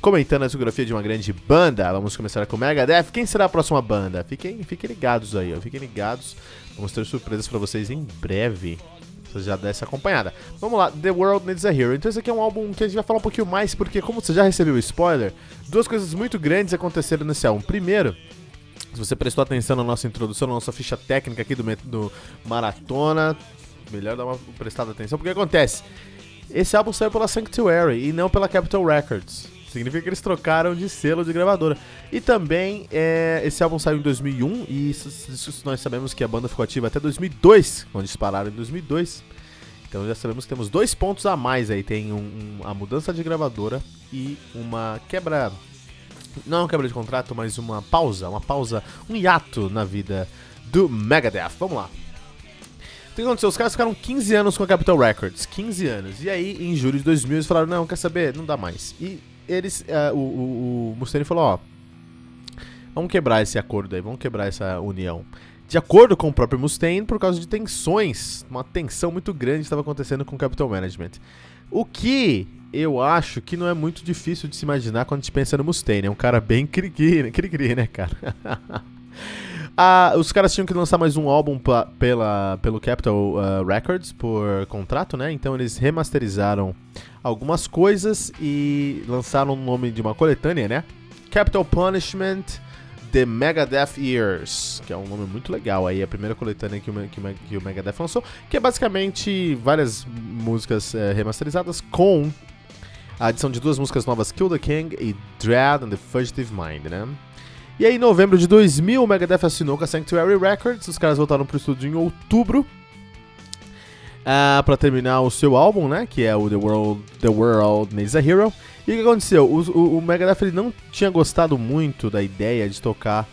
comentando a discografia de uma grande banda. Vamos começar com Megadeth. Quem será a próxima banda? Fiquem, fiquem ligados aí, ó. Fiquem ligados. Vamos ter surpresas para vocês em breve. Você já desse acompanhada. Vamos lá, The World Needs a Hero. Então esse aqui é um álbum que a gente vai falar um pouquinho mais, porque como você já recebeu o spoiler, duas coisas muito grandes aconteceram nesse álbum. Primeiro, se você prestou atenção na nossa introdução, na nossa ficha técnica aqui do, do Maratona, melhor dar uma prestada atenção, porque acontece? Esse álbum saiu pela Sanctuary e não pela Capitol Records. Significa que eles trocaram de selo de gravadora. E também, é, esse álbum saiu em 2001 e isso, isso nós sabemos que a banda ficou ativa até 2002, onde eles pararam em 2002. Então já sabemos que temos dois pontos a mais aí. Tem um, um, a mudança de gravadora e uma quebra não quebra de contrato, mas uma pausa, uma pausa, um hiato na vida do Megadeth. Vamos lá. O que aconteceu? Os caras ficaram 15 anos com a Capitol Records. 15 anos. E aí, em julho de 2000, eles falaram: Não, quer saber? Não dá mais. E eles. Uh, o, o, Mustaine falou: Ó, vamos quebrar esse acordo aí, vamos quebrar essa união. De acordo com o próprio Mustaine, por causa de tensões, uma tensão muito grande estava acontecendo com o Capital Management. O que eu acho que não é muito difícil de se imaginar quando a gente pensa no Mustaine. É um cara bem cri-cri, né, cara? ah, os caras tinham que lançar mais um álbum pela, pelo Capitol uh, Records por contrato, né? Então eles remasterizaram algumas coisas e lançaram o nome de uma coletânea, né? Capital Punishment The Megadeth Years, que é um nome muito legal aí, a primeira coletânea que o, que, que o Megadeth lançou, que é basicamente várias músicas é, remasterizadas com a adição de duas músicas novas, Kill the King e Dread and the Fugitive Mind, né? E aí, em novembro de 2000, o Megadeth assinou com a Sanctuary Records, os caras voltaram pro estúdio em outubro, uh, ah, para terminar o seu álbum, né, que é o The World, The World Needs a Hero. E o que aconteceu? O, o, o Megadeth ele não tinha gostado muito da ideia de tocar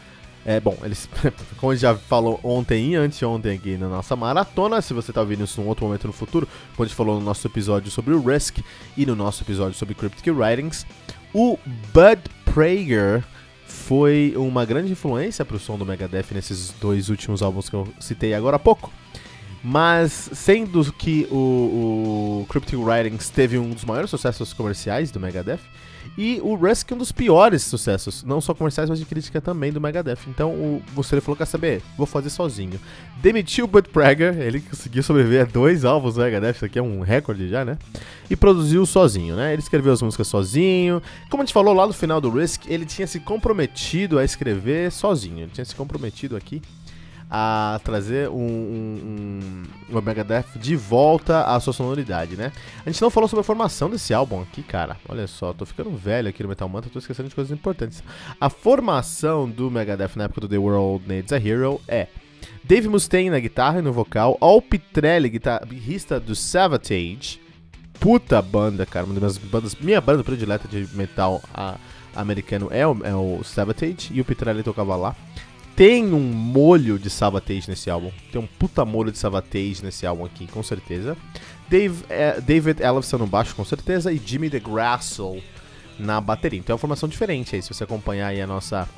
é, bom, eles, como a gente já falou ontem e anteontem aqui na nossa maratona, se você tá ouvindo isso num outro momento no futuro, como a gente falou no nosso episódio sobre o Risk e no nosso episódio sobre Cryptic Writings, o Bud Prager foi uma grande influência para o som do Megadeth nesses dois últimos álbuns que eu citei agora há pouco. Mas, sendo que o, o Cryptic Writings teve um dos maiores sucessos comerciais do Megadeth, e o Rusk é um dos piores sucessos, não só comerciais, mas de crítica também do Megadeth. Então o você falou: quer saber? Vou fazer sozinho. Demitiu o Bud Prager, ele conseguiu sobreviver a dois álbuns do Megadeth, isso aqui é um recorde já, né? E produziu sozinho, né? Ele escreveu as músicas sozinho. Como a gente falou lá no final do Risk, ele tinha se comprometido a escrever sozinho. Ele tinha se comprometido aqui a trazer um, um, um, Megadeth de volta à sua sonoridade, né? A gente não falou sobre a formação desse álbum aqui, cara. Olha só, tô ficando velho aqui no Metal Mantra, tô esquecendo de coisas importantes. A formação do Megadeth na época do The World Needs a Hero é Dave Mustaine na guitarra e no vocal, Al Pitrelli, guitarrista do Savatage, puta banda, cara, uma das minhas bandas, minha banda predileta de metal a, americano é o, é o Savatage, e o Pitrelli tocava lá tem um molho de Savatage nesse álbum. Tem um puta molho de Savatage nesse álbum aqui, com certeza. Dave, é, David Ellefson no baixo, com certeza. E Jimmy DeGrasso na bateria. Então é uma formação diferente aí. Se você acompanhar aí a nossa,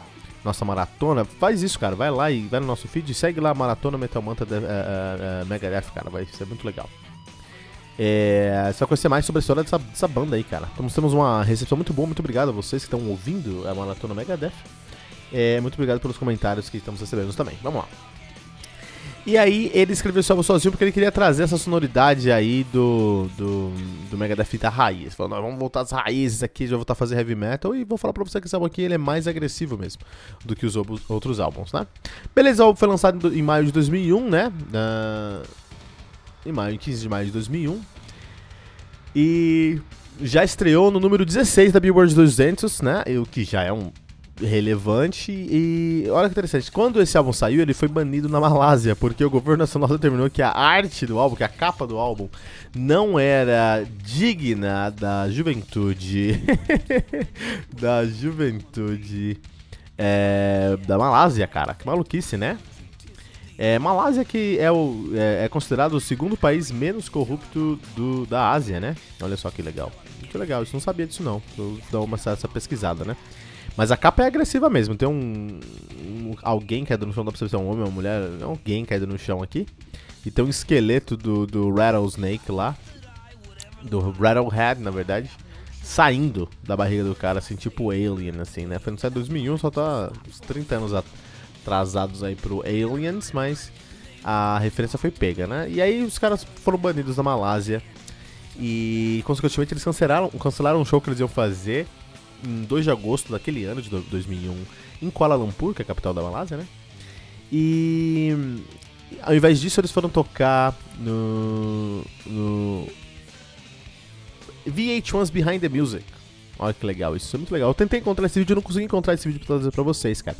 nossa maratona, faz isso, cara. Vai lá e vai no nosso feed. Segue lá a Maratona Metal Manta uh, uh, Megadeth, cara. Vai ser muito legal. É, você vai conhecer mais sobre a história dessa, dessa banda aí, cara. Então, temos uma recepção muito boa. Muito obrigado a vocês que estão ouvindo a Maratona Megadeth. É, muito obrigado pelos comentários que estamos recebendo também. Vamos lá. E aí ele escreveu esse álbum sozinho porque ele queria trazer essa sonoridade aí do, do, do Megadeth da raiz. Falou, vamos voltar às raízes aqui, já voltar a fazer heavy metal e vou falar pra você que esse álbum aqui ele é mais agressivo mesmo do que os outros álbuns, né? Beleza, o álbum foi lançado em maio de 2001, né? Uh, em maio, 15 de maio de 2001. E já estreou no número 16 da Billboard 200, né? O que já é um relevante e olha que interessante, quando esse álbum saiu, ele foi banido na Malásia, porque o governo nacional determinou que a arte do álbum, que a capa do álbum não era digna da juventude da juventude é, da Malásia, cara. Que maluquice, né? É, Malásia que é, o, é, é, considerado o segundo país menos corrupto do, da Ásia, né? Olha só que legal. Que legal, isso não sabia disso não. Vou dar uma essa pesquisada, né? Mas a capa é agressiva mesmo. Tem um, um alguém caído no chão, dá pra ver se é um homem ou uma mulher. Alguém caído no chão aqui. E tem um esqueleto do, do Rattlesnake lá. Do Rattlehead, na verdade. saindo da barriga do cara, assim, tipo Alien, assim, né? Foi no site 2001, só tá uns 30 anos atrasados aí pro Aliens, mas a referência foi pega, né? E aí os caras foram banidos da Malásia e, consequentemente, eles cancelaram, cancelaram um show que eles iam fazer em 2 de agosto daquele ano de 2001 em Kuala Lumpur, que é a capital da Malásia, né? E ao invés disso, eles foram tocar no, no VH1's Behind the Music. Olha que legal, isso é muito legal. Eu tentei encontrar esse vídeo, não consegui encontrar esse vídeo pra trazer pra vocês, cara.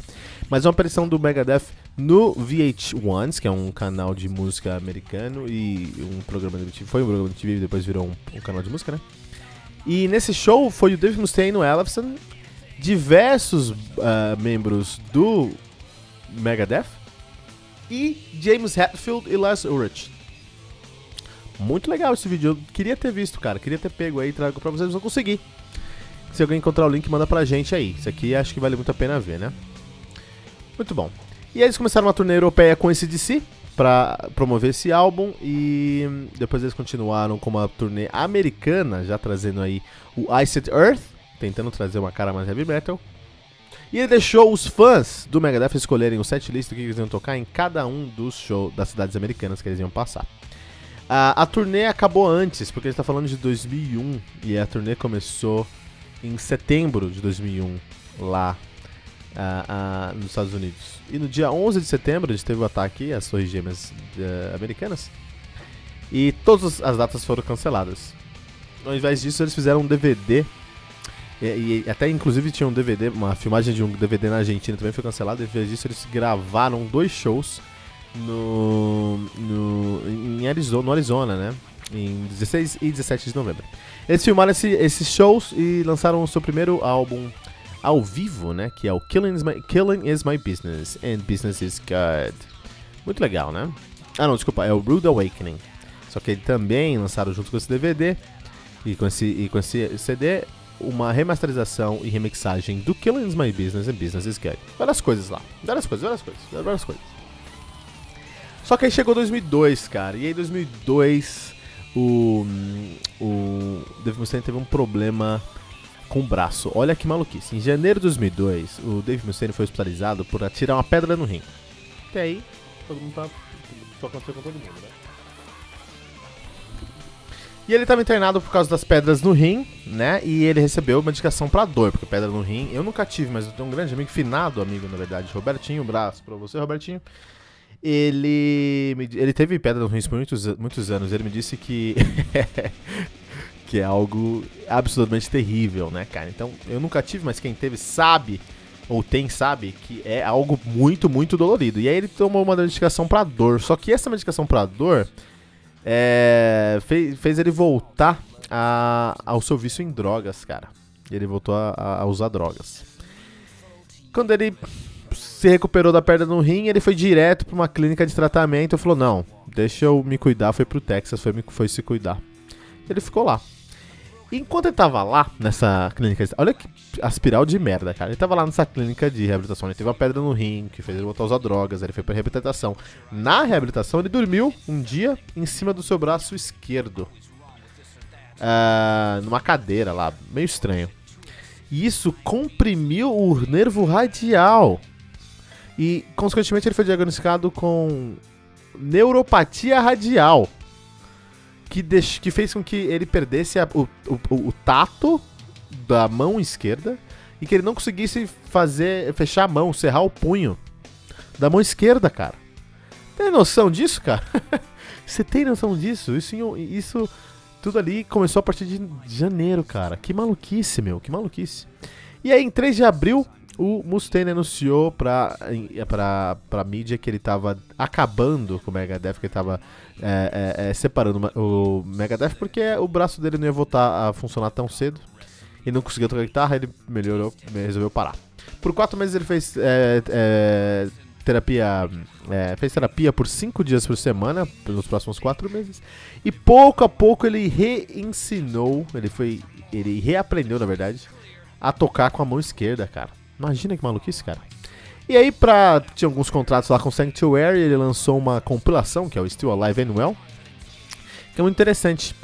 Mas é uma aparição do Megadeth no VH1's, que é um canal de música americano e um programa de TV. Foi um programa de TV e depois virou um, um, canal de música, né? E nesse show foi o Dave Mustaine, o Ellefson, diversos uh, membros do Megadeth e James Hetfield e Les Ulrich. Muito legal esse vídeo. Eu queria ter visto, cara. Queria ter pego aí e trago pra vocês, mas não consegui. Se alguém encontrar o link, manda pra gente aí. Isso aqui acho que vale muito a pena ver, né? Muito bom. E aí eles começaram uma turnê europeia com esse DC para promover esse álbum e depois eles continuaram com uma turnê americana, já trazendo aí o Iced Earth, tentando trazer uma cara mais heavy metal. E ele deixou os fãs do Megadeth escolherem o setlist do que eles iam tocar em cada um dos shows das cidades americanas que eles iam passar. A, a turnê acabou antes, porque a gente está falando de 2001 e a turnê começou em setembro de 2001 lá nos Estados Unidos. E no dia 11 de setembro a gente teve o ataque às Torres Gêmeas uh, americanas e todas as datas foram canceladas. Ao invés disso, eles fizeram um DVD e, e, até inclusive tinha um DVD, uma filmagem de um DVD na Argentina também foi cancelada. Em vez disso, eles gravaram dois shows no, no, em Arizona, no Arizona, né? Em 16 e 17 de novembro. Eles filmaram esse, esses shows e lançaram o seu primeiro álbum ao vivo, né? Que é o Killing is, My, Killing is My Business and Business is Good. Muito legal, né? Ah, não, desculpa, é o Rude Awakening. Só que ele também lançaram junto com esse DVD e com esse, e com esse CD uma remasterização e remixagem do Killing is My Business and Business is Good. Várias coisas lá. Várias coisas, várias coisas, várias coisas. Só que aí chegou 2002, cara. E aí 2002 o o Dave Mustaine teve um problema com o braço. Olha que maluquice. Em janeiro de 2002, o Dave Mustaine foi hospitalizado por atirar uma pedra no rim. Até aí, todo mundo tá... Só aconteceu com todo mundo, né? E ele estava internado por causa das pedras no rim, né? E ele recebeu medicação para dor, porque pedra no rim eu nunca tive, mas eu tenho um grande amigo, finado amigo, na verdade, Robertinho, um braço para você, Robertinho. Ele, ele teve pedra no rim por muitos, muitos anos. Ele me disse que que é algo absolutamente terrível, né, cara? Então, eu nunca tive, mas quem teve sabe ou tem sabe que é algo muito, muito dolorido. E aí ele tomou uma medicação para dor. Só que essa medicação para dor é, fez, fez ele voltar a, ao seu vício em drogas, cara. Ele voltou a, a, usar drogas. Quando ele se recuperou da perda no rim, ele foi direto para uma clínica de tratamento e falou: Não, deixa eu me cuidar. Foi pro Texas, foi, foi se cuidar. Ele ficou lá. Enquanto ele tava lá nessa clínica, olha que aspiral de merda, cara. Ele tava lá nessa clínica de reabilitação. Ele teve uma pedra no rim que fez ele voltar a usar drogas. Ele foi pra reabilitação. Na reabilitação, ele dormiu um dia em cima do seu braço esquerdo. Uh, numa cadeira lá, meio estranho. E isso comprimiu o nervo radial. E, consequentemente, ele foi diagnosticado com neuropatia radial que, deix, que fez com que ele perdesse a, o, o, o, tato da mão esquerda e que ele não conseguisse fazer fechar a mão, cerrar o punho da mão esquerda, cara. Tem noção disso, cara? Você tem noção disso? Isso, isso tudo ali começou a partir de janeiro, cara. Que maluquice, meu, que maluquice. E aí, em 3 de abril, o Mustaine anunciou pra, pra, pra mídia que ele tava acabando com o Megadeth, que ele tava é, é, é, separando o Megadeth porque o braço dele não ia voltar a funcionar tão cedo. E não conseguia tocar guitarra, ele melhorou, resolveu parar. Por quatro meses ele fez é, é, terapia. É, fez terapia por cinco dias por semana, pelos próximos quatro meses. E pouco a pouco ele reensinou, ele foi. Ele reaprendeu, na verdade, a tocar com a mão esquerda, cara. Imagina que maluquice, cara. E aí, pra. Tinha alguns contratos lá com Sanctuary, ele lançou uma compilação, que é o Still Alive and Well. Que é muito interessante.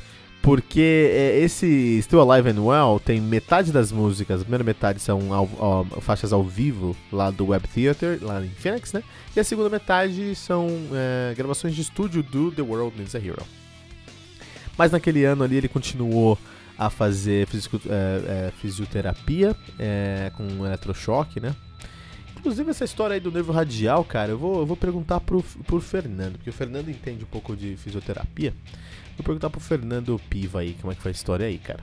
Porque é, esse Still Alive and Well tem metade das músicas, a primeira metade são ao, ao, faixas ao vivo lá do Web Theater, lá em Phoenix, né? E a segunda metade são é, gravações de estúdio do The World Needs a Hero. Mas naquele ano ali ele continuou a fazer é, é, fisioterapia é, com eletrochoque, né? Inclusive essa história aí do nervo radial, cara, eu vou, eu vou perguntar pro, pro Fernando, porque o Fernando entende um pouco de fisioterapia. Vou perguntar pro Fernando Piva aí como é que foi a história aí, cara.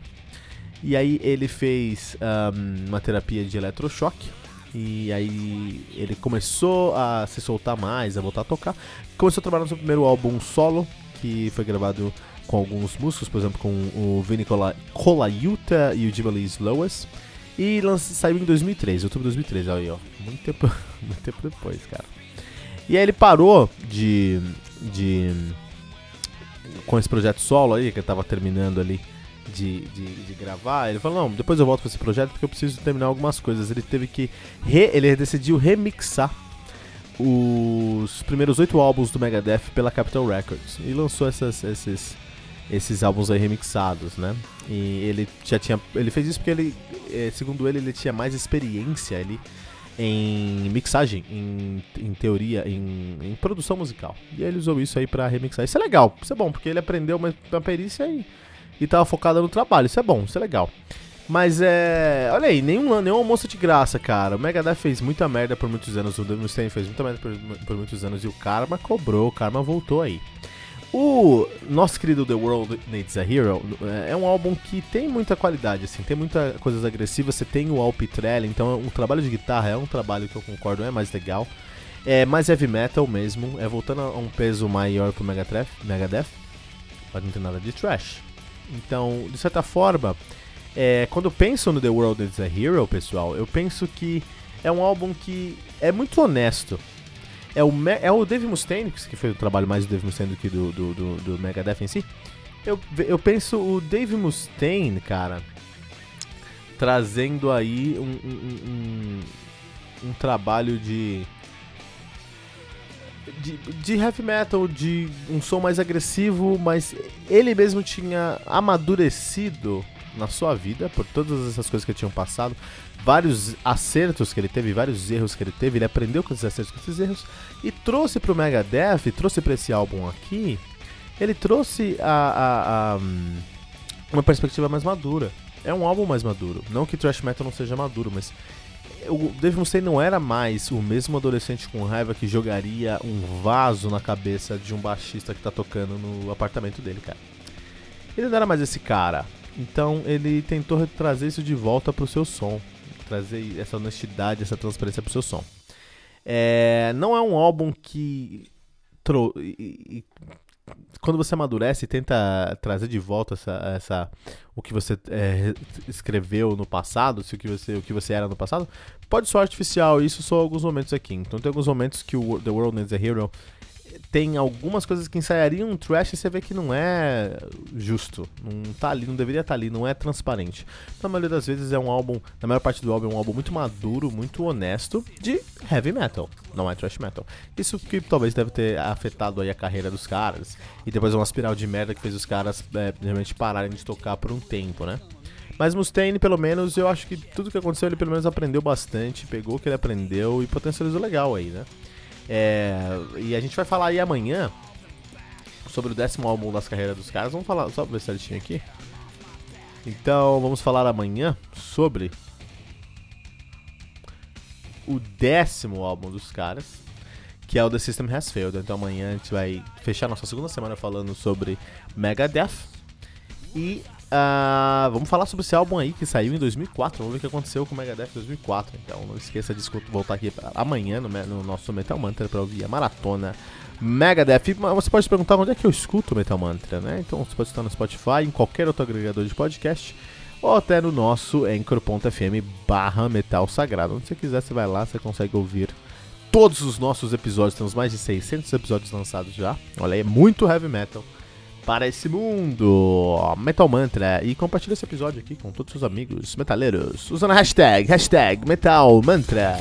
E aí ele fez um, uma terapia de eletrochoque. E aí ele começou a se soltar mais, a voltar a tocar. Começou a trabalhar no seu primeiro álbum solo, que foi gravado com alguns músicos, por exemplo, com o Vinny Colaiuta e o Jibalis Lois. E saiu em 2003, outubro de 2003, aí ó, muito tempo, muito tempo depois, cara. E aí ele parou de, de com esse projeto solo aí, que eu tava terminando ali de, de, de, gravar, ele falou, não, depois eu volto pra esse projeto porque eu preciso terminar algumas coisas. Ele teve que, re, ele decidiu remixar os primeiros oito álbuns do Megadeth pela Capitol Records e lançou essas, esses, esses álbuns aí remixados, né? E ele já tinha, ele fez isso porque ele, eh, segundo ele, ele tinha mais experiência ali em mixagem, em, em teoria, em, em, produção musical. E ele usou isso aí para remixar. Isso é legal, isso é bom, porque ele aprendeu uma, uma perícia e, e tava focado no trabalho. Isso é bom, isso é legal. Mas é. Olha aí, nenhum, nenhum almoço de graça, cara. O Megadeth fez muita merda por muitos anos, o Mustaine fez muita merda por, por muitos anos e o Karma cobrou, o Karma voltou aí. O nosso querido The World Needs a Hero é um álbum que tem muita qualidade, assim, tem muitas coisas agressivas. Você tem o Al Pitrelli, então o trabalho de guitarra é um trabalho que eu concordo é mais legal. É mais heavy metal mesmo, é voltando a um peso maior pro Megadeth, Megadeth mas não tem nada de trash. Então, de certa forma, é, quando eu penso no The World Needs a Hero, pessoal, eu penso que é um álbum que é muito honesto é o, é o Dave Mustaine, que fez o trabalho mais do Dave Mustaine do que do, do, do, do Megadeth em si. Eu, eu penso o Dave Mustaine, cara, trazendo aí um, um, um, um trabalho de, de, de heavy metal, de um som mais agressivo, mas ele mesmo tinha amadurecido na sua vida por todas essas coisas que tinham passado, vários acertos que ele teve, vários erros que ele teve, ele aprendeu com esses acertos, com esses erros e trouxe pro Megadeth, trouxe para esse álbum aqui, ele trouxe a, a, a, uma perspectiva mais madura. É um álbum mais maduro. Não que thrash metal não seja maduro, mas o Dave Mustaine não era mais o mesmo adolescente com raiva que jogaria um vaso na cabeça de um baixista que tá tocando no apartamento dele, cara. Ele não era mais esse cara. Então ele tentou trazer isso de volta pro seu som trazer essa honestidade, essa transparência pro seu som. É, não é um álbum que. Tro... E, e, quando você amadurece e tenta trazer de volta essa, essa o que você é, escreveu no passado, se o que você o que você era no passado, pode soar artificial. Isso só alguns momentos aqui. Então tem alguns momentos que o The World Needs a Hero tem algumas coisas que ensaiariam um trash e você vê que não é justo. Não tá ali, não deveria estar tá ali, não é transparente. Na maioria das vezes é um álbum, na maior parte do álbum é um álbum muito maduro, muito honesto de heavy metal, não é trash metal. Isso que talvez deve ter afetado aí a carreira dos caras. E depois uma espiral de merda que fez os caras é, realmente pararem de tocar por um tempo, né? Mas Mustaine, pelo menos, eu acho que tudo que aconteceu ele pelo menos aprendeu bastante, pegou o que ele aprendeu e potencializou legal aí, né? É, e a gente vai falar aí amanhã sobre o décimo álbum das carreiras dos caras. Vamos falar, só ver certinho aqui. Então, vamos falar amanhã sobre o décimo álbum dos caras, que é o The System Has Failed. Então, amanhã a gente vai fechar nossa segunda semana falando sobre Megadeth. E Uh, vamos falar sobre esse álbum aí que saiu em 2004. Vamos ver o que aconteceu com o Megadeth em 2004. Então não esqueça de voltar aqui amanhã no, no nosso Metal Mantra para ouvir a maratona Megadeth. Você pode se perguntar onde é que eu escuto Metal Mantra, né? Então você pode estar no Spotify, em qualquer outro agregador de podcast ou até no nosso anchor.fm barra metal sagrado. Onde você quiser, você vai lá, você consegue ouvir todos os nossos episódios. Temos mais de 600 episódios lançados já. Olha aí, é muito heavy metal para esse mundo. Metal Mantra. E compartilha esse episódio aqui com todos os seus amigos metaleiros. Usando a hashtag, hashtag Metal Mantra.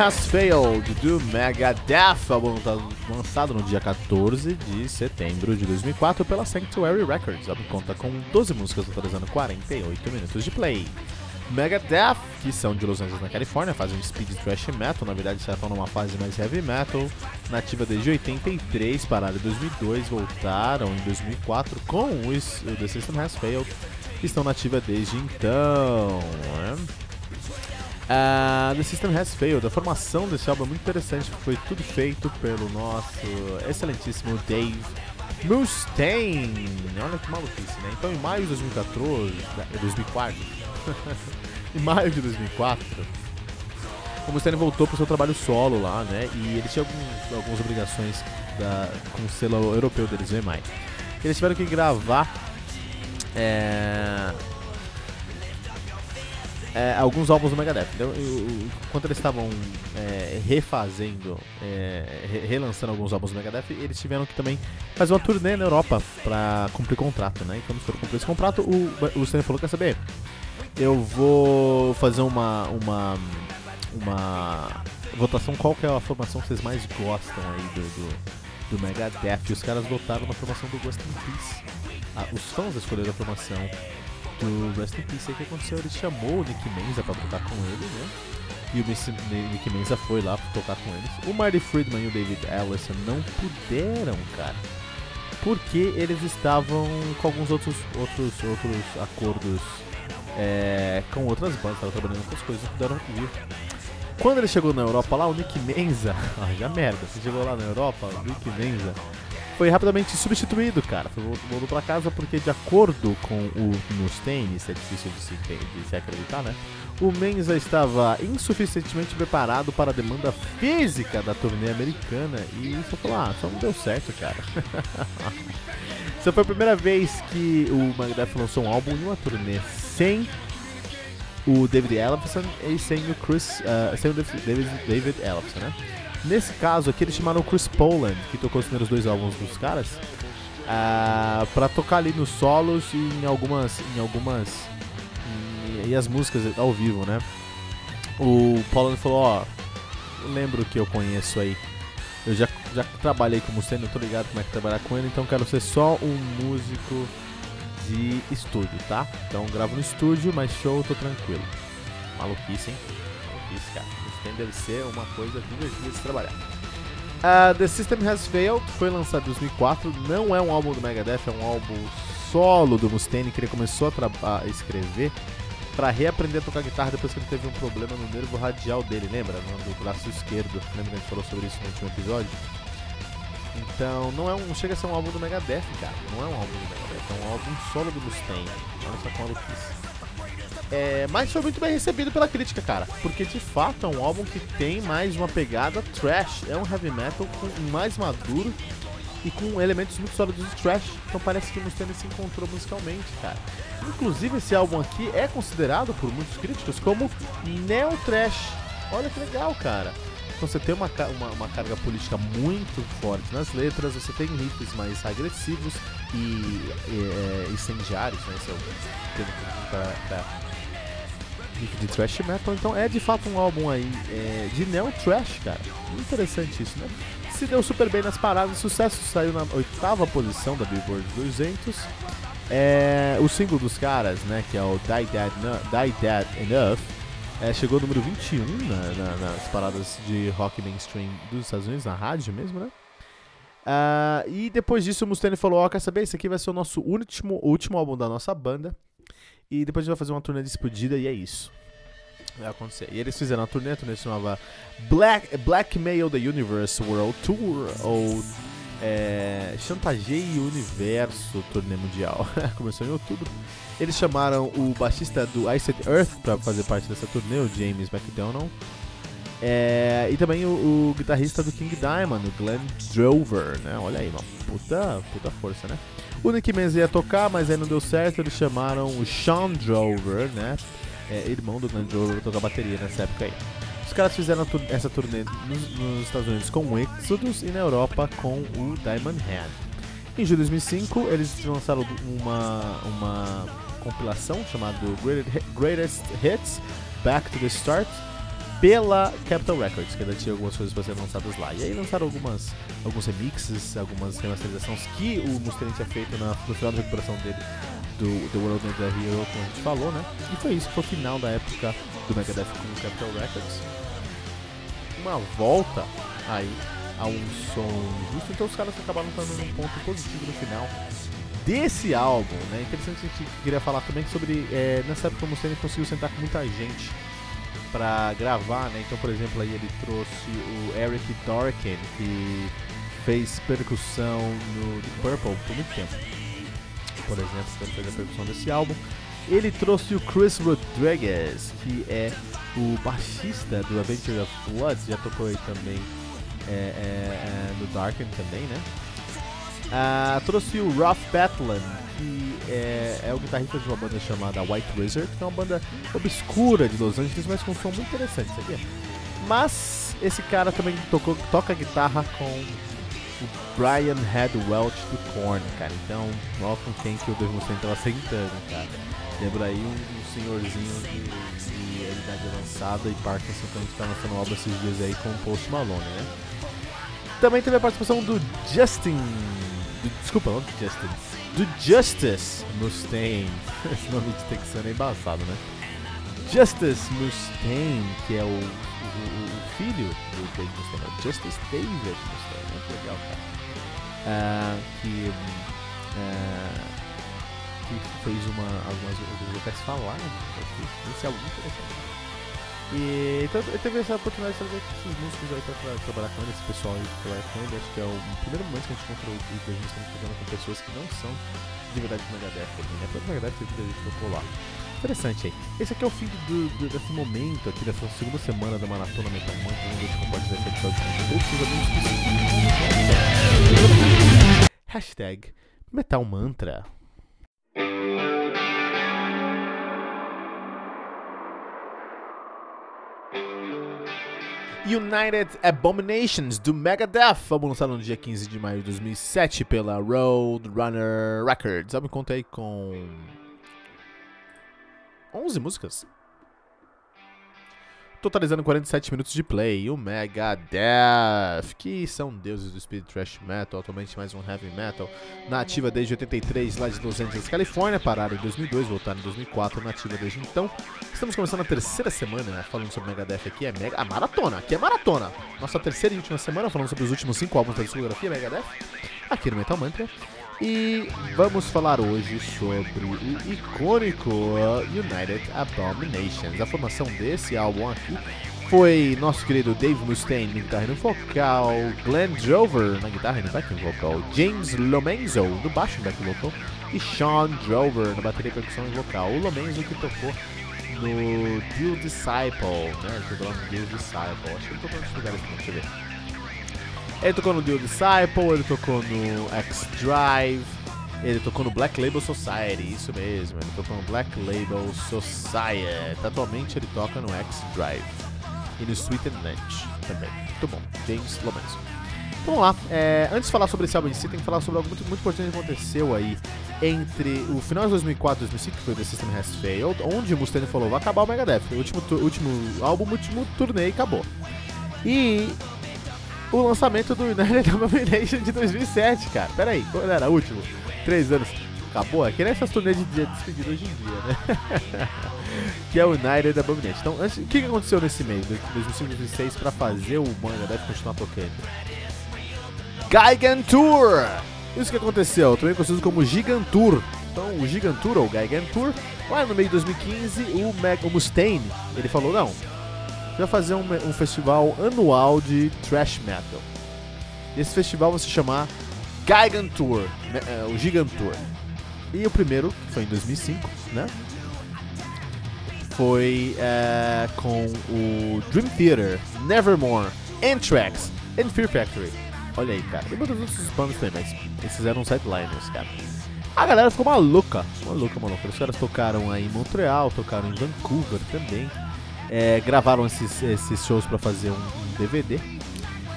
Has Failed do Megadeth, álbum lançado no dia 14 de setembro de 2004 pela Sanctuary Records. O álbum conta com 12 músicas totalizando 48 minutos de play. Megadeth, que são de Los Angeles, na Califórnia, fazem speed thrash metal, na verdade já estão numa fase mais heavy metal, nativa desde 83, pararam em 2002, voltaram em 2004 com o The System Has Failed, estão nativa desde então. Né? Uh, The System Has Failed, a formação desse álbum é muito interessante, foi tudo feito pelo nosso excelentíssimo Dave Mustaine. Olha que maluquice, né? Então em maio de 2014, 2004, em maio de 2004, o Mustaine voltou para o seu trabalho solo lá, né? E ele tinha alguns, algumas obrigações da, com o selo europeu deles, o EMI. Eles tiveram que gravar é, é, alguns álbuns do Megadeth. Então, enquanto eles estavam é, refazendo, é, re relançando alguns álbuns do Megadeth, eles tiveram que também fazer uma turnê na Europa para cumprir contrato, né? E quando foram cumprir esse contrato, o, o Stan falou, quer saber? eu vou fazer uma, uma, uma votação qual que é a formação que vocês mais gostam aí do, do, do Megadeth. E os caras votaram na formação do Ghost in Peace. Ah, os fãs escolheram a formação do Rest in Peace. Aí que aconteceu? Ele chamou o Nick Menza pra tocar com ele, né? E o Nick Menza foi lá pra tocar com eles. O Marty Friedman e o David Ellison não puderam, cara. Porque eles estavam com alguns outros, outros, outros acordos é, com outras bandas, estavam trabalhando em outras coisas, não puderam ir. Quando ele chegou na Europa lá, o Nick Menza, já merda, você chegou lá na Europa, o Nick Menza foi rapidamente substituído, cara. Foi, voltou pra casa porque, de acordo com o Mustaine, isso é difícil de se, de se acreditar, né? O Menza estava insuficientemente preparado para a demanda física da turnê americana e só falou: ah, só não deu certo, cara. Essa foi a primeira vez que o Megadeth lançou um álbum em uma turnê sem o David Ellison e sem o Chris, uh, sem o David, David Ellison, né? Nesse caso aqui eles chamaram o Chris Poland, que tocou os primeiros dois álbuns dos caras, uh, pra tocar ali nos solos e em algumas, em algumas e, as músicas ao vivo, né? O Poland falou, ó, lembro que eu conheço aí eu já, já trabalhei com o Mustaine, eu tô ligado como é que trabalhar com ele, então quero ser só um músico de estúdio, tá? Então gravo no estúdio, mas show, tô tranquilo. Maluquice, hein? Maluquice, cara. Deve ser uma coisa divertida de se trabalhar. Uh, The System Has Failed foi lançado em 2004, não é um álbum do Megadeth, é um álbum solo do Mustaine que ele começou a, a escrever para reaprender a tocar guitarra depois que ele teve um problema no nervo radial dele, lembra? No braço esquerdo. Lembra que a gente falou sobre isso no último episódio? Então, não é um, chega a ser um álbum do Megadeth, cara. Não é um álbum do Megadeth, é um álbum solo do Mustaine. Olha só como maluquice. É, mas foi muito bem recebido pela crítica, cara. Porque de fato é um álbum que tem mais uma pegada trash. É um heavy metal mais maduro e com elementos muito sólidos de trash. Então parece que o Mustaine se encontrou musicalmente, cara. Inclusive esse álbum aqui é considerado por muitos críticos como neo trash. Olha que legal, cara. Então você tem uma, uma, uma, carga política muito forte nas letras, você tem riffs mais agressivos e, e é, incendiários, né? Esse é o termo para de thrash metal. Então é de fato um álbum aí é, de neo trash, cara. Interessante isso, né? se deu super bem nas paradas. Sucesso saiu na oitava posição da Billboard 200. É, o single dos caras, né, que é o Die Dead, Die Dead Enough, é, chegou ao número 21 na, na, nas paradas de rock mainstream dos Estados Unidos, na rádio mesmo, né? Uh, e depois disso o Mustaine falou, ó, oh, quer saber, esse aqui vai ser o nosso último, último álbum da nossa banda. E depois a gente vai fazer uma turnê de despedida e é isso vai acontecer. E eles fizeram uma turnê, a turnê se chamava Black, Blackmail the Universe World Tour, ou é, o Universo Turnê Mundial. Começou em outubro. Eles chamaram o baixista do Iced Earth para fazer parte dessa turnê, o James McDonald. É, e também o, o, guitarrista do King Diamond, o Glenn Drover, né? Olha aí, uma puta, puta força, né? O Nick Menz ia tocar, mas aí não deu certo, eles chamaram o Sean Drover, né? é, irmão do Glenn Joe, tocar bateria nessa época aí. Os caras fizeram essa turnê nos, nos, Estados Unidos com o Exodus e na Europa com o Diamond Hand. Em julho de 2005, eles lançaram uma, uma compilação chamada Greatest Hits Back to the Start. Pela Capitol Records, que ainda tinha algumas coisas para serem lançadas lá. E aí lançaram algumas, alguns remixes, algumas remasterizações que o Mustaine tinha feito na, no final da recuperação dele do The World of the Hero, como a gente falou, né? E foi isso, foi o final da época do Megadeth com o Capitol Records. Uma volta aí a um som justo, então os caras acabaram estando num ponto positivo no final desse álbum, né? Interessante a gente queria falar também sobre é, nessa época o Mustaine conseguiu sentar com muita gente para gravar, né? Então, por exemplo, aí ele trouxe o Eric Dorkin, que fez percussão no The Purple por muito tempo. Por exemplo, ele fez a percussão desse álbum. Ele trouxe o Chris Rodriguez, que é o baixista do Adventure of Blood, já tocou aí também é, é, é, no Darken também, né? Uh, trouxe o Rough Batland, que é, é, o guitarrista de uma banda chamada White Wizard, que é uma banda obscura de Los Angeles, mas com um som muito interessante, sabia? Mas esse cara também tocou, toca guitarra com o Brian Head Welch do Korn, cara. Então, ó com quem que o Dave Mustaine tava sentando, cara. Lembra aí um, um senhorzinho de, de idade avançada e Parkinson que a gente tá lançando obra esses dias aí com o Post Malone, né? Também teve a participação do Justin do, desculpa, não do Justin. Do Justice Mustaine. Esse nome de texano é embaçado, né? Justice Mustaine, que é o, o, o filho do Dave Mustaine, é Justice David Mustaine. Muito legal, cara. Uh, que, uh, que fez uma, algumas, alguns locais falar Esse é algo interessante. E então eu teve essa oportunidade de trazer esses músicos aí pra, pra, trabalhar com ele, esse pessoal aí pra trabalhar com ele. Acho que é o primeiro momento que a gente encontrou o que a gente está tocando com pessoas que não são de verdade do Megadeth também, né? Pra Megadeth que a gente tocou lá. Interessante aí. Esse aqui é o fim do, do, desse momento aqui, dessa segunda semana da Maratona Metal Mantra, onde a gente compartilha esse episódio com todos os amigos que Hashtag Metal Mantra. United Abominations do Megadeth, álbum lançado no dia 15 de maio de 2007 pela Roadrunner Records. Álbum conta aí com 11 músicas totalizando 47 minutos de play. O Megadeth, que são deuses do speed thrash metal, atualmente mais um heavy metal, nativa desde 83 lá de Los Angeles, Califórnia, pararam em 2002, voltaram em 2004, nativa desde então. Estamos começando a terceira semana né, falando sobre Megadeth aqui, é mega, a maratona, aqui é maratona. Nossa terceira e última semana falando sobre os últimos cinco álbuns da discografia Megadeth, aqui no Metal Mantra. E vamos falar hoje sobre o icônico United Abominations. A formação desse álbum aqui foi nosso querido Dave Mustaine na guitarra e no vocal, Glenn Drover na guitarra e no backing vocal, James Lomenzo no baixo e backing vocal e Sean Drover na bateria e percussão e vocal. O Lomenzo que tocou no Deal Disciple, né? Ele tocou lá no Deal Disciple. Acho que ele tocou em outros lugares deixa eu ver. Ele tocou no The Disciple, ele tocou no X-Drive, ele tocou no Black Label Society, isso mesmo, ele tocou no Black Label Society. Atualmente ele toca no X-Drive e no Sweet and Lunch também. Muito bom, James Lomenzo. Vamos lá, é, antes de falar sobre esse álbum em si, tem que falar sobre algo muito, muito importante que aconteceu aí entre o final de 2004 e 2005, que foi The System Has Failed, onde o Mustaine falou, vai acabar o Megadeth, o último, último álbum, último turnê e acabou. E o lançamento do United Domination de 2007, cara. Pera aí, quando era último? Três anos. Acabou, é que nem essas turnês de dia despedida hoje em dia, né? que é o United Abomination. Então, antes, o que aconteceu nesse mês, de 2005 2006, pra fazer o Manga deve continuar tocando? Gigantour! Isso que aconteceu, também conhecido como Gigantour. Então, o Gigantour, ou Gigantour, lá no meio de 2015, o, Mag, o Mustaine, ele falou, não, vai fazer um, um, festival anual de thrash metal. Esse festival vai se chamar Gigantour, né, é, o Gigantour. E o primeiro, foi em 2005, né? Foi é, com o Dream Theater, Nevermore, Anthrax e Fear Factory. Olha aí, cara. E muitos outros bandas também, mas esses eram sideliners, cara. A galera ficou maluca, maluca, maluca. Os caras tocaram aí em Montreal, tocaram em Vancouver também é, gravaram esses, esses shows para fazer um, um, DVD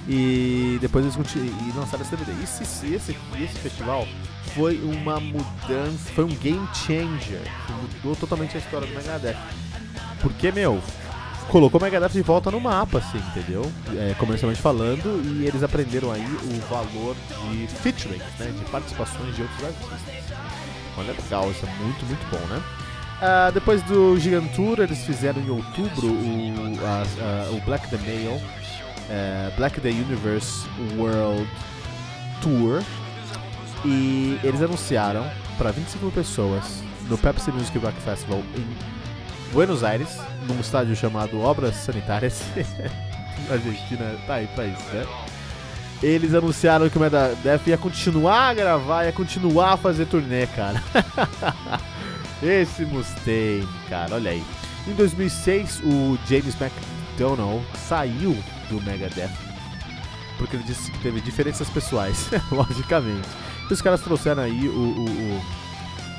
e depois eles e lançaram esse DVD. Esse, esse, esse festival foi uma mudança, foi um game changer mudou totalmente a história do Megadeth. Porque, meu, colocou o Megadeth de volta no mapa, assim, entendeu? É, comercialmente falando, e eles aprenderam aí o valor de featuring, né? De participações de outros artistas. Olha, legal, isso é muito, muito bom, né? Uh, depois do Gigantour, eles fizeram em outubro o, uh, uh, o Black the Nail, é, Black the Universe World Tour. E eles anunciaram para 25 mil pessoas no Pepsi Music Rock Festival em Buenos Aires, num estádio chamado Obras Sanitárias. a Argentina tá aí pra isso, né? Eles anunciaram que o Megadeth ia continuar a gravar, ia continuar a fazer turnê, cara. Esse Mustaine, cara, olha aí. Em 2006, o James McDonald saiu do Megadeth porque ele disse que teve diferenças pessoais, logicamente. E os caras trouxeram aí o, o, o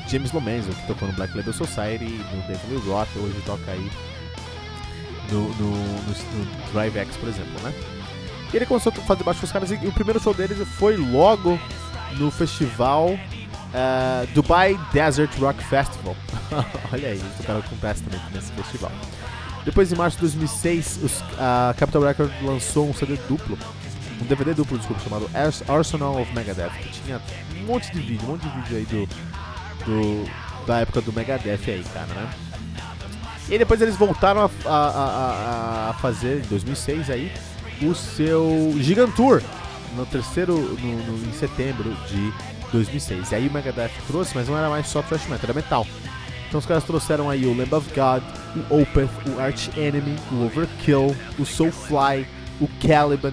James Lomenzo, que tocou no Black Label Society, no Devil Rock, hoje toca aí no, no, no, no Drive X, por exemplo, né? E ele começou a fazer baixo com os caras e o primeiro show deles foi logo no festival uh, Dubai Desert Rock Festival. Olha aí, eles tocaram com Testament nesse festival. Depois, em março de 2006, os, a Capital Records lançou um CD duplo, um DVD duplo, desculpa, chamado Arsenal of Megadeth, que tinha um monte de vídeo, um monte de vídeo aí do, do da época do Megadeth aí, cara, né? E depois eles voltaram a, a, a, a fazer, em 2006 aí, o seu Gigantour, no terceiro, no, no, em setembro de 2006. E aí o Megadeth trouxe, mas não era mais só thrash metal, era metal. Então os caras trouxeram aí o Lamb of God, o Opeth, o Arch Enemy, o Overkill, o Soulfly, o Caliban.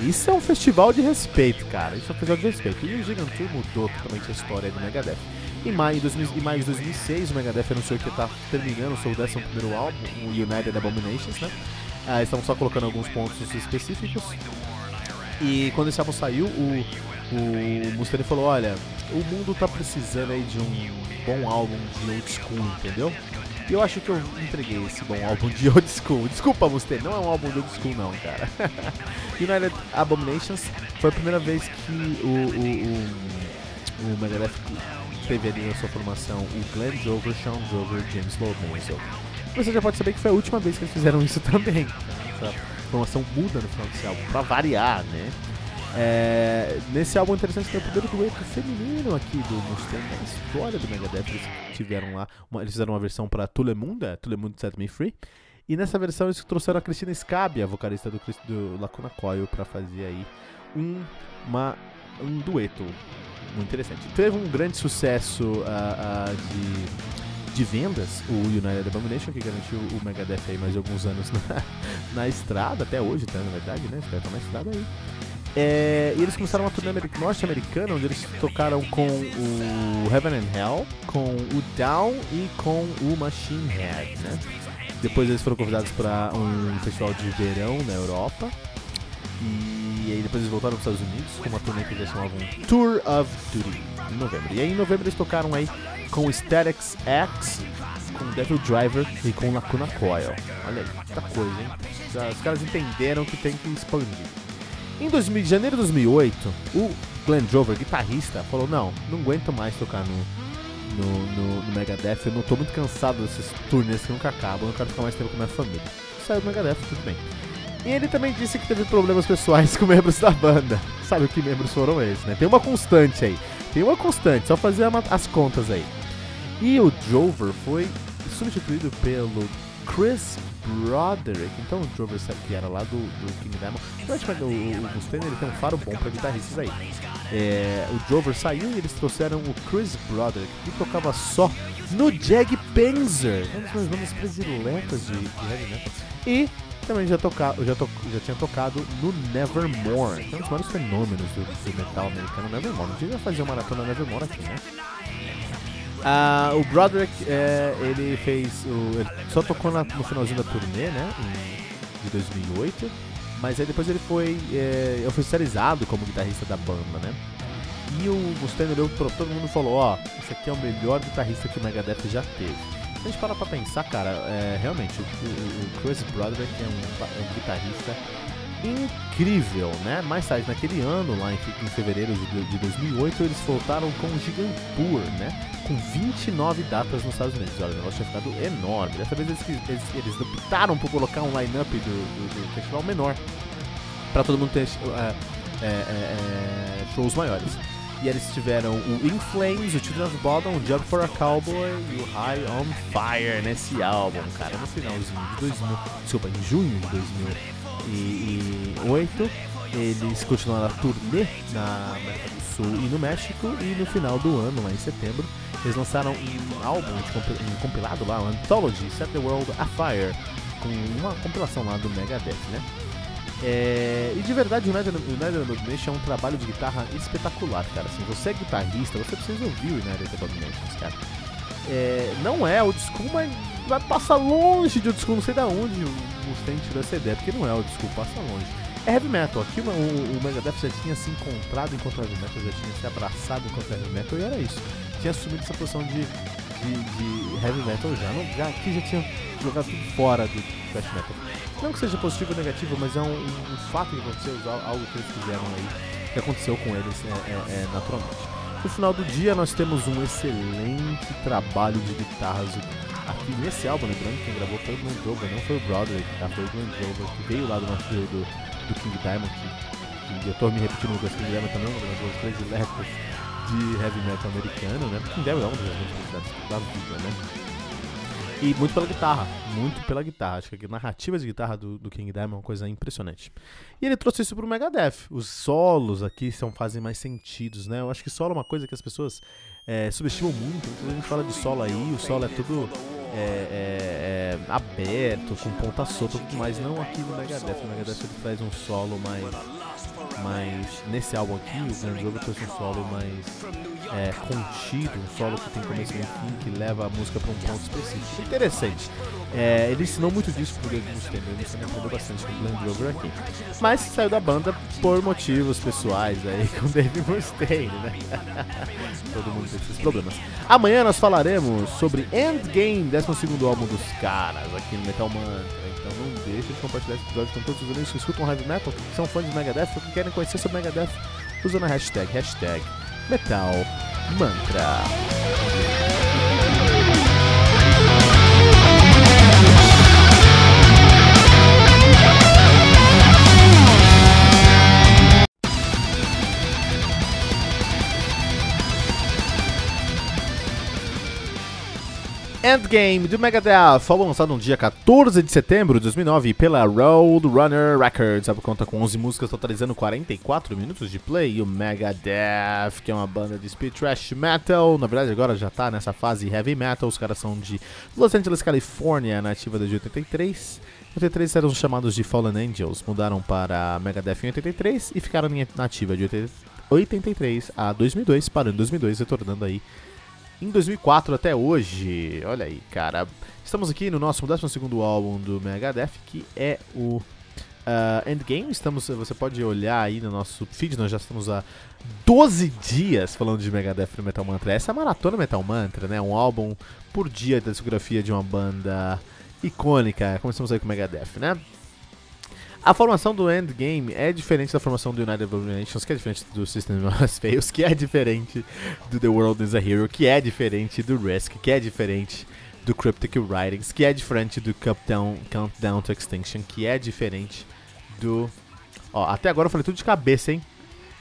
Isso é um festival de respeito, cara. Isso é um festival de respeito. E o Gigantour mudou totalmente a história do Megadeth. Em maio, de 2006, o Megadeth anunciou que está terminando o seu 11 álbum, o United Abominations, né? Ah, estamos só colocando alguns pontos específicos. E quando esse álbum saiu, o, o Mustaine falou: Olha, o mundo tá precisando aí de um bom álbum de old school, entendeu? E eu acho que eu entreguei esse bom álbum de old school. Desculpa, Mustaine, não é um álbum de old school não, cara. United Abominations foi a primeira vez que o, o, o, o Megadeth teve ali na sua formação o Glenn Jover, Sean Jover e James Lowenzel. Você já pode saber que foi a última vez que eles fizeram isso também. Essa formação muda no final desse álbum, pra variar, né? É, nesse álbum interessante tem o primeiro dueto feminino aqui do Mustang, a história do Megadeth. Eles tiveram lá, uma, eles fizeram uma versão para Tulemunda, Tulemunda Set Me Free. E nessa versão eles trouxeram a Cristina Scabia, vocalista do, do Lacuna Coil, para fazer aí um, uma, um dueto muito interessante. Teve um grande sucesso uh, uh, de, de vendas, o United Abomination, que garantiu o Megadeth aí mais alguns anos na, na estrada, até hoje, tá, na verdade, né? Os na estrada aí. É, e eles começaram uma turnê norte-americana, onde eles tocaram com o Heaven and Hell, com o Down e com o Machine Head, né? Depois eles foram convidados para um festival de verão na Europa. E aí depois eles voltaram para os Estados Unidos com uma turnê que eles chamavam Tour of Duty, em novembro. E aí em novembro eles tocaram aí com Statics X, com Devil Driver e com Lacuna Coil. Olha aí, muita coisa, hein? Os caras entenderam que tem que expandir. Em 2000, janeiro de 2008, o Glenn Drover, guitarrista, falou: Não, não aguento mais tocar no, no, no, no Megadeth, eu não tô muito cansado desses turnês que nunca acabam, eu quero ficar mais tempo com a minha família. Saiu do Megadeth, tudo bem. E ele também disse que teve problemas pessoais com membros da banda. Sabe que membros foram esses, né? Tem uma constante aí. Tem uma constante, só fazer as contas aí. E o Drover foi substituído pelo Chris Broderick. Então o Drover que era lá do, do King Diamond. Eu acho que o, o Mustaine ele tem um faro bom pra guitarristas aí. É, o Drover saiu e eles trouxeram o Chris Broderick, que tocava só no Jag Panzer, um dos meus nomes prediletos de, de heavy metal. E também já, toca, já, to, já tinha tocado no Nevermore, que é um dos maiores fenômenos do, do metal americano, Nevermore. A gente vai fazer uma maratona Nevermore aqui, né? Uh, o Broderick, é, ele fez. O, ele só tocou na, no finalzinho da turnê, né? Em, de 2008. Mas aí depois ele foi é, oficializado como guitarrista da banda, né? E o Mustaine olhou pra todo mundo e falou: Ó, oh, esse aqui é o melhor guitarrista que o Megadeth já teve. Se a gente parar pra pensar, cara, é, realmente, o, o, Chris Broderick é um, é um guitarrista incrível, né? Mais tarde, naquele ano, lá em, em fevereiro de, de 2008, eles voltaram com o Gigantour, né? Com 29 datas nos Estados Unidos. Olha, o negócio tinha ficado enorme. Dessa vez eles, eles, eles optaram por colocar um line-up do, do, do, festival menor, para todo mundo ter uh, shows maiores. E eles tiveram o In Flames, o Children of Bodom, o Jump for a Cowboy e o High on Fire nesse álbum, cara, no finalzinho de 2000, desculpa, em junho de 2008. Eles continuaram a turnê na América do Sul e no México e no final do ano, lá em setembro, eles lançaram um álbum, um compilado lá, um Anthology, Set the World Afire, com uma compilação lá do Megadeth, né? É, e de verdade, o United, United Domination é um trabalho de guitarra espetacular, cara. Assim, você é guitarrista, você precisa ouvir o United Domination, cara. É, não é o school, mas vai passar longe de old school, não sei da onde o Mustaine tirou essa ideia, porque não é o school, passa longe. É heavy metal, aqui o, o, Megadeth já tinha se encontrado enquanto heavy metal, já tinha se abraçado enquanto heavy metal e era isso. Tinha assumido essa posição de, de, de heavy metal já, não, já aqui já tinha jogado tudo fora do thrash metal. Não que seja positivo ou negativo, mas é um, um, um fato que aconteceu, algo que eles fizeram aí, que aconteceu com eles é, é, é, naturalmente. No final do dia, nós temos um excelente trabalho de guitarras aqui nesse álbum, lembrando quem gravou foi o Glenn Drover, não foi o Broderick, tá? Foi o Glenn Drover, que veio lá do nosso do, do King Diamond, que, que eu tô me repetindo o King Diamond também, uma das prediletas de heavy metal americano, né? King Diamond é uma das minhas da vida, né? E muito pela guitarra, muito pela guitarra. Acho que a narrativa de guitarra do, do King Diamond é uma coisa impressionante. E ele trouxe isso pro Megadeth. Os solos aqui são, fazem mais sentidos, né? Eu acho que solo é uma coisa que as pessoas é, subestimam muito. Quando a gente fala de solo aí, o solo é tudo é, é, é aberto, com ponta solta tudo mais. Não aqui no Megadeth. O Megadeth ele traz um solo mais mas nesse álbum aqui, o Guns N' um solo mais é, contido, um solo que tem começo e fim, que leva a música para um ponto específico. Interessante. É, ele ensinou muito disso pro Dave Mustaine, ele também aprendeu bastante com o Glenn Drover aqui. Mas saiu da banda por motivos pessoais aí com o Dave Mustaine, né? Todo mundo tem esses problemas. Amanhã nós falaremos sobre Endgame, 12 álbum dos caras aqui no Metal Mantra. Então não deixe de compartilhar esse episódio com todos os amigos que escutam heavy metal, que são fãs de Megadeth ou que querem conhecer sobre Megadeth usando a hashtag, hashtag Metal Mantra. Endgame do Megadeth foi lançado no dia 14 de setembro de 2009 pela Roadrunner Records. A conta com 11 músicas, totalizando 44 minutos de play. E o Megadeth, que é uma banda de speed thrash metal, na verdade agora já tá nessa fase heavy metal. Os caras são de Los Angeles, Califórnia, nativa desde 83. Em 83 eram chamados de Fallen Angels, mudaram para Megadeth em 83 e ficaram nativa de 83 a 2002, parando em 2002, retornando aí em 2004 até hoje. Olha aí, cara. Estamos aqui no nosso 12 álbum do Megadeth, que é o uh, Endgame. Estamos, você pode olhar aí no nosso feed, nós já estamos há 12 dias falando de Megadeth no Metal Mantra. Essa é a maratona Metal Mantra, né? Um álbum por dia da discografia de uma banda icônica. Começamos aí com Megadeth, né? A formação do Endgame é diferente da formação do United Nations, que é diferente do System of Fails, que é diferente do The World is a Hero, que é diferente do Risk, que é diferente do Cryptic Writings, que é diferente do Countdown, Countdown to Extinction, que é diferente do... Ó, até agora eu falei tudo de cabeça, hein?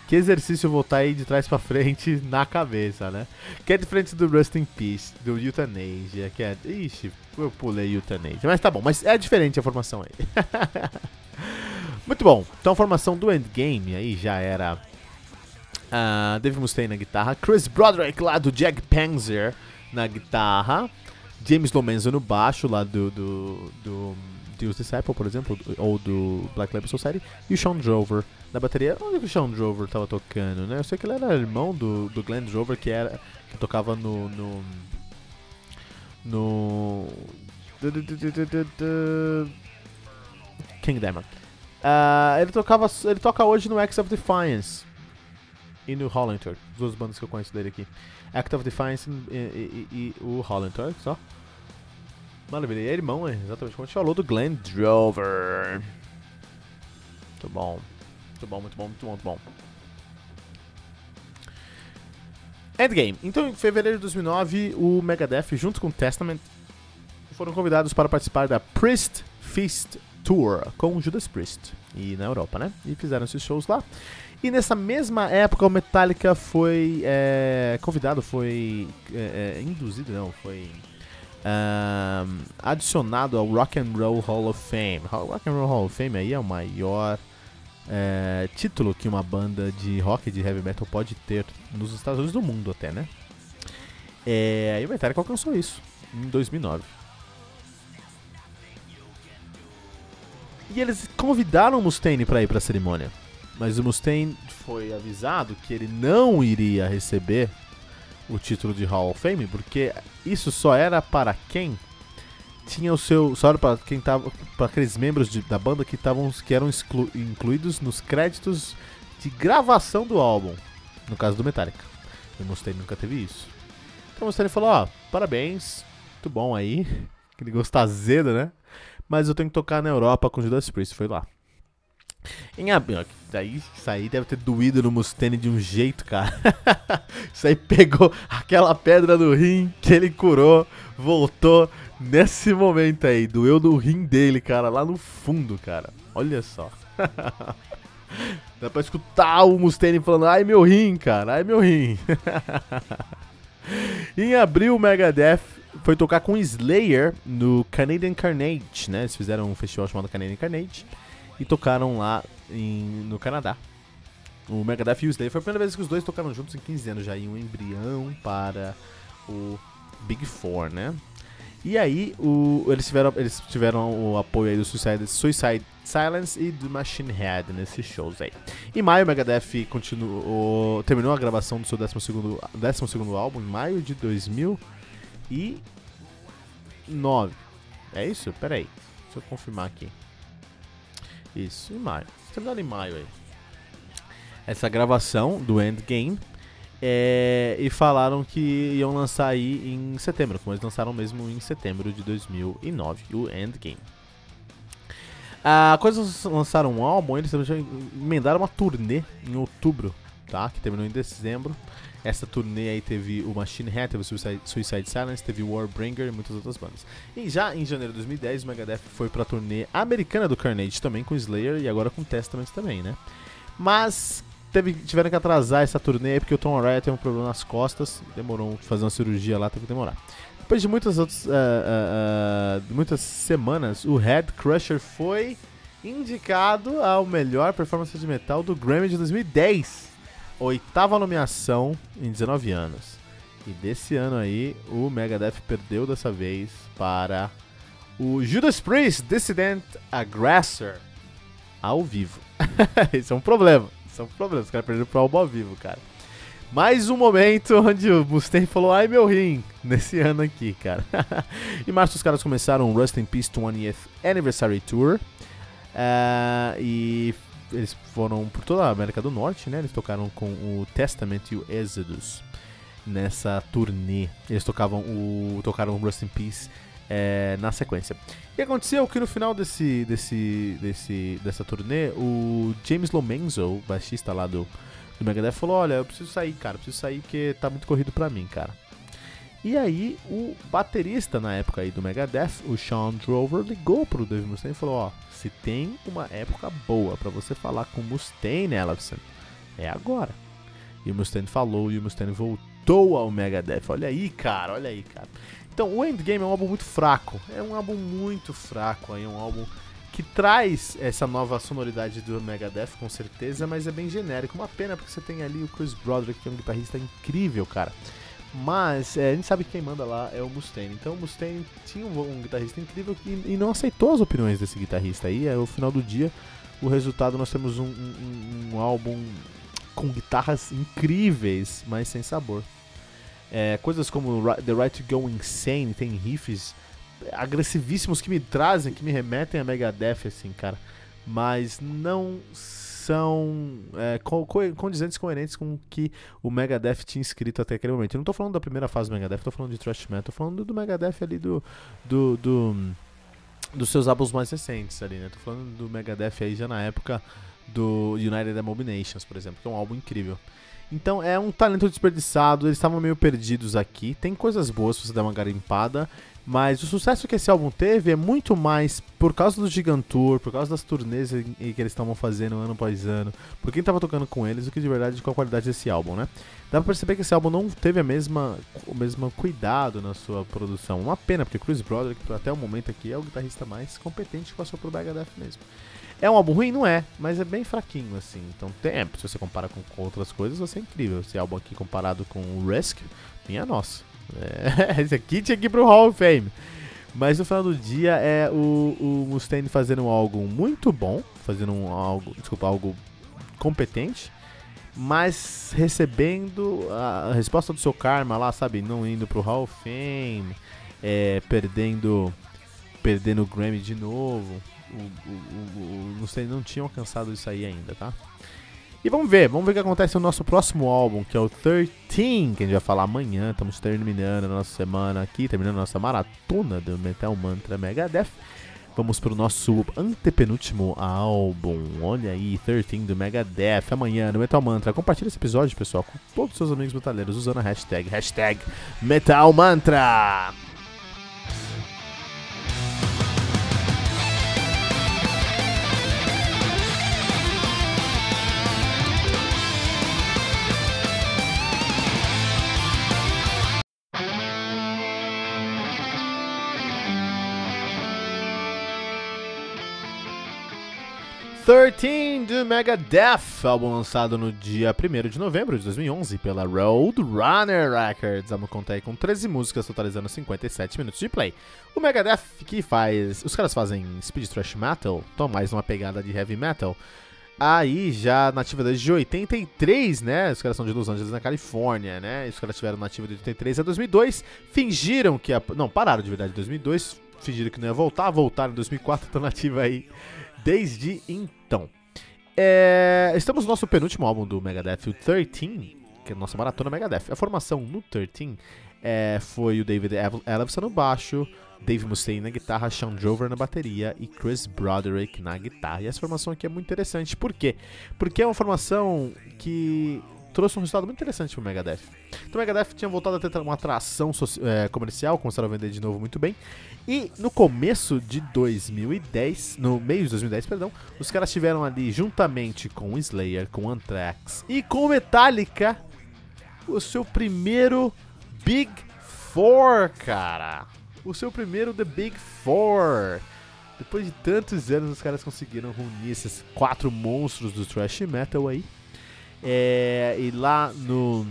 Que exercício voltar aí de trás pra frente na cabeça, né? Que é diferente do Rust in Peace, do Euthanasia, que é... Ixi, eu pulei Euthanasia. Mas tá bom, mas é diferente a formação aí. Muito bom. Então a formação do Endgame aí já era uh, Dave Mustaine na guitarra, Chris Broderick lá do Jack Panzer na guitarra, James Lomenzo no baixo lá do, do, do Deus Disciple, por exemplo, ou do Black Label Society, e o Sean Drover na bateria. Onde que o Sean Drover tava tocando, né? Eu sei que ele era irmão do, do Glenn Drover, que, era, que tocava no... no, no King Diamond. Uh, ele tocava, ele toca hoje no Act of Defiance e no Hollantor, duas bandas que eu conheço dele aqui. Act of Defiance e, e, e, e o Hollantor, só. Maravilha, é irmão, é, exatamente como a gente falou, do Glenn Drover. Muito bom. Muito bom, muito bom, muito bom, muito bom. Endgame. Então, em fevereiro de 2009, o Megadeth, junto com o Testament, foram convidados para participar da Priest Feast Tour com Judas Priest, e na Europa, né? E fizeram esses shows lá. E nessa mesma época, o Metallica foi é, convidado, foi é, é, induzido, não, foi adicionado ao Rock and Roll Hall of Fame. Rock and Roll Hall of Fame aí é o maior é, título que uma banda de rock de heavy metal pode ter nos Estados Unidos do mundo até, né? É, e o Metallica alcançou isso em 2009. E eles convidaram o Mustaine para ir para a cerimônia, mas o Mustaine foi avisado que ele não iria receber o título de Hall of Fame, porque isso só era para quem tinha o seu, só para quem tava, para aqueles membros de, da banda que estavam que eram exclu, incluídos nos créditos de gravação do álbum, no caso do Metallica. O Mustaine nunca teve isso. Então o Mustaine falou: "Ó, parabéns, muito bom aí, aquele gosto azedo, né? Mas eu tenho que tocar na Europa com Judas Priest", foi lá. Em abril, daí isso aí deve ter doído no Mustaine de um jeito, cara. isso aí pegou aquela pedra do rim que ele curou, voltou nesse momento aí, doeu no rim dele, cara, lá no fundo, cara. Olha só. Dá pra escutar o Mustaine falando, ai meu rim, cara, ai meu rim. em abril, o Megadeth foi tocar com Slayer no Canadian Carnage, né? Eles fizeram um festival chamado Canadian Carnage e tocaram lá em, no Canadá. O Megadeth e o Slayer foi a primeira vez que os dois tocaram juntos em 15 anos já, em um embrião para o Big Four, né? E aí, o, eles, tiveram, eles tiveram o apoio aí do Suicide, Suicide Silence e do Machine Head nesses shows aí. Em maio, o Megadeth continuou, terminou a gravação do seu 12º, 12 álbum, em maio de 2009. É isso? Pera aí, deixa eu confirmar aqui. Isso, em maio. Terminaram em maio aí. Essa gravação do Endgame. É, e falaram que iam lançar aí em setembro, como eles lançaram mesmo em setembro de 2009, o Endgame. Ah, quando eles lançaram um álbum, eles emendaram uma turnê em outubro, tá? Que terminou em dezembro. Essa turnê aí teve o Machine Head, teve o Suicide, Suicide Silence, teve o Warbringer e muitas outras bandas. E já em janeiro de 2010, o Megadeth foi pra turnê americana do Carnage também, com Slayer e agora com Testament também, né? Mas teve, tiveram que atrasar essa turnê porque o Tom Araya teve um problema nas costas, demorou fazer uma cirurgia lá, teve que demorar. Depois de muitas outras, uh, uh, uh, muitas semanas, o Head Crusher foi indicado ao melhor performance de metal do Grammy de 2010 oitava nomeação em 19 anos. E desse ano aí, o Megadeth perdeu dessa vez para o Judas Priest Dissident Aggressor ao vivo. Esse é um problema. Isso é um problema. Os caras perderam pro álbum ao vivo, cara. Mais um momento onde o Mustaine falou, ai meu rim, nesse ano aqui, cara. em março os caras começaram o Rust in Peace 20th Anniversary Tour. Uh, e eles foram por toda a América do Norte, né? Eles tocaram com o Testament e o Exodus nessa turnê. Eles tocavam o tocaram o Rust in Peace é, na sequência. E aconteceu que no final desse, desse, desse, dessa turnê, o James Lomenzo, baixista lá do, do Megadeth, falou: Olha, eu preciso sair, cara, preciso sair porque tá muito corrido pra mim, cara. E aí, o baterista na época aí do Megadeth, o Sean Drover, ligou pro Dave Mustaine e falou: Ó, se tem uma época boa para você falar com Mustaine, Ellison, é agora. E o Mustaine falou e o Mustaine voltou ao Megadeth. Olha aí, cara, olha aí, cara. Então, o Endgame é um álbum muito fraco. É um álbum muito fraco aí, é um álbum que traz essa nova sonoridade do Megadeth, com certeza, mas é bem genérico. Uma pena porque você tem ali o Chris Broderick, que é um guitarrista incrível, cara. Mas é, a gente sabe que quem manda lá é o Mustaine. Então o Mustaine tinha um, um guitarrista incrível e, e, não aceitou as opiniões desse guitarrista aí. Aí, no final do dia, o resultado nós temos um, um, um álbum com guitarras incríveis, mas sem sabor. É, coisas como The Right to Go Insane tem riffs agressivíssimos que me trazem, que me remetem a Megadeth, assim, cara. Mas não são é, co condizentes coerentes com o que o Megadeth tinha escrito até aquele momento. Eu não estou falando da primeira fase do Megadeth, estou falando de thrash metal, estou falando do Megadeth ali do, do, do dos seus álbuns mais recentes ali, né? Tô falando do Megadeth aí já na época do United Abominations, por exemplo, que é um álbum incrível. Então é um talento desperdiçado, eles estavam meio perdidos aqui. Tem coisas boas se você der uma garimpada, mas o sucesso que esse álbum teve é muito mais por causa do Gigantour, por causa das turnês que eles estavam fazendo ano após ano, por quem estava tocando com eles, do que de verdade com a qualidade desse álbum, né? Dá pra perceber que esse álbum não teve a mesma, o mesmo cuidado na sua produção. Uma pena, porque Chris Broderick, até o momento aqui, é o guitarrista mais competente que passou pro Megadeth mesmo. É um álbum ruim? Não é, mas é bem fraquinho, assim. Então, tem, é, se você compara com, com, outras coisas, vai ser incrível. Esse álbum aqui comparado com o Risk, minha nossa. É, esse aqui tinha que ir pro Hall of Fame. Mas no final do dia é o, o Mustaine fazendo algo muito bom, fazendo um, algo, desculpa, algo competente, mas recebendo a resposta do seu karma lá, sabe, não indo pro Hall of Fame, é, perdendo perdendo o Grammy de novo o, o, o, não, não tinha alcançado isso aí ainda, tá? E vamos ver, vamos ver o que acontece no nosso próximo álbum, que é o 13, que a gente vai falar amanhã. Estamos terminando a nossa semana aqui, terminando a nossa maratona do Metal Mantra Megadeth. Vamos pro nosso antepenúltimo álbum. Olha aí, 13 do Megadeth. Amanhã no Metal Mantra. Compartilha esse episódio, pessoal, com todos os seus amigos metaleiros usando a hashtag, hashtag Metal Mantra. 13 do Megadeth, álbum lançado no dia 1 de novembro de 2011 pela Roadrunner Records. Contar aí com 13 músicas, totalizando 57 minutos de play. O Megadeth, que faz. Os caras fazem speed thrash metal, estão mais numa pegada de heavy metal. Aí, já nativa desde 83, né? Os caras são de Los Angeles, na Califórnia, né? Os caras tiveram nativa de 83 a 2002. Fingiram que. A... Não, pararam de verdade em 2002. Fingiram que não ia voltar. Voltaram em 2004, estão nativa aí desde então. É, estamos no nosso penúltimo álbum do Megadeth, o 13, que é a nossa maratona Megadeth. A formação no 13 é, foi o David Ellefson no baixo, Dave Mustaine na guitarra, Sean Drover na bateria e Chris Broderick na guitarra. E essa formação aqui é muito interessante. Por quê? Porque é uma formação que trouxe um resultado muito interessante pro Megadeth. Então o Megadeth tinha voltado a ter uma atração é, comercial, começaram a vender de novo muito bem. E no começo de 2010, no meio de 2010, perdão, os caras tiveram ali, juntamente com o Slayer, com o Anthrax e com o Metallica, o seu primeiro Big Four, cara. O seu primeiro The Big Four. Depois de tantos anos, os caras conseguiram reunir esses quatro monstros do thrash metal aí é, e lá no.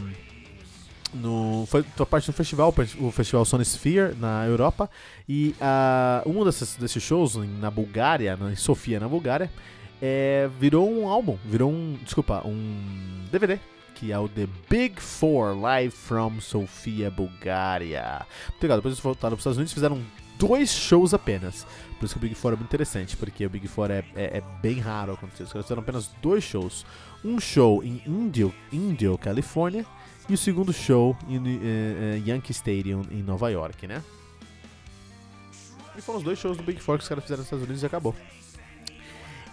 no foi parte do festival, o festival Sphere na Europa. E uh, um desses, desses shows na Bulgária, em Sofia, na Bulgária, é, virou um álbum, virou um. Desculpa, um DVD que é o The Big Four Live from Sofia, Bulgária. Muito legal, depois eles voltaram para os Estados Unidos e fizeram dois shows apenas. Por isso que o Big Four é muito interessante, porque o Big Four é, é, é bem raro acontecer. Os caras fizeram apenas dois shows. Um show em Indio, Indio Califórnia, e o segundo show em uh, Yankee Stadium, em Nova York, né? E foram os dois shows do Big Four que os caras fizeram nos Estados Unidos e acabou.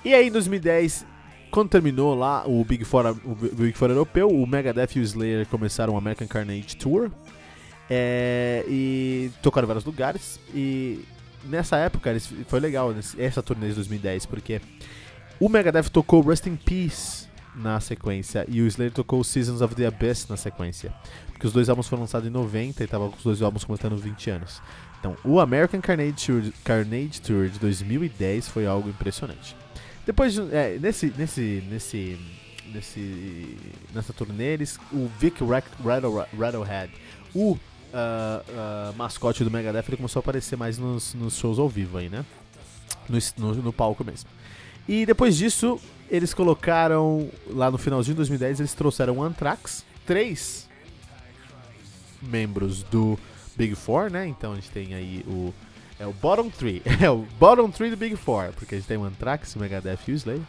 E aí, em 2010, quando terminou lá o Big Four, o Big Four europeu, o Megadeth e o Slayer começaram o American Carnage Tour. É, e tocaram em vários lugares. E nessa época foi legal essa turnê de 2010, porque o Megadeth tocou Rest in Peace na sequência e o Slayer tocou Seasons of the Abyss na sequência. Porque os dois álbuns foram lançados em 90 e estavam com os dois álbuns completando 20 anos. Então, o American Carnage Tour, Carnage Tour de 2010 foi algo impressionante. Depois, de, é, nesse, nesse, nesse, nesse, nessa turnê, eles, o Vic Rattlehead, o uh, uh, mascote do Megadeth, ele começou a aparecer mais nos, nos shows ao vivo aí, né? No, no, no, palco mesmo. E depois disso, eles colocaram, lá no finalzinho de 2010, eles trouxeram o Anthrax, três membros do Big Four, né? Então a gente tem aí o. É o Bottom 3. É o Bottom 3 do Big Four. Porque a gente tem o Anthrax, o Megadeth e o Slayer.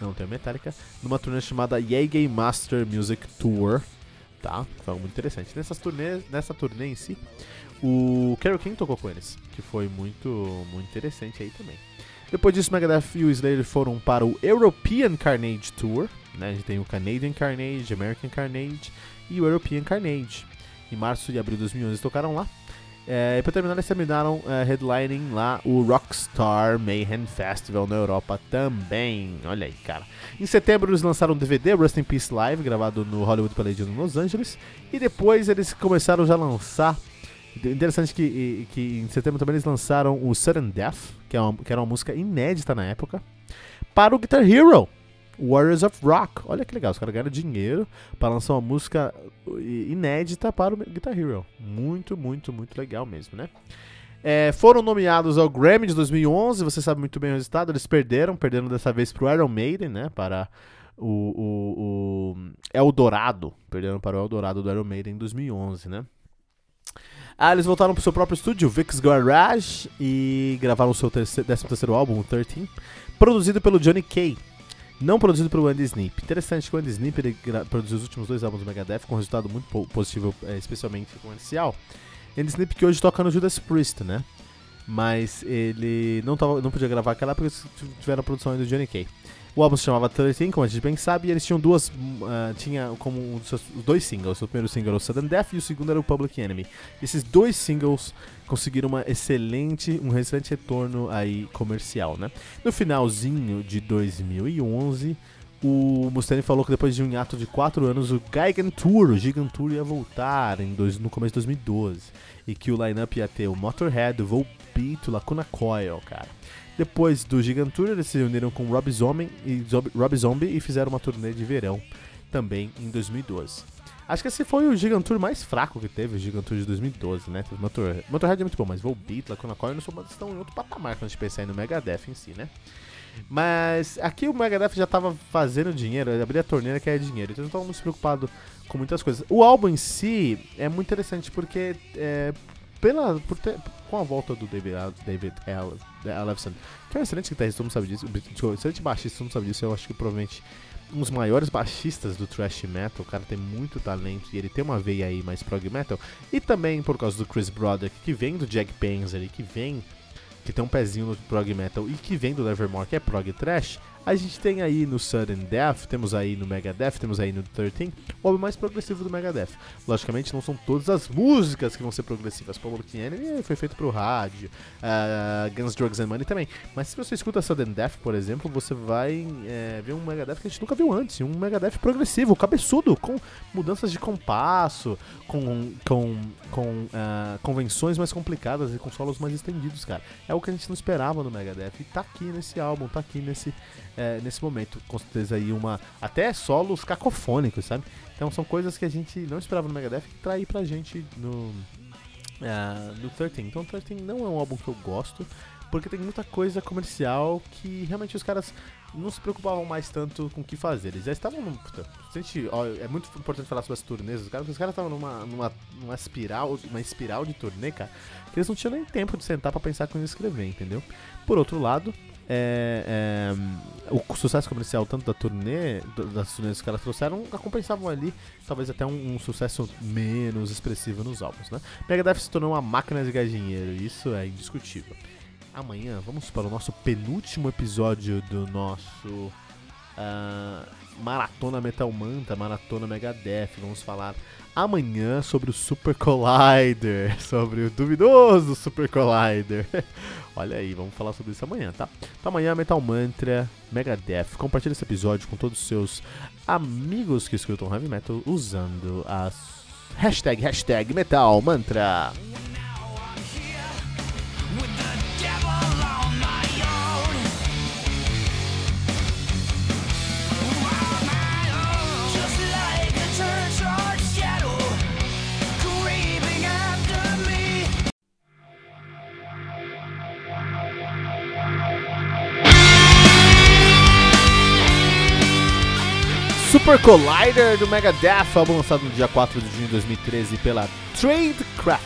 Não tem Metallica. Numa turnê chamada Yay Master Music Tour tá? Foi algo muito interessante. Nessas turnê, nessa turnê em si, o Carol King tocou com eles, que foi muito, muito interessante aí também. Depois disso, Megadeth e o Slayer foram para o European Carnage Tour. Né? A gente tem o Canadian Carnage, American Carnage e o European Carnage. Em março e abril de 2011 eles tocaram lá. É, e para terminar, eles terminaram é, headlining lá o Rockstar Mayhem Festival na Europa também. Olha aí, cara. Em setembro eles lançaram um DVD, Rust in Peace Live, gravado no Hollywood Palladium Los Angeles. E depois eles começaram já a lançar. Interessante que, que em setembro também eles lançaram o Sudden Death, que, é uma, que era uma música inédita na época, para o Guitar Hero. Warriors of Rock. Olha que legal, os caras ganharam dinheiro para lançar uma música inédita para o Guitar Hero. Muito, muito, muito legal mesmo, né? É, foram nomeados ao Grammy de 2011, você sabe muito bem o resultado, eles perderam, perderam dessa vez para o Iron Maiden, né? Para o, o, o Eldorado, perderam para o Eldorado do Iron Maiden em 2011, né? Ah, eles voltaram para o seu próprio estúdio, Vic's Garage, e gravaram o seu 13 terceiro álbum, o 13, produzido pelo Johnny Kay. Não produzido pelo Andy Snip. Interessante que o Andy Snip produziu os últimos dois álbuns do Megadeth com um resultado muito positivo, é, especialmente comercial. Andy Snip que hoje toca no Judas Priest, né? Mas ele não, tava, não podia gravar aquela porque tiveram a produção do Johnny Kay. O álbum se chamava 13, como a gente bem sabe, e eles tinham duas. Uh, tinha como um dos, dois singles. O primeiro single era o Sudden Death e o segundo era o Public Enemy. Esses dois singles conseguiram uma excelente, um excelente retorno aí comercial, né? No finalzinho de 2011, o Mustaine falou que depois de um ato de 4 anos, o Gigantour, o Gigantour ia voltar em dois, no começo de 2012. E que o lineup ia ter o Motorhead, o Volbeat, o Lacuna Coil, cara. Depois do Gigantour, eles se uniram com Rob Zombie, e, Rob Zombie e fizeram uma turnê de verão também em 2012. Acho que esse foi o Gigantour mais fraco que teve, o Gigantour de 2012, né? Motor, Motorhead é muito bom, mas Volbeat, Lacuna Coil não estão em outro patamar quando a gente pensar aí no Megadeth em si, né? Mas aqui o Megadeth já estava fazendo dinheiro, abrir a torneira que é dinheiro, então não estava muito preocupado com muitas coisas. O álbum em si é muito interessante porque é, pela, por ter, com a volta do David, David Ellefson, que é um excelente guitarrista, todo mundo sabe disso, excelente baixista, todo mundo sabe disso, eu acho que provavelmente um dos maiores baixistas do thrash metal, o cara tem muito talento e ele tem uma veia aí mais prog metal, e também por causa do Chris Broderick, que vem do Jack Panzer, que vem que tem um pezinho no prog metal e que vem do Nevermore, que é prog trash, a gente tem aí no Sudden Death, temos aí no Megadeth, temos aí no 13, o álbum mais progressivo do Megadeth. Logicamente não são todas as músicas que vão ser progressivas. Public Enemy foi feito pro rádio, uh, Guns, Drugs and Money também. Mas se você escuta Sudden Death, por exemplo, você vai é, ver um Megadeth que a gente nunca viu antes. Um Megadeth progressivo, cabeçudo, com mudanças de compasso, com, com, com uh, convenções mais complicadas e com solos mais estendidos, cara. É o que a gente não esperava no Megadeth. E tá aqui nesse álbum, tá aqui nesse é, nesse momento. Com certeza aí uma. Até solos cacofônicos, sabe? Então são coisas que a gente não esperava no Megadeth que trair pra gente no. Uh, no 13. Então 13 não é um álbum que eu gosto, porque tem muita coisa comercial que realmente os caras não se preocupavam mais tanto com o que fazer. Eles já estavam num. Puta, gente, ó, é muito importante falar sobre as turnês dos caras, os caras estavam numa, numa, numa espiral, uma espiral de turnê, cara, que eles não tinham nem tempo de sentar para pensar como escrever, entendeu? Por outro lado, é, é, o sucesso comercial tanto da turnê, das turnês que os caras trouxeram, compensavam ali talvez até um, um, sucesso menos expressivo nos álbuns, né? Megadeth se tornou uma máquina de ganhar dinheiro, isso é indiscutível. Amanhã vamos para o nosso penúltimo episódio do nosso uh, Maratona Metal Manta, Maratona Megadeth. Vamos falar amanhã sobre o Super Collider, sobre o duvidoso Super Collider. Olha aí, vamos falar sobre isso amanhã, tá? Então amanhã Metal Mantra, Megadeth. Compartilhe esse episódio com todos os seus amigos que escutam Heavy Metal usando as hashtag, hashtag Metal Mantra. Super Collider do Megadeth, álbum lançado no dia 4 de junho de 2013 pela Tradecraft.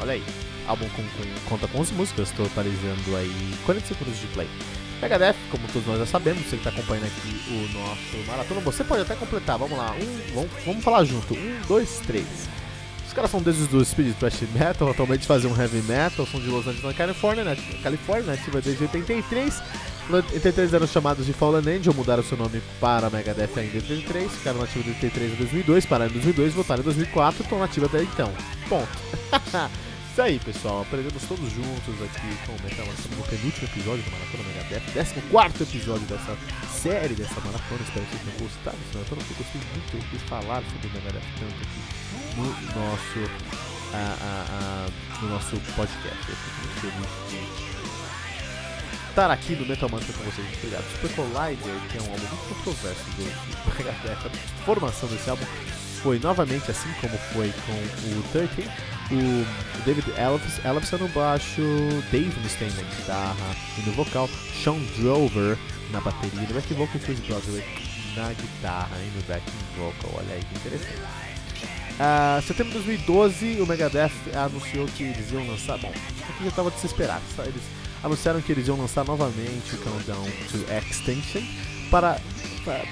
Olha aí, álbum com, com, conta com 11 músicas, totalizando aí 40 segundos de play. Megadeth, como todos nós já sabemos, você que está acompanhando aqui o nosso maratona, você pode até completar, vamos lá, um, vamos, vamos falar junto, um, dois, três. Os caras são deuses do speed thrash metal, atualmente fazem um heavy metal, são de Los Angeles, na Califórnia, né? Califórnia, ativa desde 83. Em 83 eram chamados de Fallen Angel, mudaram seu nome para Megadeth ainda em 83, ficaram nativos de 83 a 2002, pararam em 2002, voltaram em 2004 e estão nativos até então. Ponto. Isso aí, pessoal. Aprendemos todos juntos aqui com o Metal Estamos no penúltimo episódio da Maratona Megadeth, 14 episódio dessa série, dessa maratona. Espero que vocês tenham gostado dessa maratona, porque eu gostei muito de falar sobre Megadeth tanto aqui no nosso, uh, uh, uh, no nosso podcast. Eu fico muito feliz de estar aqui no Metal Mantra com vocês. Obrigado. Super Collider, que é um álbum muito controverso do Megadeth, a formação desse álbum foi novamente assim como foi com o 13 o David Ellefson no baixo, Dave Mustaine na guitarra e no vocal, Sean Drover na bateria, no back vocal Chris Broderick na guitarra e no backing vocal. Olha aí que interessante. Uh, setembro de 2012, o Megadeth anunciou que eles iam lançar. Bom, aqui já estava desesperado. Eles anunciaram que eles iam lançar novamente o Countdown to Extinction para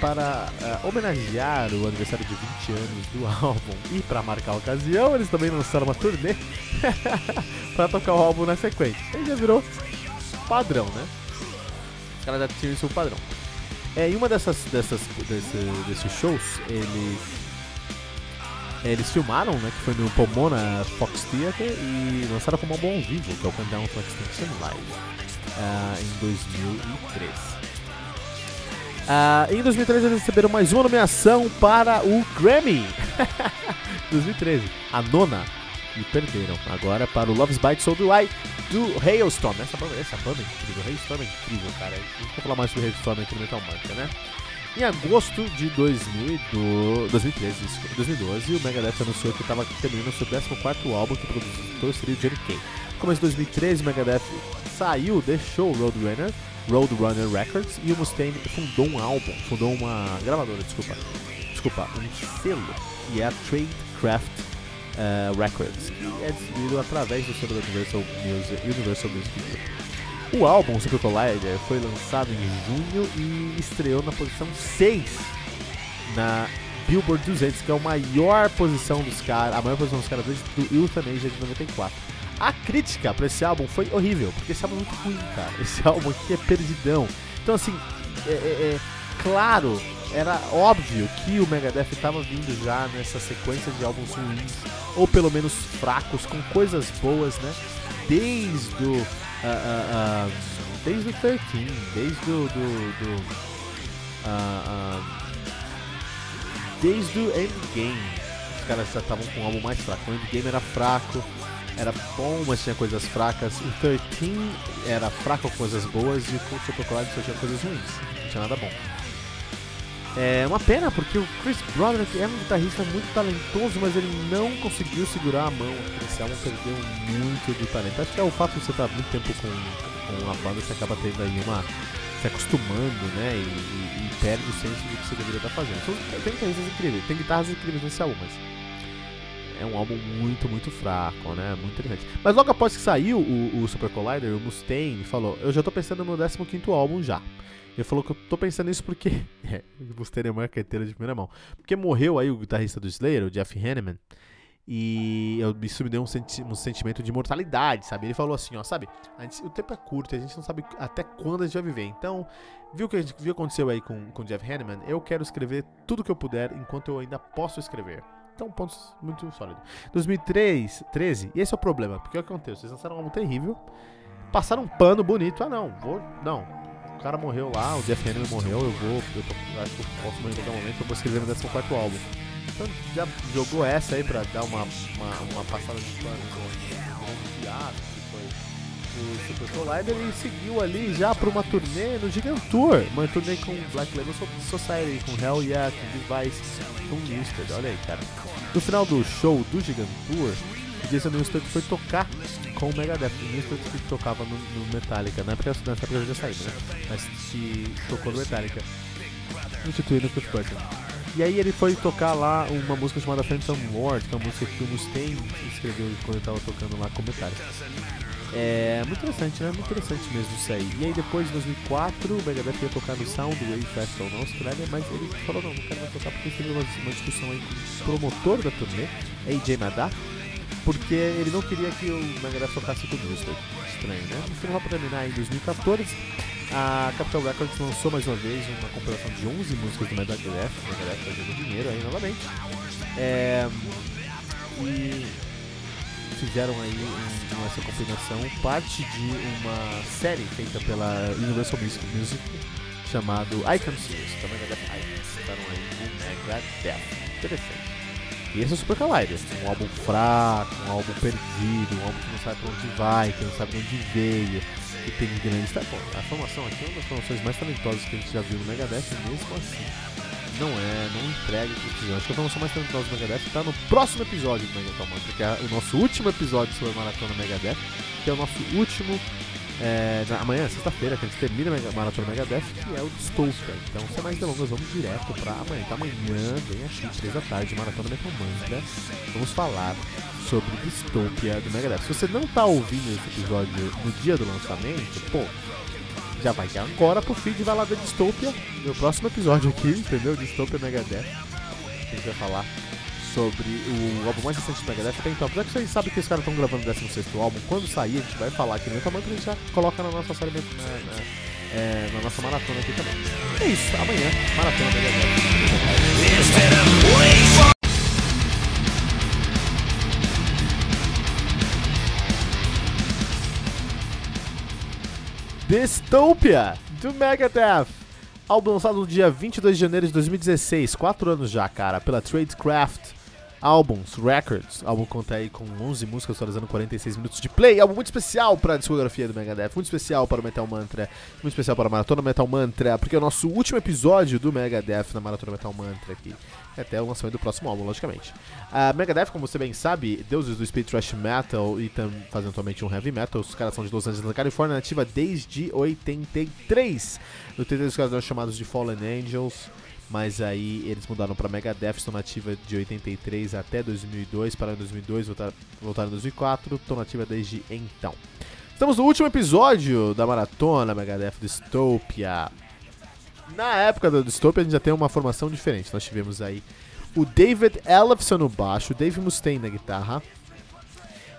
para uh, homenagear o aniversário de 20 anos do álbum e para marcar a ocasião, eles também lançaram uma turnê para tocar o álbum na sequência. Aí já virou padrão, né? Os caras já tinham isso padrão. É, em uma dessas, dessas desse, desses shows, eles eles filmaram, né, que foi no Pomona Fox Theater e lançaram como álbum ao vivo, que é o Countdown to Extinction Live, uh, em 2013. Uh, em 2013 eles receberam mais uma nomeação para o Grammy. 2013, a nona. E perderam. Agora para o Love's Bite Soul do I do Hailstorm. Essa banda, essa banda é incrível. Hailstorm é incrível, cara. Gente vai falar mais sobre Hailstorm aqui no Metal Mantra, né? Em agosto de 2012, 2013, 2012, o Megadeth anunciou que estava terminando seu 14 álbum que produziu seria o Johnny. No começo de 2013, o Megadeth saiu, deixou o Roadrunner Roadrunner Records e o Mustaine fundou um álbum, fundou uma gravadora, desculpa, desculpa, um selo que é a Tradecraft uh, Records, que é distribuído através do selo da Universal Music, Universal Music O álbum Super Collider foi lançado em junho e estreou na posição 6 na Billboard 200, que é a maior posição dos caras, a maior posição dos caras desde o Euthanasia de 94. A crítica pra esse álbum foi horrível, porque esse álbum é muito ruim, cara. Esse álbum aqui é perdidão. Então, assim, é, é, é claro, era óbvio que o Megadeth estava vindo já nessa sequência de álbuns ruins, ou pelo menos fracos, com coisas boas, né? Desde o. Uh, uh, desde o 13, desde o. Do, do desde o Endgame. Os caras já estavam com um álbum mais fraco. O Endgame era fraco era bom, mas tinha coisas fracas. O 13 era fraco com coisas boas e o Super Collide só tinha coisas ruins. Não tinha nada bom. É uma pena porque o Chris Broderick é um guitarrista muito talentoso, mas ele não conseguiu segurar a mão. Esse álbum perdeu muito de talento. Acho que é o fato de você estar muito tempo com, com a banda, você acaba tendo aí uma. se acostumando, né? E, e, e perde o senso do que você deveria estar fazendo. Então, tem guitarristas incríveis, tem guitarras incríveis nesse álbum, mas é um álbum muito, muito fraco, né? Muito interessante. Mas logo após que saiu o, o Super Collider, o Mustaine falou: Eu já tô pensando no meu 15 álbum já. Ele falou que eu tô pensando nisso porque. É, o Mustaine é de primeira mão. Porque morreu aí o guitarrista do Slayer, o Jeff Hanneman. E eu, isso me deu um, senti um, sentimento de mortalidade, sabe? Ele falou assim, ó, sabe? Gente, o tempo é curto a gente não sabe até quando a gente vai viver. Então, viu o que, viu aconteceu aí com o Jeff Hanneman? Eu quero escrever tudo que eu puder enquanto eu ainda posso escrever. Então, pontos muito sólidos. 2003, 13, e esse é o problema, porque o que aconteceu? Vocês lançaram um álbum terrível, passaram um pano bonito, ah não, vou, não, cara morreu lá, o Jeff Hanneman morreu, eu vou, eu, tô, eu acho que eu posso morrer em qualquer momento, eu vou escrever meu 14 álbum. Então já jogou essa aí pra dar uma, uma, uma passada de pano no teatro, que foi o Super Collider, e seguiu ali já pra uma turnê no Gigantour, uma turnê com Black Label Society, com Hell Yeah, com Device, com Newsted, olha aí, cara. No final do show do Gigantour, o Jason Newsted foi tocar com o Megadeth. O Newsted que tocava no, no Metallica, na época, nessa época já saído, né? Mas que tocou no Metallica, substituindo o Burton. E aí ele foi tocar lá uma música chamada Phantom Lord, que é uma música que o Mustaine escreveu quando ele tava tocando lá com o Metallica. É muito interessante, né? Muito interessante mesmo isso aí. E aí depois, em 2004, o Megadeth ia tocar no Soundwave Festival na Austrália, mas ele falou, não, não quero mais tocar porque teve uma discussão aí com o promotor da turnê, AJ Madar, porque ele não queria que o Megadeth tocasse com música. Estranho, né? No final, pra terminar, em 2014, a Capital Records lançou mais uma vez uma compilação de 11 músicas do Megadeth, o Megadeth fazendo dinheiro aí novamente. É, e fizeram aí essa combinação parte de uma série feita pela Universal Music, Music chamado Icon Series, também Icons. Fizeram aí o Megadeth. Interessante. E esse é o Super Collider, um álbum fraco, um álbum perdido, um álbum que não sabe pra onde vai, que não sabe de onde veio, que tem grandes... Tá bom, a formação aqui é uma das formações mais talentosas que a gente já viu no Megadeth, mesmo assim não é, não entrega o que precisa. Acho que a informação mais talentosa do Megadeth está no próximo episódio do Mantra, que é o nosso último episódio sobre a Maratona Megadeth, que é o nosso último. É, na, amanhã, sexta-feira, que a gente termina a Maratona Megadeth, que é o Dystopia. Então, sem mais delongas, vamos direto para amanhã. Então, amanhã, bem aqui, 3 da tarde, Maratona Metal Mantra. Vamos falar sobre Dystopia do Megadeth. Se você não está ouvindo esse episódio no dia do lançamento, pô, já vai agora pro feed vai lá da Dystopia, meu próximo episódio aqui, entendeu? Dystopia Megadeth. A gente vai falar sobre o álbum mais recente do Megadeth até então. Apesar que vocês sabem que os caras estão gravando o 16 álbum, quando sair a gente vai falar aqui no tamanho que a gente já coloca na nossa série, na, na, é, na nossa maratona aqui também. É isso, amanhã, maratona Megadeth. Dystopia, do Megadeth. Álbum lançado no dia 22 de janeiro de 2016, 4 anos já, cara, pela Tradecraft Albums Records. Álbum conta aí com 11 músicas, totalizando 46 minutos de play. Álbum muito especial para a discografia do Megadeth, muito especial para o Metal Mantra, muito especial para a Maratona Metal Mantra, porque é o nosso último episódio do Megadeth na Maratona Metal Mantra aqui até o lançamento do próximo álbum, logicamente. A Megadeth, como você bem sabe, deuses do speed thrash metal e tam, fazendo atualmente um heavy metal. Os caras são de Los Angeles, na Califórnia, nativa desde 83. No TT os caras chamados de Fallen Angels, mas aí eles mudaram para Megadeth, estão nativa de 83 até 2002, pararam em 2002, voltaram, voltaram em 2004, estão nativa desde então. Estamos no último episódio da maratona Megadeth Dystopia. Na época do Dystopia, a gente já tem uma formação diferente. Nós tivemos aí o David Ellefson no baixo, o Dave Mustaine na guitarra.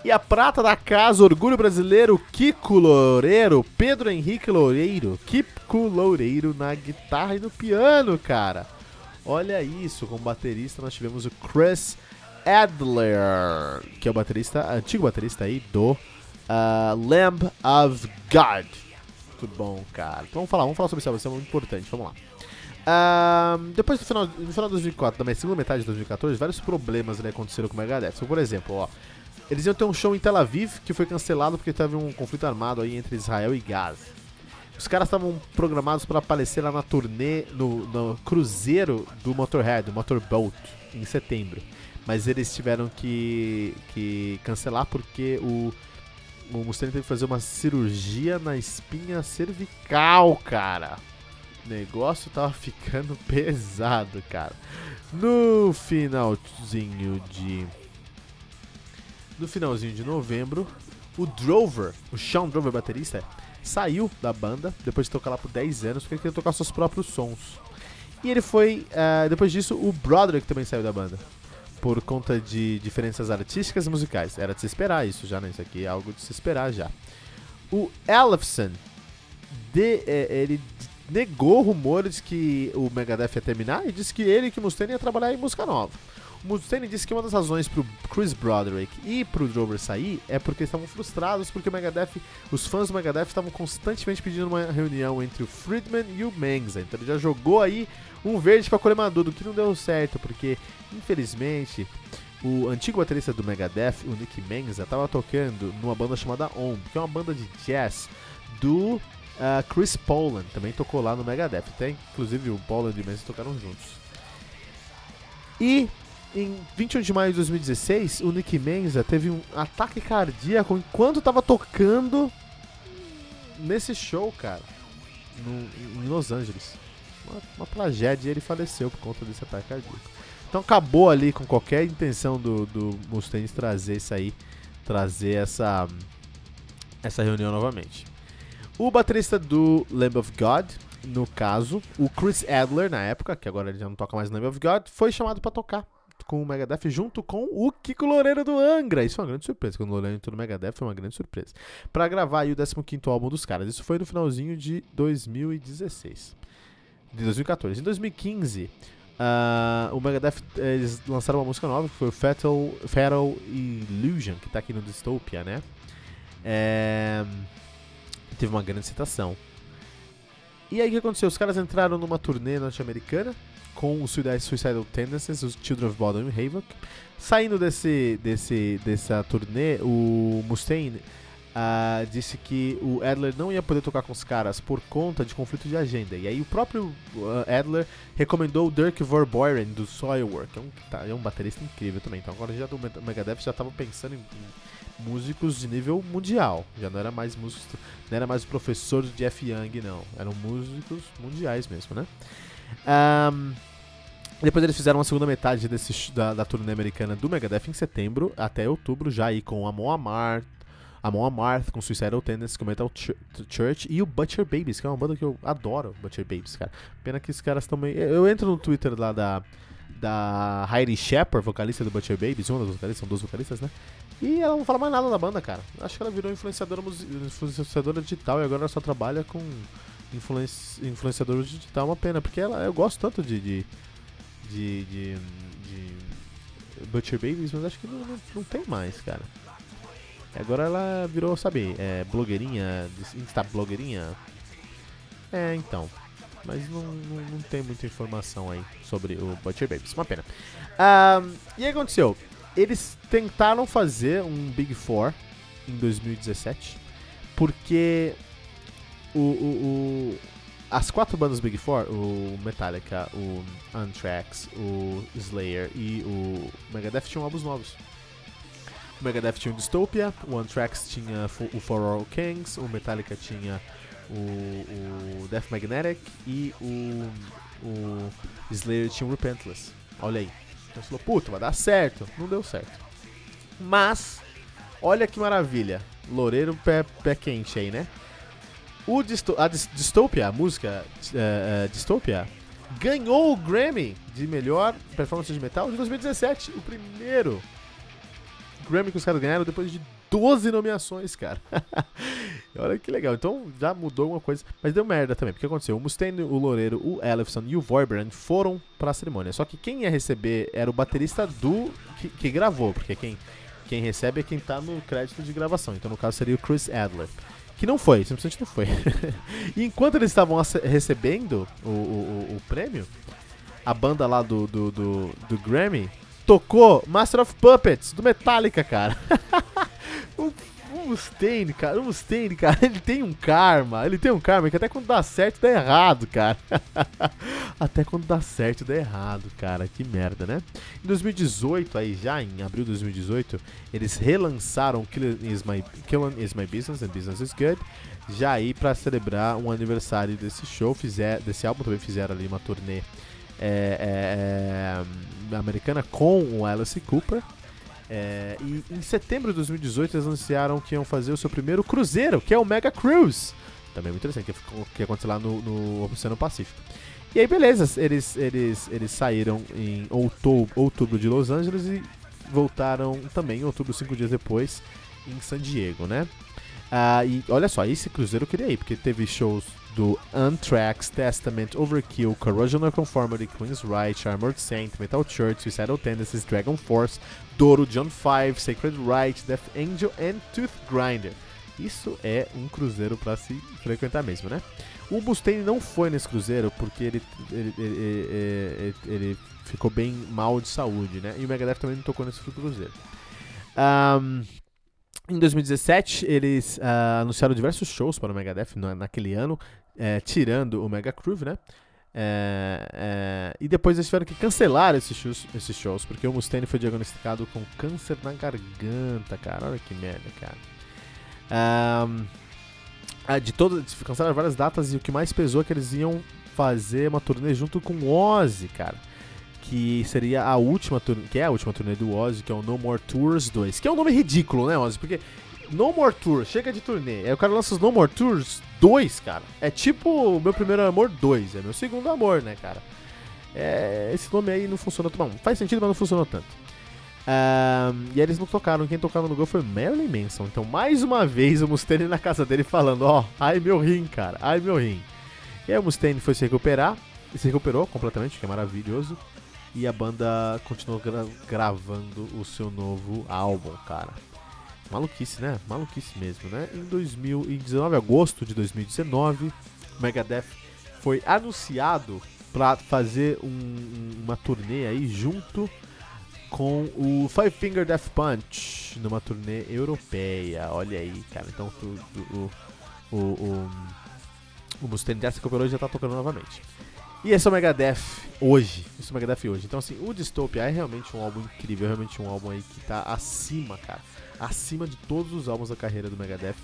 E a prata da casa, orgulho brasileiro, Kiko Loureiro, Pedro Henrique Loureiro, Kiko Loureiro na guitarra e no piano, cara. Olha isso, como baterista nós tivemos o Chris Adler, que é o baterista, antigo baterista aí do uh, Lamb of God muito bom, cara. Então vamos falar, vamos falar sobre isso, isso é muito importante, vamos lá. Uh, depois do final, no final de 2004, na segunda metade de 2014, vários problemas né, aconteceram com o Megadeth. Então, por exemplo, ó, eles iam ter um show em Tel Aviv que foi cancelado porque teve um conflito armado aí entre Israel e Gaza. Os caras estavam programados para aparecer lá na turnê, no, no cruzeiro do Motorhead, do Motorboat, em setembro. Mas eles tiveram que, que cancelar porque o o Mustaine teve que fazer uma cirurgia na espinha cervical, cara. O negócio tava ficando pesado, cara. No finalzinho de. No finalzinho de novembro, o Drover, o Sean Drover, baterista, saiu da banda depois de tocar lá por 10 anos porque ele queria tocar seus próprios sons. E ele foi. Uh, depois disso, o Broderick também saiu da banda por conta de diferenças artísticas e musicais. Era de se esperar isso já, né? Isso aqui é algo de se esperar já. O Ellefson, de, é, ele negou rumores que o Megadeth ia terminar e disse que ele e que Mustaine ia trabalhar em música nova. O Mustaine disse que uma das razões pro Chris Broderick e pro Drover sair é porque estavam frustrados porque o Megadeth, os fãs do Megadeth estavam constantemente pedindo uma reunião entre o Friedman e o Menza. Então ele já jogou aí um verde para colher maduro, que não deu certo, porque infelizmente o antigo baterista do Megadeth, o Nick Menza, estava tocando numa banda chamada OM, que é uma banda de jazz do uh, Chris Poland, também tocou lá no Megadeth. Tem, inclusive o Poland e o Menza tocaram juntos. E em 21 de maio de 2016, o Nick Menza teve um ataque cardíaco enquanto estava tocando nesse show, cara, no, em Los Angeles. Uma, uma tragédia e ele faleceu por conta desse ataque cardíaco. Então acabou ali com qualquer intenção do, do Mustaine trazer isso aí, trazer essa essa reunião novamente. O baterista do Lamb of God, no caso, o Chris Adler, na época, que agora ele já não toca mais Lamb of God, foi chamado para tocar com o Megadeth junto com o Kiko Loureiro do Angra. Isso foi uma grande surpresa. Quando o Loureiro entrou no Megadeth foi uma grande surpresa. Para gravar o 15 álbum dos caras. Isso foi no finalzinho de 2016. De 2014. Em 2015, uh, o Megadeth eles lançaram uma música nova que foi o Fatal, Fatal Illusion, que tá aqui no Dystopia, né? É, teve uma grande citação. E aí o que aconteceu? Os caras entraram numa turnê norte-americana com o Suicidal Tendencies, os Children of Bodom e Havoc. Saindo desse, desse, dessa turnê, o Mustaine uh, disse que o Adler não ia poder tocar com os caras por conta de conflito de agenda. E aí o próprio uh, Adler recomendou o Dirk Verboeren do Soilwork, é um, tá, é um baterista incrível também. Então agora já do Megadeth já estava pensando em, em, músicos de nível mundial. Já não era mais músicos, não era mais o professor de Jeff Young, não. Eram músicos mundiais mesmo, né? Um, depois eles fizeram uma segunda metade desse, da, da turnê americana do Megadeth em setembro até outubro, já aí com Amon Amarth, Amon Amarth, com Suicidal Tendencies, com Metal Ch Church e o Butcher Babies, que é uma banda que eu adoro, Butcher Babies, cara. Pena que esses caras também... Eu entro no Twitter lá da, da Heidi Shepard, vocalista do Butcher Babies, uma das vocalistas, são duas vocalistas, né? E ela não fala mais nada da banda, cara. Acho que ela virou influenciadora, influenciadora digital e agora ela só trabalha com influenci influenciador digital. É uma pena, porque ela, eu gosto tanto de, de de, de, de Butcher Babies, mas acho que não, não, não, tem mais, cara. Agora ela virou, sabe, é, blogueirinha, Insta blogueirinha. É, então. Mas não, não, não, tem muita informação aí sobre o Butcher Babies. Uma pena. Um, e aí aconteceu? Eles tentaram fazer um Big Four em 2017 porque o, o, as quatro bandas Big Four, o Metallica, o Anthrax, o Slayer e o Megadeth tinham álbuns novos. O Megadeth tinha o Dystopia, o Anthrax tinha o For All Kings, o Metallica tinha o, o Death Magnetic e o, o Slayer tinha o Repentless. Olha aí. Então falou, puta, vai dar certo. Não deu certo. Mas, olha que maravilha. Loureiro pé, pé quente aí, né? O Disto a Dystopia, a música uh, Dystopia, ganhou o Grammy de melhor performance de metal de 2017. O primeiro Grammy que os caras ganharam depois de 12 nomeações, cara. Olha que legal. Então já mudou alguma coisa. Mas deu merda também. Porque aconteceu? O Mustaine, o Loureiro, o Ellefson e o Voibrand foram pra cerimônia. Só que quem ia receber era o baterista do. que, que gravou. Porque quem, quem recebe é quem tá no crédito de gravação. Então no caso seria o Chris Adler. Que não foi, simplesmente não foi. e enquanto eles estavam recebendo o, o, o, prêmio, a banda lá do, do, do, do Grammy tocou Master of Puppets, do Metallica, cara. o o Mustaine, cara, o Mustaine, cara, ele tem um karma, ele tem um karma que até quando dá certo dá errado, cara. até quando dá certo dá errado, cara, que merda, né? Em 2018, aí já em abril de 2018, eles relançaram Killing Is My, Is My Business and Business Is Good, já aí para celebrar um aniversário desse show, fizer, desse álbum também fizeram ali uma turnê é, é, é, americana com o Alice Cooper, é, e em setembro de 2018 eles anunciaram que iam fazer o seu primeiro cruzeiro, que é o Mega Cruise. Também muito interessante, que, que aconteceu lá no, no Oceano Pacífico. E aí, beleza, eles, eles, eles saíram em outubro, outubro de Los Angeles e voltaram também em outubro, cinco dias depois, em San Diego, né? Ah, e olha só, esse cruzeiro eu queria ir, porque teve shows do Anthrax, Testament, Overkill, Corrosion of Conformity, Queen's Right, Armored Saint, Metal Church, Suicidal Tendencies, Dragon Force, Doro, John 5, Sacred Right, Death Angel e Tooth Grinder. Isso é um cruzeiro para se frequentar mesmo, né? O Mustaine não foi nesse cruzeiro porque ele, ele, ele, ele, ficou bem mal de saúde, né? E o Megadeth também não tocou nesse cruzeiro. Um, em 2017, eles uh, anunciaram diversos shows para o Megadeth naquele ano é, tirando o Mega Groove, né? É, é, e depois eles tiveram que cancelar esses shows, esses shows, porque o Mustaine foi diagnosticado com câncer na garganta, cara. Olha que merda, cara. Um, de todas, cancelaram várias datas e o que mais pesou é que eles iam fazer uma turnê junto com o Ozzy, cara. Que seria a última turnê, que é a última turnê do Ozzy, que é o No More Tours 2. Que é um nome ridículo, né, Ozzy? Porque No More Tour, chega de turnê. Aí o cara lança os No More Tours 2, cara. É tipo o meu primeiro amor 2, é meu segundo amor, né, cara? É, esse nome aí não funcionou. Bom, faz sentido, mas não funcionou tanto. Um, e eles não tocaram. Quem tocava no gol foi Marilyn Manson. Então, mais uma vez, o Mustaine na casa dele falando: Ó, oh, ai meu rim, cara, ai meu rim. E aí o Mustaine foi se recuperar. E se recuperou completamente, que é maravilhoso. E a banda continuou gra gravando o seu novo álbum, cara. Maluquice, né? Maluquice mesmo, né? Em 2019, agosto de 2019, o Megadeth foi anunciado para fazer um, uma turnê aí junto com o Five Finger Death Punch numa turnê europeia. Olha aí, cara. Então o, o, o, o, o Mustaine já se recuperou e já tá tocando novamente. E esse é o Megadeth hoje. Esse é o Megadeth hoje. Então, assim, o Dystopia é realmente um álbum incrível. É realmente um álbum aí que tá acima, cara. Acima de todos os álbuns da carreira do Megadeth.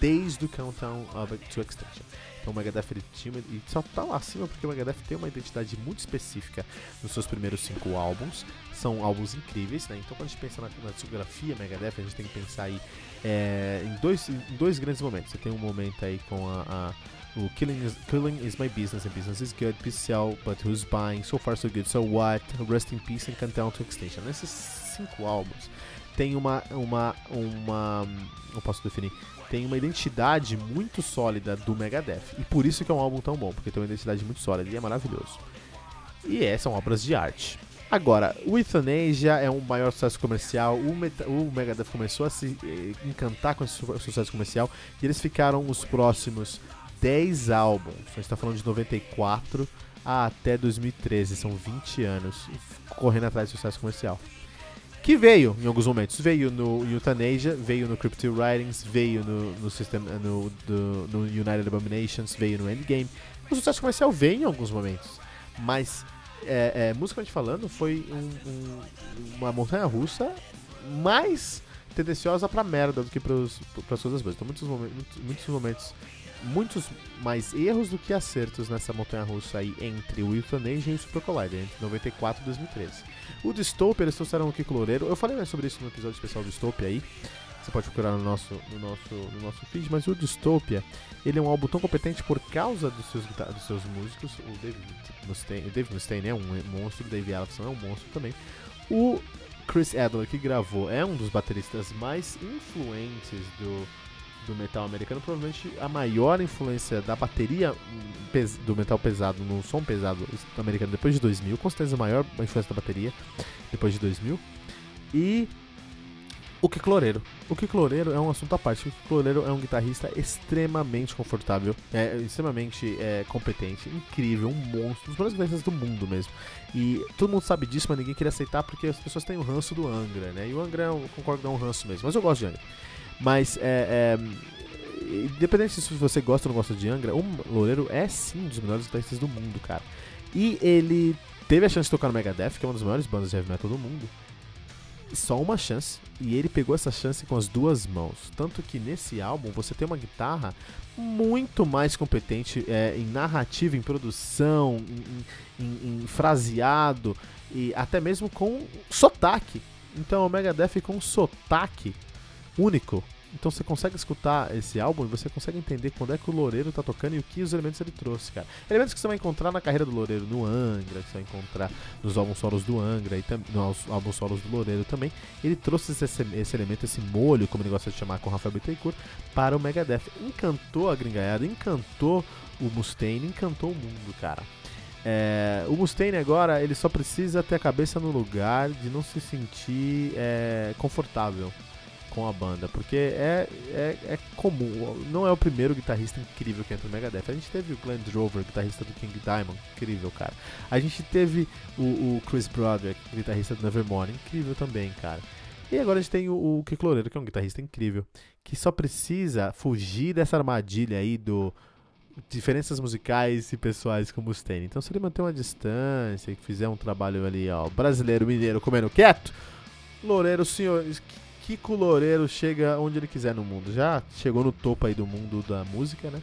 Desde o Countdown to Extinction. Então o Megadeth ele tinha, e só tá lá acima porque o Megadeth tem uma identidade muito específica nos seus primeiros cinco álbuns. São álbuns incríveis, né? Então quando a gente pensa na, na discografia Megadeth, a gente tem que pensar aí é, em, dois, em dois grandes momentos. Você tem um momento aí com a, a o Killing is, Killing is My Business and Business is Good, Peace Sell, But Who's Buying, So Far So Good, So What, Rest in Peace and Countdown to Extinction. Nesses cinco álbuns tem uma, uma, uma, eu posso definir, tem uma identidade muito sólida do Megadeth. E por isso que é um álbum tão bom, porque tem uma identidade muito sólida e é maravilhoso. E é, são obras de arte. Agora, o Euthanasia é um maior sucesso comercial, o, o Megadeth começou a se eh, encantar com esse su sucesso comercial e eles ficaram os próximos 10 álbuns, a gente está falando de 94 até 2013, são 20 anos correndo atrás de sucesso comercial que veio em alguns momentos. Veio no Euthanasia, veio no Cryptic Writings, veio no, no, system, no, do, no United Abominations, veio no Endgame. O sucesso comercial veio em alguns momentos, mas é, é, musicalmente falando, foi um, um, uma montanha russa mais tendenciosa pra merda do que para as coisas boas. Então, muitos momentos, muitos momentos muitos mais erros do que acertos nessa montanha russa aí entre o Euthanasia e o Super Collider, entre 94 e 2013. O Dystopia, eles trouxeram o Kiko Loureiro. Eu falei mais sobre isso no episódio especial do Dystopia aí. Você pode procurar no nosso, no nosso, no nosso feed, mas o Dystopia, ele é um álbum tão competente por causa dos seus, dos seus músicos. O David Mustaine, o David Mustaine é um monstro, o Dave Ellefson é um monstro também. O Chris Adler, que gravou, é um dos bateristas mais influentes do, do metal americano, provavelmente a maior influência da bateria do metal pesado no som pesado americano depois de 2000, com certeza a maior influência da bateria depois de 2000. E o que Loureiro. O que Loureiro é um assunto à parte. O que Loureiro é um guitarrista extremamente confortável, é, extremamente é, competente, incrível, um monstro, um dos melhores guitarristas do mundo mesmo. E todo mundo sabe disso, mas ninguém queria aceitar porque as pessoas têm o ranço do Angra, né? E o Angra, eu concordo, é um ranço mesmo, mas eu gosto de Angra. Mas é, é, independente se você gosta ou não gosta de Angra, o Loureiro é sim um dos melhores guitarristas do mundo, cara. E ele teve a chance de tocar no Megadeth, que é uma das maiores bandas de heavy metal do mundo. Só uma chance, e ele pegou essa chance com as duas mãos. Tanto que nesse álbum você tem uma guitarra muito mais competente é, em narrativa, em produção, em, em, em fraseado e até mesmo com sotaque. Então o Megadeth com sotaque único. Então você consegue escutar esse álbum e você consegue entender quando é que o Loureiro tá tocando e o que os elementos ele trouxe, cara. Elementos que você vai encontrar na carreira do Loureiro no Angra, que você vai encontrar nos álbuns solos do Angra e nos álbuns solos do Loureiro também. Ele trouxe esse, esse, elemento, esse molho, como ele gosta de chamar com o Rafael Bittencourt, para o Megadeth. Encantou a gringaiada, encantou o Mustaine, encantou o mundo, cara. É, o Mustaine agora ele só precisa ter a cabeça no lugar de não se sentir é, confortável com a banda, porque é, é, é, comum, não é o primeiro guitarrista incrível que entra no Megadeth. A gente teve o Glenn Drover, guitarrista do King Diamond, incrível, cara. A gente teve o, o Chris Broderick, guitarrista do Nevermore, incrível também, cara. E agora a gente tem o, o Kiko Loureiro, que é um guitarrista incrível, que só precisa fugir dessa armadilha aí do diferenças musicais e pessoais com o Mustaine. Então se ele manter uma distância e fizer um trabalho ali, ó, brasileiro, mineiro, comendo quieto, Loureiro, senhor, Kiko Loureiro chega onde ele quiser no mundo. Já chegou no topo aí do mundo da música, né?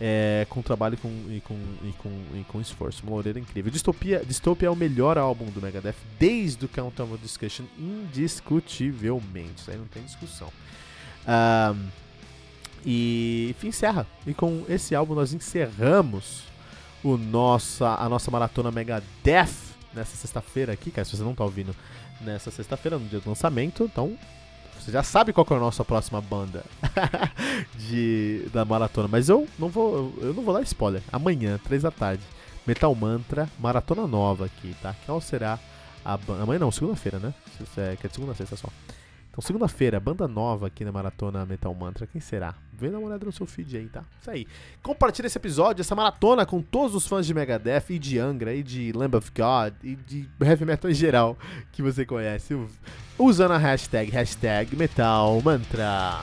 É, com trabalho com, e, com, e, com, e com esforço. Uma Loureiro incrível. Dystopia, Dystopia é o melhor álbum do Megadeth desde o Countdown of Discussion, indiscutivelmente. Isso aí não tem discussão. Um, e enfim, encerra. E com esse álbum nós encerramos o nossa, a nossa maratona Megadeth nessa sexta-feira aqui, cara. Se você não tá ouvindo nessa sexta-feira, no dia do lançamento, então você já sabe qual é a nossa próxima banda de, da maratona. Mas eu não vou. Eu não vou dar spoiler. Amanhã, três da tarde. Metal Mantra, maratona nova aqui, tá? Qual será a banda? Amanhã não, segunda-feira, né? É, que é de segunda a sexta só. Então, segunda-feira, banda nova aqui na Maratona Metal Mantra. Quem será? Dar uma olhada no seu feed aí, tá? Isso aí. Compartilha esse episódio, essa maratona com todos os fãs de Megadeth e de Angra e de Lamb of God e de Heavy Metal em geral que você conhece. Usando a hashtag, hashtag Metal Mantra.